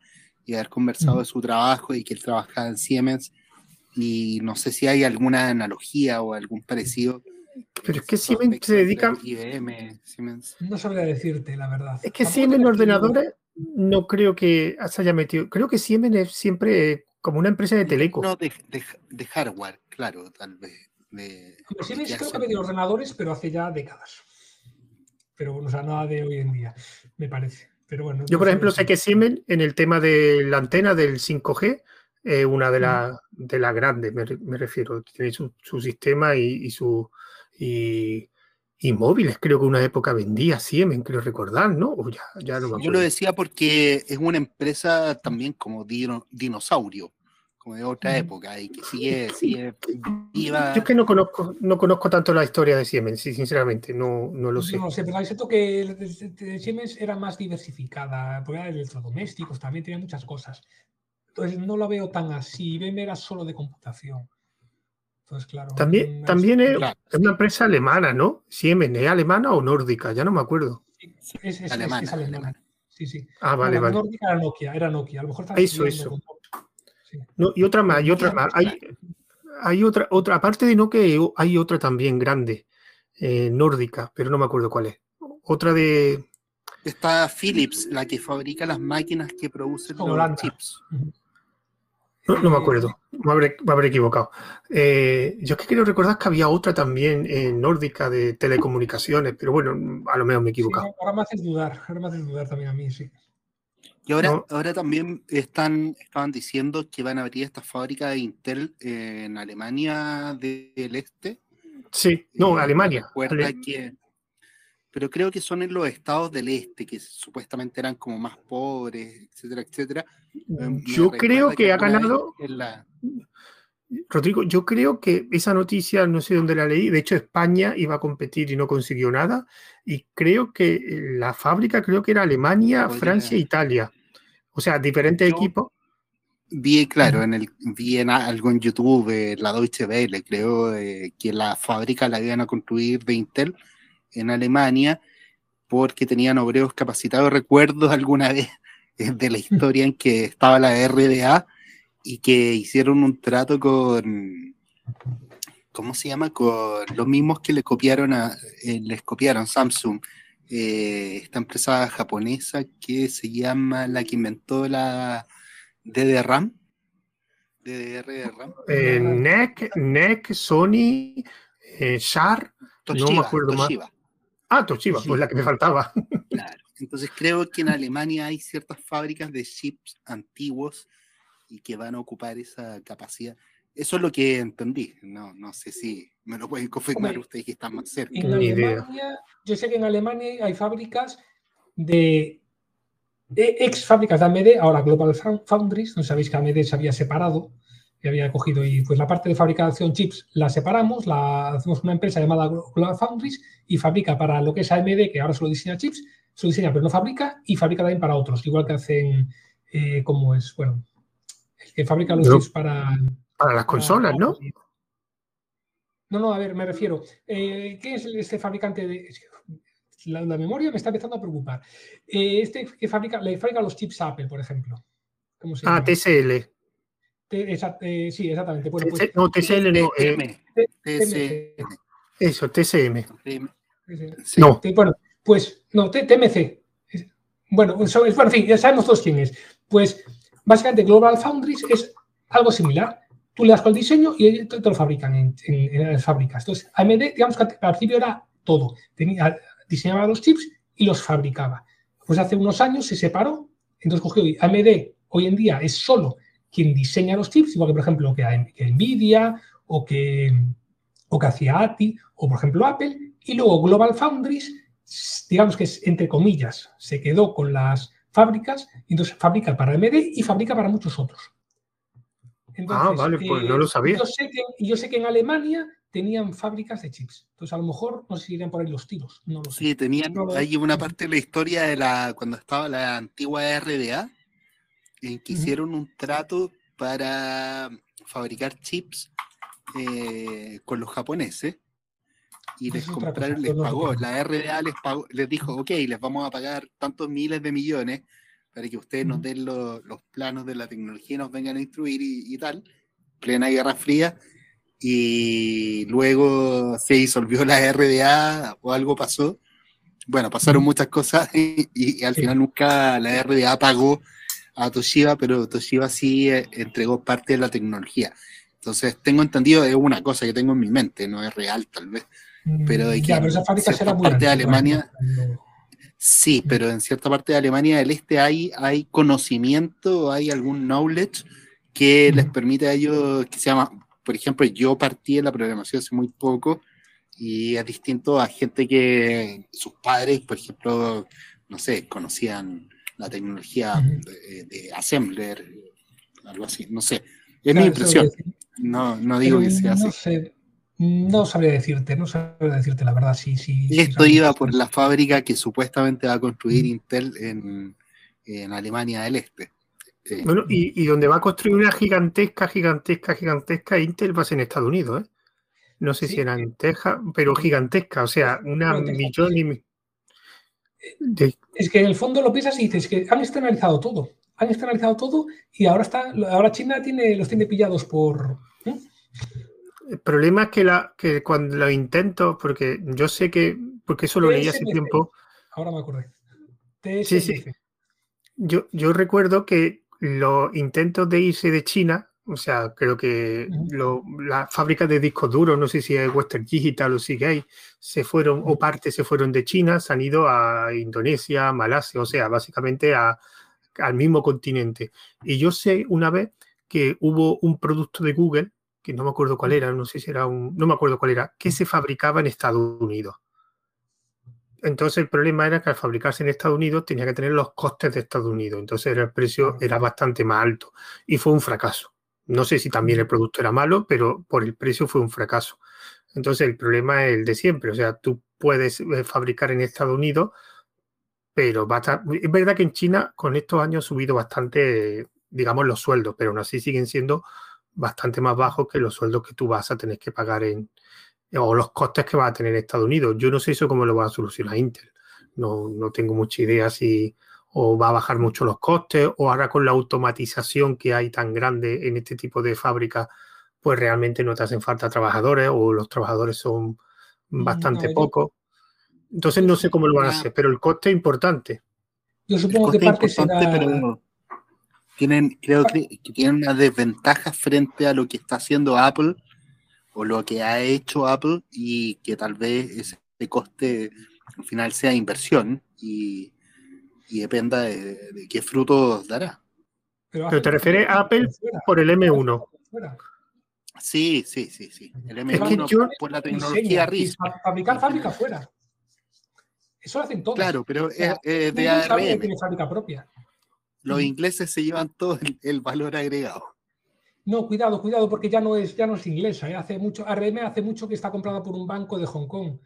y haber conversado de su trabajo y que él trabajaba en Siemens. Y no sé si hay alguna analogía o algún parecido Pero es que Siemens se dedica. IBM, Siemens. No sabría decirte, la verdad. Es que Siemens ordenadores no creo que se haya metido. Creo que Siemens es siempre como una empresa de teleco. No, de, de- de hardware, claro, tal vez. De, Como Siemens creo que ha vendido ordenadores, pero hace ya décadas. Pero bueno, o sea, nada de hoy en día, me parece. Pero bueno, Yo, no por ejemplo, sé que Siemens en el tema de la antena del 5G, eh, una de las de las grandes, me, re- me refiero. Tiene su, su sistema y, y su. Y, y móviles, creo que una época vendía Siemens, creo recordar, ¿no? O ya, ya no me Yo acuerdo. lo decía porque es una empresa también como dino- dinosaurio, como de otra época, y que sigue, sigue viva. Yo es que no conozco, no conozco tanto la historia de Siemens, sinceramente, no, no lo Yo sé. no sé, pero hay cierto que el de- Siemens era más diversificada, porque era de electrodomésticos, también tenía muchas cosas. Entonces no lo veo tan así. IBM era solo de computación. Entonces, claro. También, también es, Claro. es una empresa alemana, ¿no? Siemens, ¿es alemana o nórdica? Ya no me acuerdo. Es, es- es- Alemana, es alemana. alemana. Sí, sí. Ah, vale, la vale. nórdica era Nokia, era Nokia. A lo mejor Eso, eso. Sí. No, y otra más, y otra más. Hay, hay otra, otra, aparte de Nokia, hay otra también grande, eh, nórdica, pero no me acuerdo cuál es. Otra de. Está Philips, la que fabrica las máquinas que producen los chips. No, no me Eh, acuerdo, me habré, me habré equivocado. Eh, yo es que quiero recordar que había otra también eh, nórdica de telecomunicaciones, pero bueno, a lo mejor me he Sí, equivocado. ahora me haces dudar, ahora me haces dudar también a mí, sí. Y ahora, No. ahora también están, estaban diciendo que van a abrir esta fábrica de Intel en Alemania del Este. Sí, no, Eh, Alemania. recuerda Ale- que, pero creo que son en los estados del este, que supuestamente eran como más pobres, etcétera, etcétera. Eh, me Yo creo recuerda que ha ganado. la- Rodrigo, yo creo que esa noticia, no sé dónde la leí, de hecho España iba a competir y no consiguió nada, y creo que eh, la fábrica creo que era Alemania, Francia e Italia. O sea, diferentes equipos. Vi, claro, en el, vi en algo en YouTube, eh, la Deutsche Welle, creo, eh, que la fábrica la iban a construir de Intel en Alemania porque tenían obreros capacitados. Recuerdo alguna vez de la historia en que estaba la RDA y que hicieron un trato con, ¿cómo se llama? Con los mismos que le copiaron a, eh, les copiaron Samsung, eh, esta empresa japonesa que se llama la que inventó la DDRAM. DDR-RAM. eh, NEC, NEC, Sony, eh, Sharp. No me acuerdo más. Ah, Toshiba, Toshiba. pues la que me faltaba. claro. Entonces creo que en Alemania hay ciertas fábricas de chips antiguos y que van a ocupar esa capacidad. Eso es lo que entendí. No, no sé si me lo pueden confirmar ustedes que están más cerca. En. Alemania, yo sé que en Alemania hay fábricas de, de ex fábricas de AMD, ahora Global Found- Foundries, no sabéis que AMD se había separado y había cogido y pues la parte de fabricación chips la separamos, la hacemos una empresa llamada Global Foundries y fabrica para lo que es AMD, que ahora solo diseña chips, solo diseña pero no fabrica y fabrica también para otros, igual que hacen, eh, como es, bueno, el que fabrica los chips para, Para las consolas, ¿no? No, no, a ver, me refiero. eh, ¿Qué es este fabricante de.? que La, la memoria me está empezando a preocupar. Eh, este que fabrica, le fabrica los chips Apple, por ejemplo. ¿Cómo se Ah, llama? Te- esa- eh, sí, exactamente. Bueno, pues, no, TCL no. eh, eso, TCM. Sí. No. Bueno, pues no, T- TMC. Bueno, es- bueno, en fin, ya sabemos todos quién es. Pues básicamente Global Foundries es algo similar. Tú le das con el diseño y ellos te, te lo fabrican en, en- en las fábricas. Entonces, AMD, digamos que al principio era todo. Tenía, diseñaba los chips y los fabricaba. Pues hace unos años se separó, entonces cogió y AMD hoy en día es solo quien diseña los chips, igual que por ejemplo que, que Nvidia o que, o que hacía ATI o por ejemplo Apple, y luego Global Foundries, digamos que es entre comillas, se quedó con las fábricas, y entonces fabrica para AMD y fabrica para muchos otros. Ah, vale, pues no lo sabía. Yo sé, que, y yo sé que en Alemania tenían fábricas de chips. Entonces, a lo mejor no sé si irían por ahí los tiros. No lo sé. Sí, tenían No lo- hay una parte de la historia de la cuando estaba la antigua RDA en que Ujú. hicieron un trato para fabricar chips eh, con los japoneses y les compraron, les pagó, la RDA les pagó, les dijo, ok, les vamos a pagar tantos miles de millones para que ustedes nos den lo- los planos de la tecnología y nos vengan a instruir y, y tal, plena Guerra Fría, y luego se disolvió la RDA o algo pasó. Bueno, pasaron muchas cosas y, al final nunca la RDA pagó a Toshiba, pero Toshiba sí eh, entregó parte de la tecnología. Entonces, tengo entendido, es una cosa que tengo en mi mente, no es real tal vez, mm, pero de que esa parte de Alemania, sí, pero en cierta parte de Alemania del Este hay, hay conocimiento, hay algún knowledge que les permite a ellos, que se llama, por ejemplo, yo partí en la programación hace muy poco y es distinto a gente que sus padres, por ejemplo, no sé, conocían la tecnología de, Assembler, algo así, no sé. Es mi impresión. No, no digo que sea así. no sabría decirte, no sabría decirte la verdad. Sí, sí, y esto iba por la fábrica que supuestamente va a construir Intel en, en Alemania del Este. Bueno, y, donde va a construir una gigantesca, gigantesca, gigantesca Intel va a ser en Estados Unidos, ¿eh? No sé si era en Texas, pero gigantesca, o sea, una millón y... Es que en el fondo lo piensas y dices que han externalizado todo. Han externalizado todo y ahora está, ahora China tiene, los tiene pillados por. ¿eh? El problema es que, la, que cuando lo intento, porque yo sé que, porque eso lo leí hace tiempo. Ahora me acordé. Sí, sí. Yo, yo recuerdo que los intentos de irse de China, o sea, creo que las fábricas de discos duros, no sé si es Western Digital o hay, se fueron, o parte se fueron de China, se han ido a Indonesia, Malasia, o sea, básicamente al mismo continente. Y yo sé una vez que hubo un producto de Google, que no me acuerdo cuál era, no sé si era un, no me acuerdo cuál era, que se fabricaba en Estados Unidos. Entonces el problema era que al fabricarse en Estados Unidos tenía que tener los costes de Estados Unidos. Entonces el precio era bastante más alto y fue un fracaso. No sé si también el producto era malo, pero por el precio fue un fracaso. Entonces el problema es el de siempre. O sea, tú puedes eh, fabricar en Estados Unidos, pero va es verdad que en China con estos años ha subido bastante, digamos, los sueldos, pero aún así siguen siendo bastante más bajos que los sueldos que tú vas a tener que pagar en, o los costes que va a tener Estados Unidos. Yo no sé eso cómo lo va a solucionar Intel. No, no tengo mucha idea si o va a bajar mucho los costes o ahora con la automatización que hay tan grande en este tipo de fábricas, pues realmente no te hacen falta trabajadores o los trabajadores son mm, bastante pocos. Entonces no sé cómo lo van a hacer, pero el coste es importante. Yo supongo que parte será... pero tienen, creo que tienen una desventaja frente a lo que está haciendo Apple o lo que ha hecho Apple y que tal vez ese coste al final sea inversión y, dependa de, qué frutos dará. Pero, te refieres a Apple por el M1. Sí, sí, sí, sí. El M1 por la tecnología RIS. Fabricar fábrica fuera. Eso lo hacen todos. Claro, pero es, de ARM. propia. Los ingleses se llevan todo el valor agregado. No, cuidado, cuidado, porque ya no es, ya no es inglesa. ¿eh? Hace mucho, ARM hace mucho que está comprada por un banco de Hong Kong.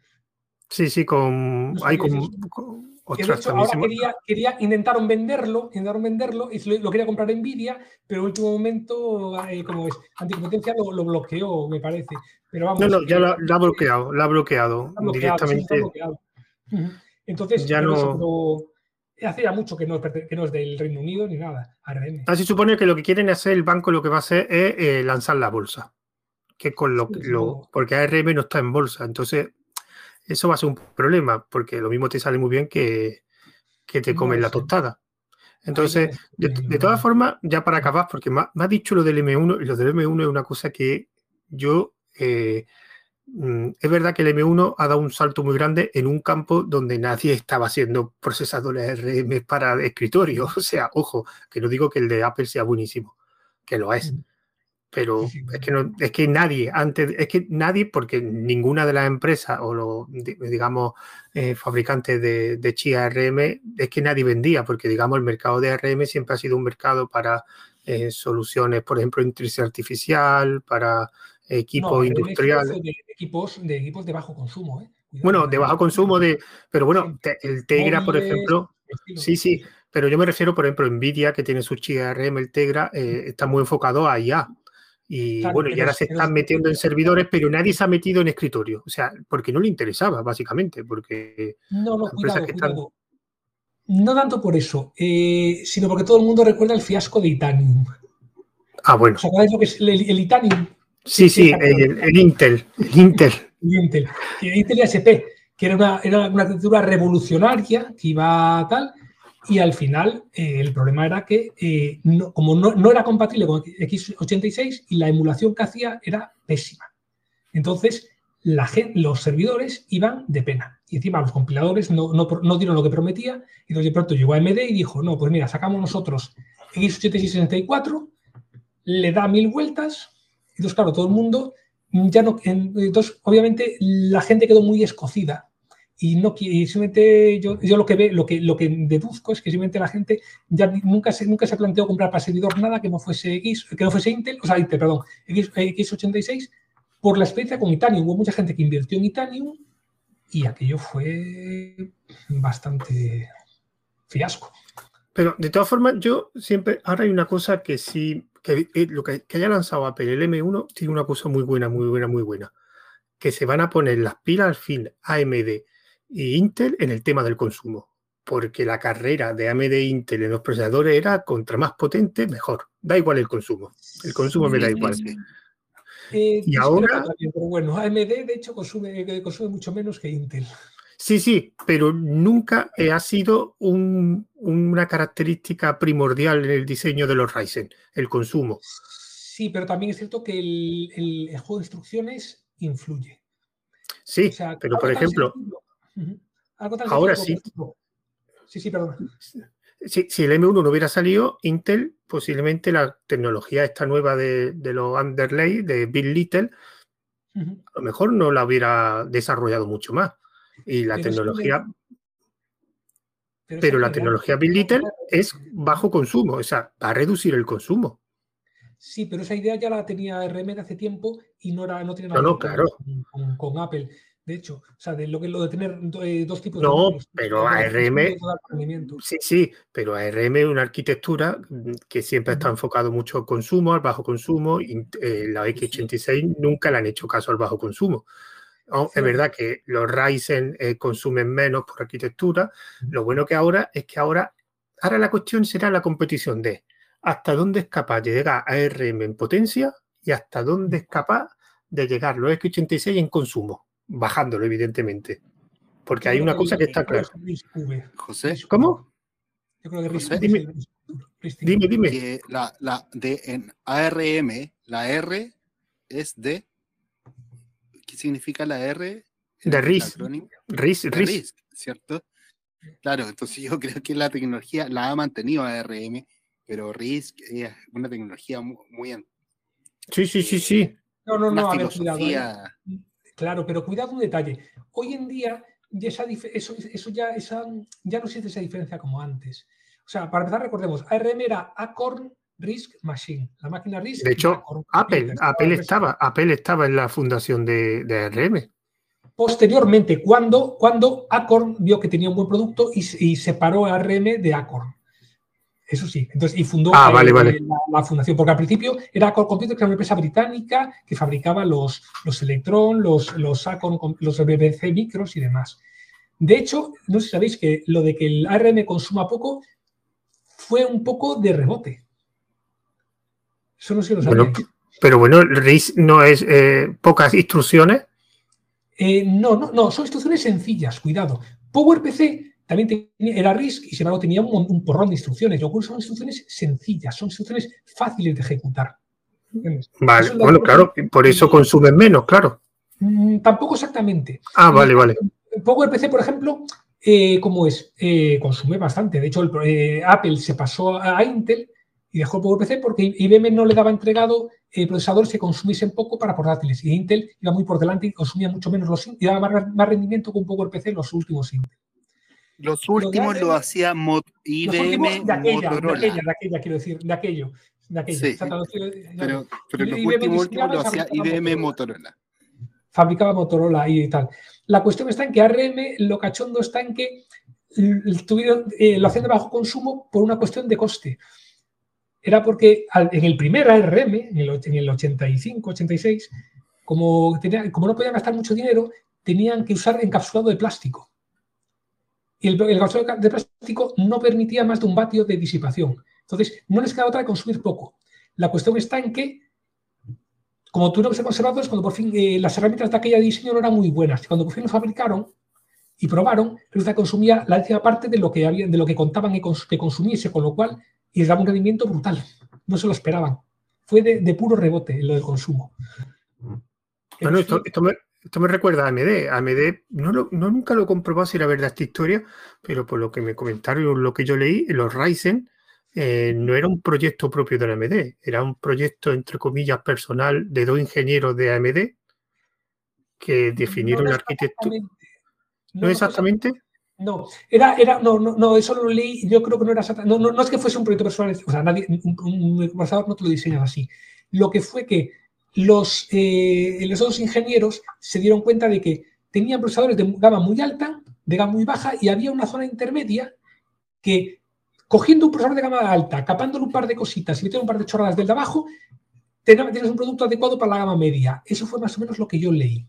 Sí, sí, con. hay con, de hecho, ahora quería, quería, intentaron venderlo, intentaron venderlo y lo, quería comprar Nvidia, pero en último momento, eh, como es anticompetencia, lo, lo, bloqueó, me parece. Pero vamos, no, no, ya lo, ha bloqueado, lo ha bloqueado, directamente. Entonces, ya no hace ya mucho que no, que no, es del Reino Unido ni nada. ARM. Así supone que lo que quieren hacer el banco, lo que va a hacer es eh, lanzar la bolsa. Que con lo, lo, porque ARM no está en bolsa. Entonces, eso va a ser un problema, porque lo mismo te sale muy bien que, que te comen la tostada. Entonces, de, todas formas, ya para acabar, porque me ha, dicho lo del M1, y lo del M1 es una cosa que yo eh, Mm, es verdad que el M1 ha dado un salto muy grande en un campo donde nadie estaba haciendo procesadores RM para escritorio. O sea, ojo, que no digo que el de Apple sea buenísimo, que lo es. Pero es que, no, es que nadie, antes, es que nadie, porque ninguna de las empresas o los, digamos, eh, fabricantes de, de chía RM, es que nadie vendía, porque, digamos, el mercado de RM siempre ha sido un mercado para eh, soluciones, por ejemplo, inteligencia artificial, para equipos industriales. De equipos, de equipos de bajo consumo. ¿eh? bueno, de bajo consumo, de, pero bueno, el Tegra, por ejemplo, sí, sí, pero yo me refiero, por ejemplo, Nvidia, que tiene su chip ARM, el Tegra, está muy enfocado a IA. Y bueno, y ahora se están metiendo en servidores, pero nadie se ha metido en escritorio. O sea, porque no le interesaba, básicamente, porque no, no, cuidado, No tanto por eso, eh, sino porque todo el mundo recuerda el fiasco de Itanium. Ah, bueno. ¿Os acordáis lo que es el, el Itanium? Sí, sí, el, Intel. El Intel. El Intel. El Intel SP, que era una, era una arquitectura revolucionaria que iba tal, y al final eh, el problema era que eh, como no, era compatible con x86 y la emulación que hacía era pésima. Entonces, los servidores iban de pena. Y encima los compiladores no, no, dieron lo que prometía. Y entonces de pronto llegó AMD y dijo, no, pues mira, sacamos nosotros x86-64, le da mil vueltas. Y entonces, claro, todo el mundo ya no... Entonces, obviamente, la gente quedó muy escocida y no y simplemente yo, yo, lo que ve, lo que lo que deduzco es que simplemente la gente ya nunca se nunca se planteó comprar para servidor nada que no fuese X, que no fuese Intel, o sea, Intel, perdón, X, X86 por la experiencia con Itanium. Hubo mucha gente que invirtió en Itanium y aquello fue bastante fiasco. Pero de todas formas, yo siempre, ahora hay una cosa que sí, que, eh, lo que, que haya lanzado Apple, el M1, tiene una cosa muy buena, muy buena, muy buena, que se van a poner las pilas al fin AMD y Intel en el tema del consumo, porque la carrera de AMD e Intel en los procesadores era contra más potente, mejor. Da igual el consumo. El consumo me da igual. Eh, y ahora. pero bueno, AMD de hecho consume, eh, consume mucho menos que Intel. Sí, sí, pero nunca ha sido una característica primordial en el diseño de los Ryzen, el consumo. Sí, pero también es cierto que el, el, juego de instrucciones influye. Sí, pero por ejemplo, Ahora sí. Sí, sí, perdón. Si, el M1 no hubiera salido, Intel, posiblemente la tecnología esta nueva de, los underlay, de Bill Little, a lo mejor no la hubiera desarrollado mucho más. Y la tecnología. pero, la tecnología Bill Little es bajo consumo, o sea, va a reducir el consumo. Sí, pero esa idea ya la tenía RM hace tiempo y no, era, no tiene nada no, claro. con, Apple de hecho. O sea, de lo que lo de tener eh, dos tipos de. No, pero ARM. Sí, sí, pero ARM es una arquitectura que siempre está enfocado mucho al consumo, al bajo consumo. Y, eh, la X86 nunca le han hecho caso al bajo consumo. es verdad que los Ryzen eh, consumen menos por arquitectura. Lo bueno que ahora es que ahora, ahora la cuestión será la competición de hasta dónde es capaz de llegar ARM en potencia y hasta dónde es capaz de llegar los X86 en consumo bajándolo, evidentemente. Porque hay una cosa que está clara. José. ¿Cómo? Yo creo que José, dime, dime, dime. Que la, la, de, en ARM, la R es de. ¿Qué significa la R? De RIS. RIS, RIS. ¿cierto? Claro, entonces yo creo que la tecnología la ha mantenido ARM, pero RIS es una tecnología muy. muy sí, sí, sí, sí. No, no, no, a ver, cuidado. ¿eh? Claro, pero cuidado un detalle. Hoy en día eso, eso ya, esa, ya no existe esa diferencia como antes. O sea, para empezar, recordemos, ARM era Acorn Risk Machine, la máquina RISC. De hecho, Apple, Apple, estaba, Apple estaba en la fundación de, de ARM. Posteriormente, cuando, cuando Acorn vio que tenía un buen producto y, y separó a ARM de Acorn. Eso sí, entonces, y fundó ah, eh, La, fundación, porque al principio era Core Computer, que era una empresa británica que fabricaba los, los Electron, los, los los BBC micros y demás. De hecho, no sé si sabéis que lo de que el ARM consuma poco fue un poco de rebote. Eso no sé si lo sabéis. pero bueno, RIS no es eh, pocas instrucciones. Eh, no, no, no, son instrucciones sencillas, cuidado. PowerPC también tenía, era RISC y sin embargo tenía un, porrón de instrucciones. Lo cual son instrucciones sencillas, son instrucciones fáciles de ejecutar. Vale, bueno, claro, por eso consumen menos, claro. Mm, tampoco exactamente. Ah, vale, vale. PowerPC, por ejemplo, eh, ¿cómo es? Eh, consume bastante. De hecho, eh, Apple se pasó a, Intel y dejó el PowerPC porque IBM no le daba entregado procesadores que consumiesen poco para portátiles. Y Intel iba muy por delante y consumía mucho menos los y daba más, más rendimiento con PowerPC en los últimos Intel. Los últimos lo, hacía IBM de aquella, Motorola. De aquella, de aquella, quiero decir, de aquello. De aquello. Sí, pero, pero los últimos, últimos lo hacía IBM Motorola. Fabricaba Motorola y tal. La cuestión está en que ARM, lo cachondo está en que tuvieron, eh, lo hacían de bajo consumo por una cuestión de coste. Era porque en el primer ARM, en el, en el 85, 86, como, tenía, como no podían gastar mucho dinero, tenían que usar encapsulado de plástico y el, el de plástico no permitía más de un vatio de disipación. Entonces, no les queda otra que consumir poco. La cuestión está en que como tuvieron que ser conservadores, cuando por fin eh, las herramientas de aquella diseño no eran muy buenas. Y cuando por fin lo fabricaron y probaron, resulta que consumía la décima parte de lo que, había, de lo que contaban que, consumiese, con lo cual y les daba un rendimiento brutal. No se lo esperaban. Fue de, puro rebote lo del consumo. Bueno, esto, me, recuerda a AMD. AMD no, no nunca lo comprobado si era verdad esta historia, pero por lo que me comentaron, lo que yo leí, los Ryzen eh, no era un proyecto propio de la AMD, era un proyecto, entre comillas, personal de dos ingenieros de AMD que definieron la arquitectura. ¿No, exactamente? No, era, era, no, no, no, eso lo leí, yo creo que no era exactamente, no, no, es que fuese un proyecto personal, o sea, nadie, un, procesador no te lo diseñas así. Lo que fue que los, eh, ingenieros se dieron cuenta de que tenían procesadores de gama muy alta, de gama muy baja, y había una zona intermedia que cogiendo un procesador de gama alta, capándole un par de cositas y metiendo un par de chorradas del de abajo, tienes un producto adecuado para la gama media. Eso fue más o menos lo que yo leí.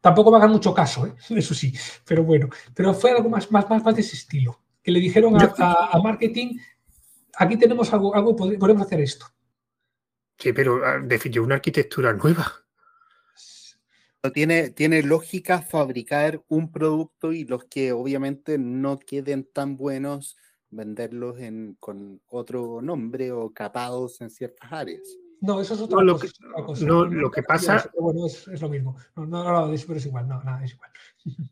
Tampoco me hagan mucho caso, ¿eh? eso sí, pero bueno, pero fue algo más, más, más, de ese estilo, que le dijeron a, marketing, aquí tenemos algo, algo podemos hacer esto. Sí, pero ah, definió una arquitectura nueva. Tiene, tiene lógica fabricar un producto y los que obviamente no queden tan buenos venderlos en, con otro nombre o capados en ciertas áreas. No, eso es otra no, cosa. Lo que, No, lo que pasa. Bueno, es, es, lo mismo. No, no, no, pero es igual. No, nada, es igual.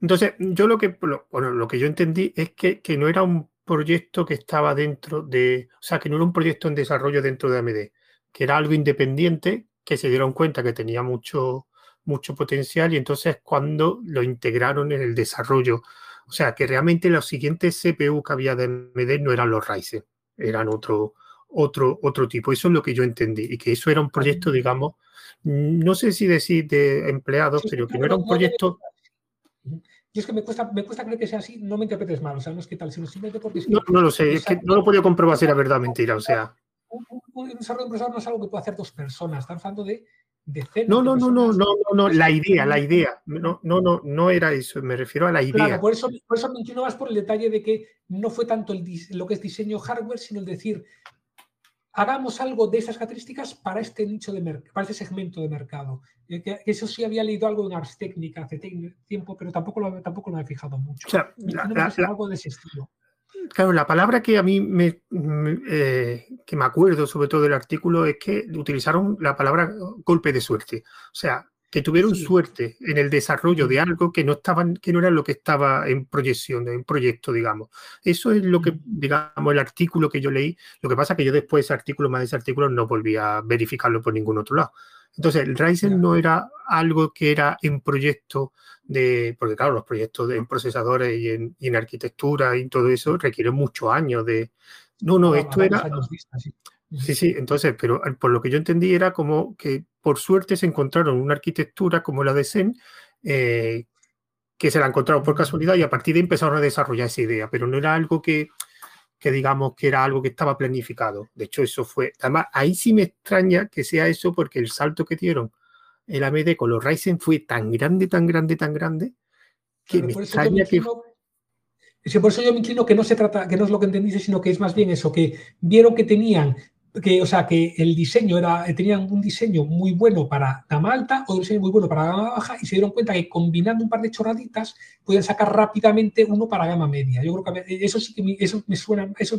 Entonces, yo lo que, bueno, lo que yo entendí es que, que, no era un proyecto que estaba dentro de. O sea, que no era un proyecto en desarrollo dentro de AMD, que era algo independiente, que se dieron cuenta que tenía mucho, mucho potencial y entonces cuando lo integraron en el desarrollo o sea, que realmente los siguientes CPU que había de AMD no eran los Ryzen, eran otro, otro, otro tipo. Eso es lo que yo entendí. Y que eso era un proyecto, digamos, no sé si decir de empleados, pero que no era un proyecto. Y es que me cuesta, me cuesta creer que sea así, no me interpretes mal, o sea, no es que tal, sino simplemente porque... no, no lo sé, es que no lo he podido comprobar si era verdad o mentira, o sea... Un, desarrollo de no es algo que pueda hacer dos personas, están hablando de no, no, no, no, no, no, la idea, la idea. No, no, no, no era eso, me refiero a la idea. Claro, por eso, por eso me más por el detalle de que no fue tanto el, lo que es diseño hardware, sino el decir, hagamos algo de esas características para este nicho de mercado, para este segmento de mercado. Eh, que, eso sí había leído algo en Ars Técnica hace tiempo, pero tampoco lo, tampoco lo he fijado mucho. O sea, algo de ese estilo. Claro, la palabra que a mí me, eh, que me acuerdo sobre todo del artículo es que utilizaron la palabra golpe de suerte. O sea, que tuvieron suerte en el desarrollo de algo que no estaban, que no era lo que estaba en proyección, en proyecto, digamos. Eso es lo que, digamos, el artículo que yo leí. Lo que pasa es que yo después de ese artículo, más de ese artículo, no volví a verificarlo por ningún otro lado. Entonces, el Ryzen no era algo que era en proyecto de, porque claro, los proyectos en procesadores y en, arquitectura y todo eso requieren muchos años de... No, no, esto era... Sí, sí, entonces, pero por lo que yo entendí era como que por suerte se encontraron una arquitectura como la de Zen, eh, que se la encontraron por casualidad y a partir de ahí empezaron a desarrollar esa idea, pero no era algo que, que digamos que era algo que estaba planificado. De hecho, eso fue. Además, ahí sí me extraña que sea eso porque el salto que dieron el AMD con los Ryzen fue tan grande, tan grande, tan grande que me extraña que. por eso yo me inclino que no se trata, que no es lo que entendiste, sino que es más bien eso, que vieron que tenían que, o sea, que el diseño era, tenían un diseño muy bueno para gama alta, o un diseño muy bueno para gama baja, y se dieron cuenta que combinando un par de chorraditas pueden sacar rápidamente uno para gama media. Yo creo que eso sí que me, eso me suena, eso,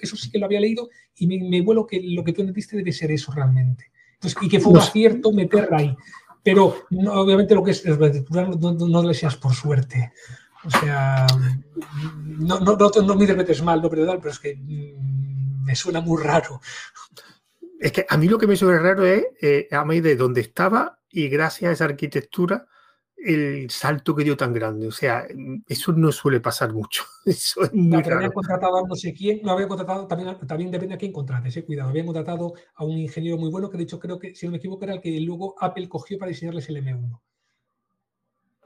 eso sí que lo había leído y me, me vuelo que lo que tú entendiste debe ser eso realmente. Entonces, y que fue un acierto meterla ahí. Pero obviamente lo que es, no, no, le seas por suerte. O sea, no, no, no, no me interpretes mal, no, pero es que mm, me suena muy raro. Es que a mí lo que me suena raro es eh, a mí de dónde estaba y gracias a esa arquitectura el salto que dio tan grande. O sea, eso no suele pasar mucho. Eso es muy no, habían contratado a no sé quién, no había contratado, también, también depende a quién contrates, eh, cuidado. Habían contratado a un ingeniero muy bueno que de hecho creo que, si no me equivoco, era el que luego Apple cogió para diseñarles el M1.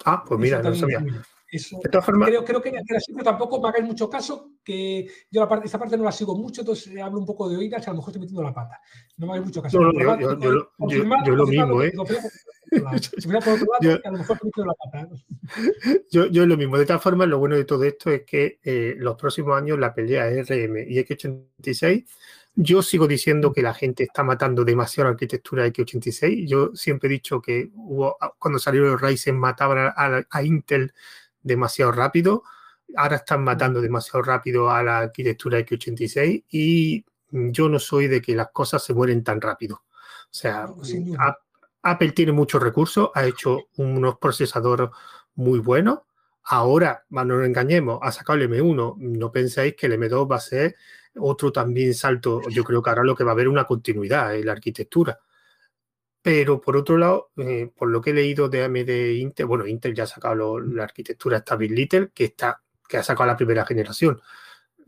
Ah, pues mira, no sabía. Eso, de todas formas, creo, creo que tampoco me hagáis mucho caso, que yo la parte, esta parte no la sigo mucho, entonces hablo un poco de oídas y a lo mejor estoy metiendo la pata. No me hagáis mucho caso. No, no, yo, yo, yo, lo mismo, ¿eh? Yo, yo lo mismo. De todas formas, lo bueno de todo esto es que eh, los próximos años la pelea es RM y X86 yo sigo diciendo que la gente está matando demasiado la arquitectura X86. Yo siempre he dicho que hubo, cuando salieron los Ryzen mataban a, Intel demasiado rápido. Ahora están matando demasiado rápido a la arquitectura X86 y yo no soy de que las cosas se mueren tan rápido. O sea, Apple tiene muchos recursos, ha hecho unos procesadores muy buenos. Ahora, no nos engañemos, ha sacado el M1. No penséis que el M2 va a ser otro también salto, yo creo que ahora lo que va a haber una continuidad en la arquitectura. Pero por otro lado, eh, por lo que he leído de AMD Intel, bueno, Intel ya ha sacado la arquitectura Stable Little, que, está, que ha sacado la primera generación.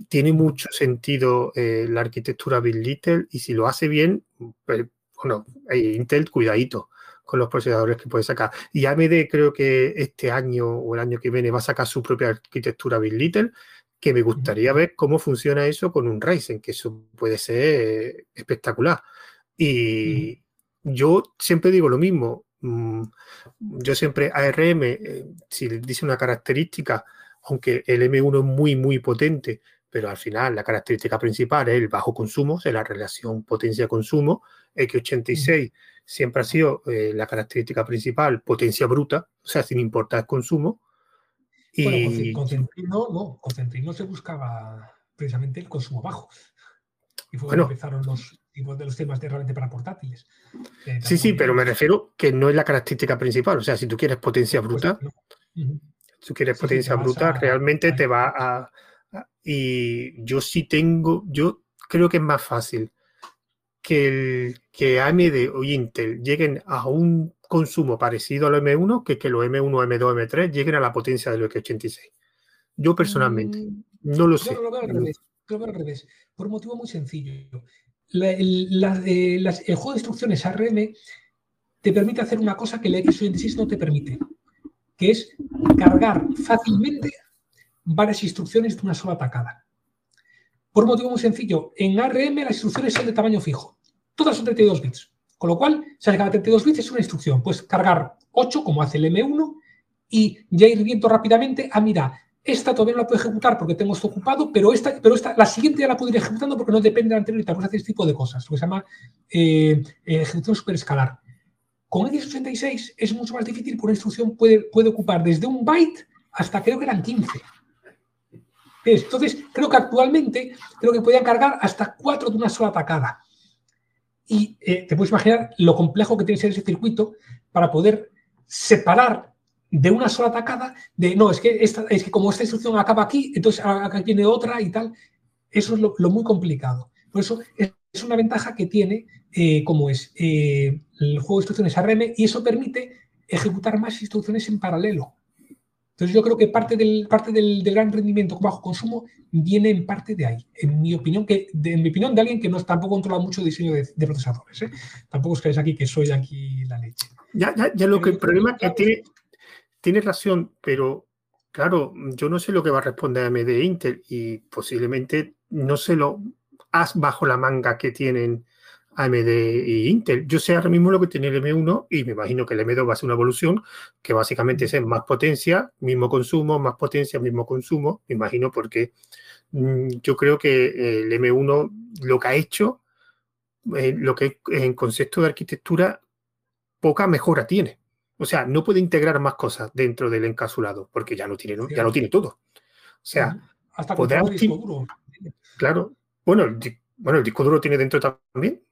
Tiene mucho sentido eh, la arquitectura Bill Little y si lo hace bien, pues, bueno, Intel, cuidadito con los procesadores que puede sacar. Y AMD creo que este año o el año que viene va a sacar su propia arquitectura Bill Little que me gustaría ver cómo funciona eso con un Ryzen, que eso puede ser espectacular. Y yo siempre digo lo mismo. Mm, yo siempre ARM, eh, si dice una característica, aunque el M1 es muy, muy potente, pero al final la característica principal es el bajo consumo, es la relación potencia-consumo. X86 siempre ha sido eh, la característica principal, potencia bruta, o sea, sin importar el consumo. Y... con Centrino, no, con Centrino se buscaba precisamente el consumo bajo. Y fue cuando empezaron los tipos de los temas de realmente para portátiles. Eh, sí, sí, pero me refiero que no es la característica principal. O sea, si tú quieres potencia pues bruta, si tú quieres potencia bruta, realmente te va a, Y yo sí tengo, yo creo que es más fácil que, el, que AMD o Intel lleguen a un consumo parecido al M1 que que los M1, M2, M3 lleguen a la potencia del X86. Yo personalmente mm, no lo sé. Lo veo al revés, por un motivo muy sencillo. el, juego de instrucciones ARM te permite hacer una cosa que el X86 no te permite, que es cargar fácilmente varias instrucciones de una sola atacada. Por un motivo muy sencillo, en ARM las instrucciones son de tamaño fijo. Todas son 32 bits. Con lo cual, si cada 32 bits es una instrucción. Puedes cargar 8, como hace el M1, y ya ir viendo rápidamente, ah, mira, esta todavía no la puedo ejecutar porque tengo esto ocupado, pero esta, pero esta, la siguiente ya la puedo ir ejecutando porque no depende de la anterior y tal. Puedes hacer este tipo de cosas, lo que se llama eh, eh, ejecución superescalar. Con x86 es mucho más difícil porque una instrucción puede, puede ocupar desde un byte hasta creo que eran 15. Entonces, creo que actualmente creo que podían cargar hasta 4 de una sola atacada. Y eh, te puedes imaginar lo complejo que tiene que ser ese circuito para poder separar de una sola atacada de, no, es que, esta, es que como esta instrucción acaba aquí, entonces acá tiene otra y tal. Eso es lo, muy complicado. Por eso es, una ventaja que tiene, eh, como es eh, el juego de instrucciones ARM, y eso permite ejecutar más instrucciones en paralelo. Entonces yo creo que parte del, parte del, gran rendimiento con bajo consumo viene en parte de ahí, en mi opinión, que de, en mi opinión de alguien que no tampoco controla mucho diseño de, procesadores. ¿eh? Tampoco que es aquí que soy aquí la leche. Ya, ya, ya lo que el problema es que tiene, tiene razón, pero claro, yo no sé lo que va a responder AMD e Intel y posiblemente no sé lo as bajo la manga que tienen AMD e Intel. Yo sé ahora mismo lo que tiene el M1 y me imagino que el M2 va a ser una evolución que básicamente es más potencia, mismo consumo, más potencia, mismo consumo, me imagino porque mm, yo creo que el M1 lo que ha hecho, eh, lo que en concepto de arquitectura, poca mejora tiene. O sea, no puede integrar más cosas dentro del encapsulado porque ya lo tiene, ya lo tiene todo. O sea, hasta podrá el disco duro. Claro. Bueno, bueno, el disco duro tiene dentro también.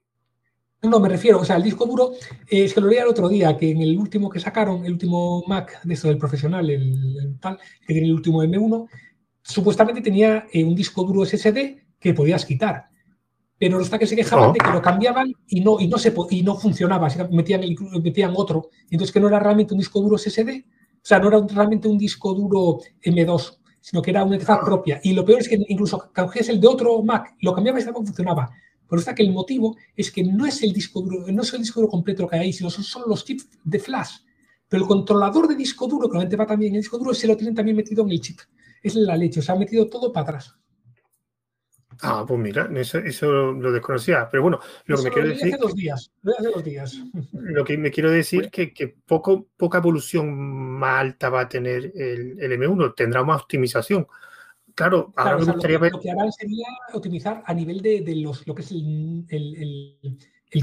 No, me refiero, o sea, el disco duro, eh, es que lo leí el otro día, que en el último que sacaron, el último Mac de esto del profesional, el, tal, que tiene el último M1, supuestamente tenía eh, un disco duro SSD que podías quitar. Pero está que se quejaban oh. de que lo cambiaban y no, y no, se, y no funcionaba, metían, metían otro. Entonces que no era realmente un disco duro SSD, o sea, no era realmente un disco duro M2, sino que era una interfaz propia. Y lo peor es que incluso cogías el de otro Mac, lo cambiabas y tampoco funcionaba. Pero está que el motivo es que no es el disco duro, no es el disco duro completo lo que hay ahí, sino son, los chips de flash. Pero el controlador de disco duro, que normalmente va también en el disco duro, se lo tienen también metido en el chip. Es la leche, o sea, ha metido todo para atrás. Ah, pues mira, eso, lo desconocía. Pero bueno, lo que me quiero decir. Hace dos días, hace dos días. Lo que me quiero decir es que, que poco, poca evolución más alta va a tener el, el M1, tendrá más optimización. Claro, ahora me gustaría ver. Lo que harán sería optimizar a nivel de, de los, lo que es el, el, el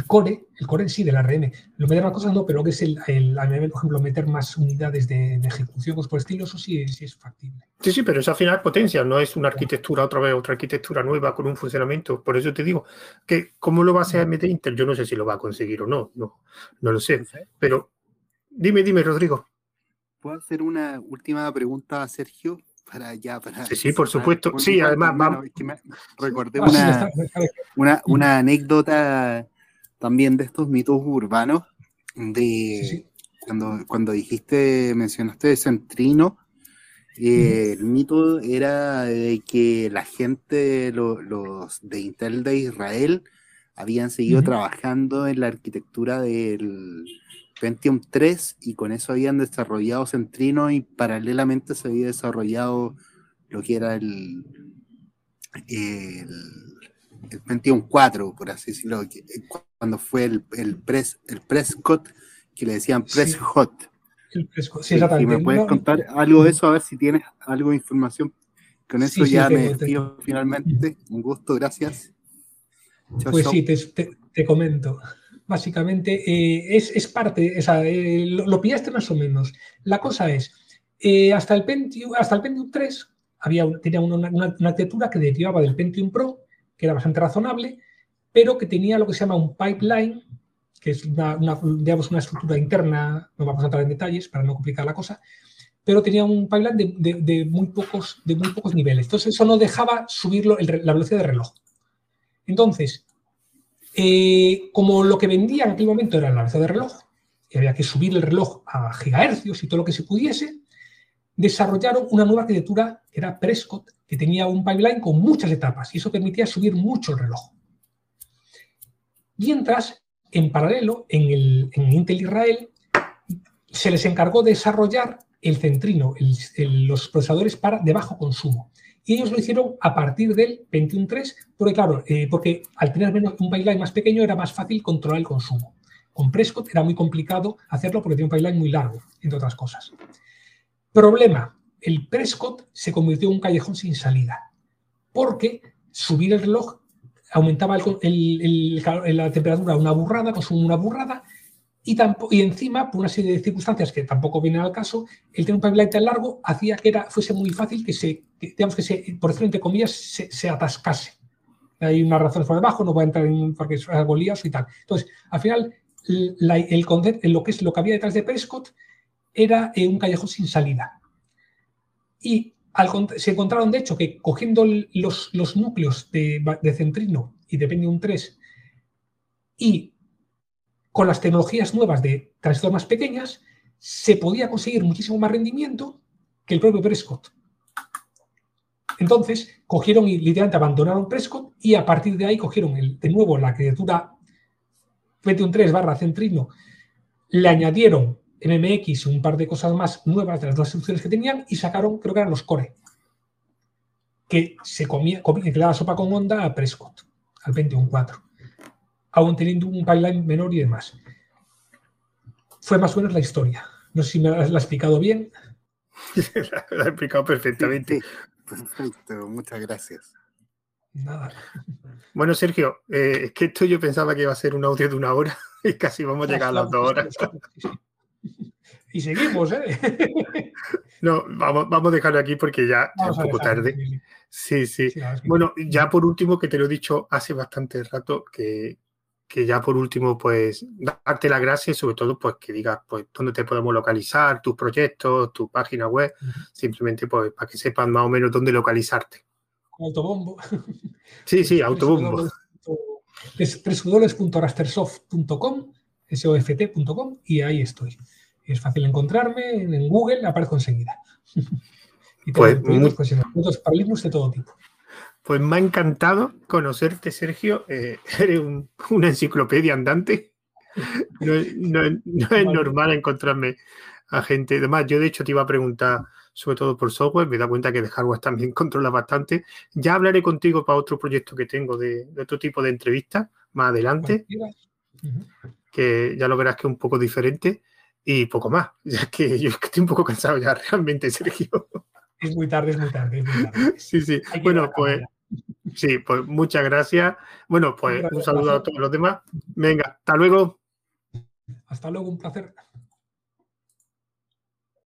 core, el core en sí del ARM, lo meter más cosas no, pero lo que es el, el por ejemplo, meter más unidades de, ejecución, pues por estilo, eso sí, sí, es factible. Sí, sí, pero eso al final es potencia, no es una arquitectura otra vez, otra arquitectura nueva con un funcionamiento. Por eso te digo que cómo lo va a hacer AMD Intel, yo no sé si lo va a conseguir o no, no, no lo sé. Pero dime, dime, Rodrigo. ¿Puedo hacer una última pregunta a Sergio? Para ya, para sí, sí, por supuesto. Sí, además, vamos. recordé una, una, una anécdota también de estos mitos urbanos, de Cuando, cuando dijiste, mencionaste de Centrino, eh, el mito era de que la gente, los de Intel de Israel, habían seguido trabajando en la arquitectura del Pentium 3 y con eso habían desarrollado Centrino y paralelamente se había desarrollado lo que era el, el, el Pentium 4, por así decirlo, cuando fue el, el, press, el Prescott, que le decían. El sí, exactamente. ¿Y me puedes contar algo de eso? A ver si tienes algo de información. Con eso ya me despido finalmente. Un gusto, gracias. pues sí, te, te, comento. Básicamente eh, es, es, parte, o sea, eh, lo, pillaste más o menos. La cosa es, eh, hasta, el Pentium, hasta el Pentium 3 había, tenía una, una, una arquitectura que derivaba del Pentium Pro, que era bastante razonable, pero que tenía lo que se llama un pipeline, que es una, digamos, una estructura interna, no vamos a entrar en detalles para no complicar la cosa, pero tenía un pipeline de, muy, pocos, de muy pocos niveles. Entonces eso no dejaba subirlo la velocidad de reloj. Entonces, eh, como lo que vendía en aquel momento era la velocidad de reloj, y había que subir el reloj a gigahercios y todo lo que se pudiese, desarrollaron una nueva arquitectura que era Prescott, que tenía un pipeline con muchas etapas y eso permitía subir mucho el reloj. Mientras, en paralelo, en, el, Intel Israel, se les encargó de desarrollar el centrino, los procesadores para de bajo consumo. Y ellos lo hicieron a partir del 21.3, porque claro, eh, porque al tener menos, un pipeline más pequeño era más fácil controlar el consumo. Con Prescott era muy complicado hacerlo porque tenía un pipeline muy largo, entre otras cosas. Problema, el Prescott se convirtió en un callejón sin salida, porque subir el reloj aumentaba la temperatura una burrada, consumo una burrada, y, y encima, por una serie de circunstancias que tampoco vienen al caso, el tener un pipeline largo hacía que era, fuese muy fácil que se, digamos que se, por decirlo entre comillas, se, atascase. Hay unas razones por debajo, no voy a entrar en porque es algo líos y tal. Entonces, al final, el concepto, lo que es lo que había detrás de Prescott era eh, un callejón sin salida. Y se encontraron, de hecho, que cogiendo los, núcleos de, Centrino y de Pentium 3 y con las tecnologías nuevas de transistoras más pequeñas, se podía conseguir muchísimo más rendimiento que el propio Prescott. Entonces, cogieron y literalmente abandonaron Prescott y a partir de ahí cogieron de nuevo la criatura Pentium 3 barra Centrino, le añadieron MMX un par de cosas más nuevas de las dos instrucciones que tenían y sacaron, creo que eran los Core, que se comía, que le daba sopa con onda a Prescott, al 21.4, aún teniendo un pipeline menor y demás. Fue más o menos la historia. No sé si me la, he explicado bien. la, he explicado perfectamente. Perfecto, muchas gracias. Nada. Bueno, Sergio, eh, es que esto yo pensaba que iba a ser un audio de una hora y casi vamos a llegar a las dos horas. Y seguimos, ¿eh? No, vamos, vamos a dejarlo aquí porque ya es un poco tarde. Sí, sí. bueno, ya por último, que te lo he dicho hace bastante rato, que, ya por último, pues, darte las gracias y sobre todo, pues, que digas, pues, dónde te podemos localizar, tus proyectos, tu página web, simplemente, pues, para que sepan más o menos dónde localizarte. Autobombo. Sí, sí, autobombo. Es www.rastersoft.com, soft.com, y ahí estoy es fácil encontrarme, en Google aparezco enseguida. y pues, pues para Linux de todo tipo. Pues me ha encantado conocerte, Sergio. Eh, eres una enciclopedia andante. No, es normal encontrarme a gente. Además, yo de hecho te iba a preguntar sobre todo por software, me da cuenta que de hardware también controla bastante. Ya hablaré contigo para otro proyecto que tengo de, otro tipo de entrevistas más adelante, que ya lo verás que es un poco diferente y poco más. Ya que yo estoy un poco cansado ya realmente, Sergio. Es muy tarde, es muy tarde. Sí, sí. Bueno, pues... Sí, pues muchas gracias. Bueno, pues un saludo a todos los demás. Venga, hasta luego. Hasta luego, un placer.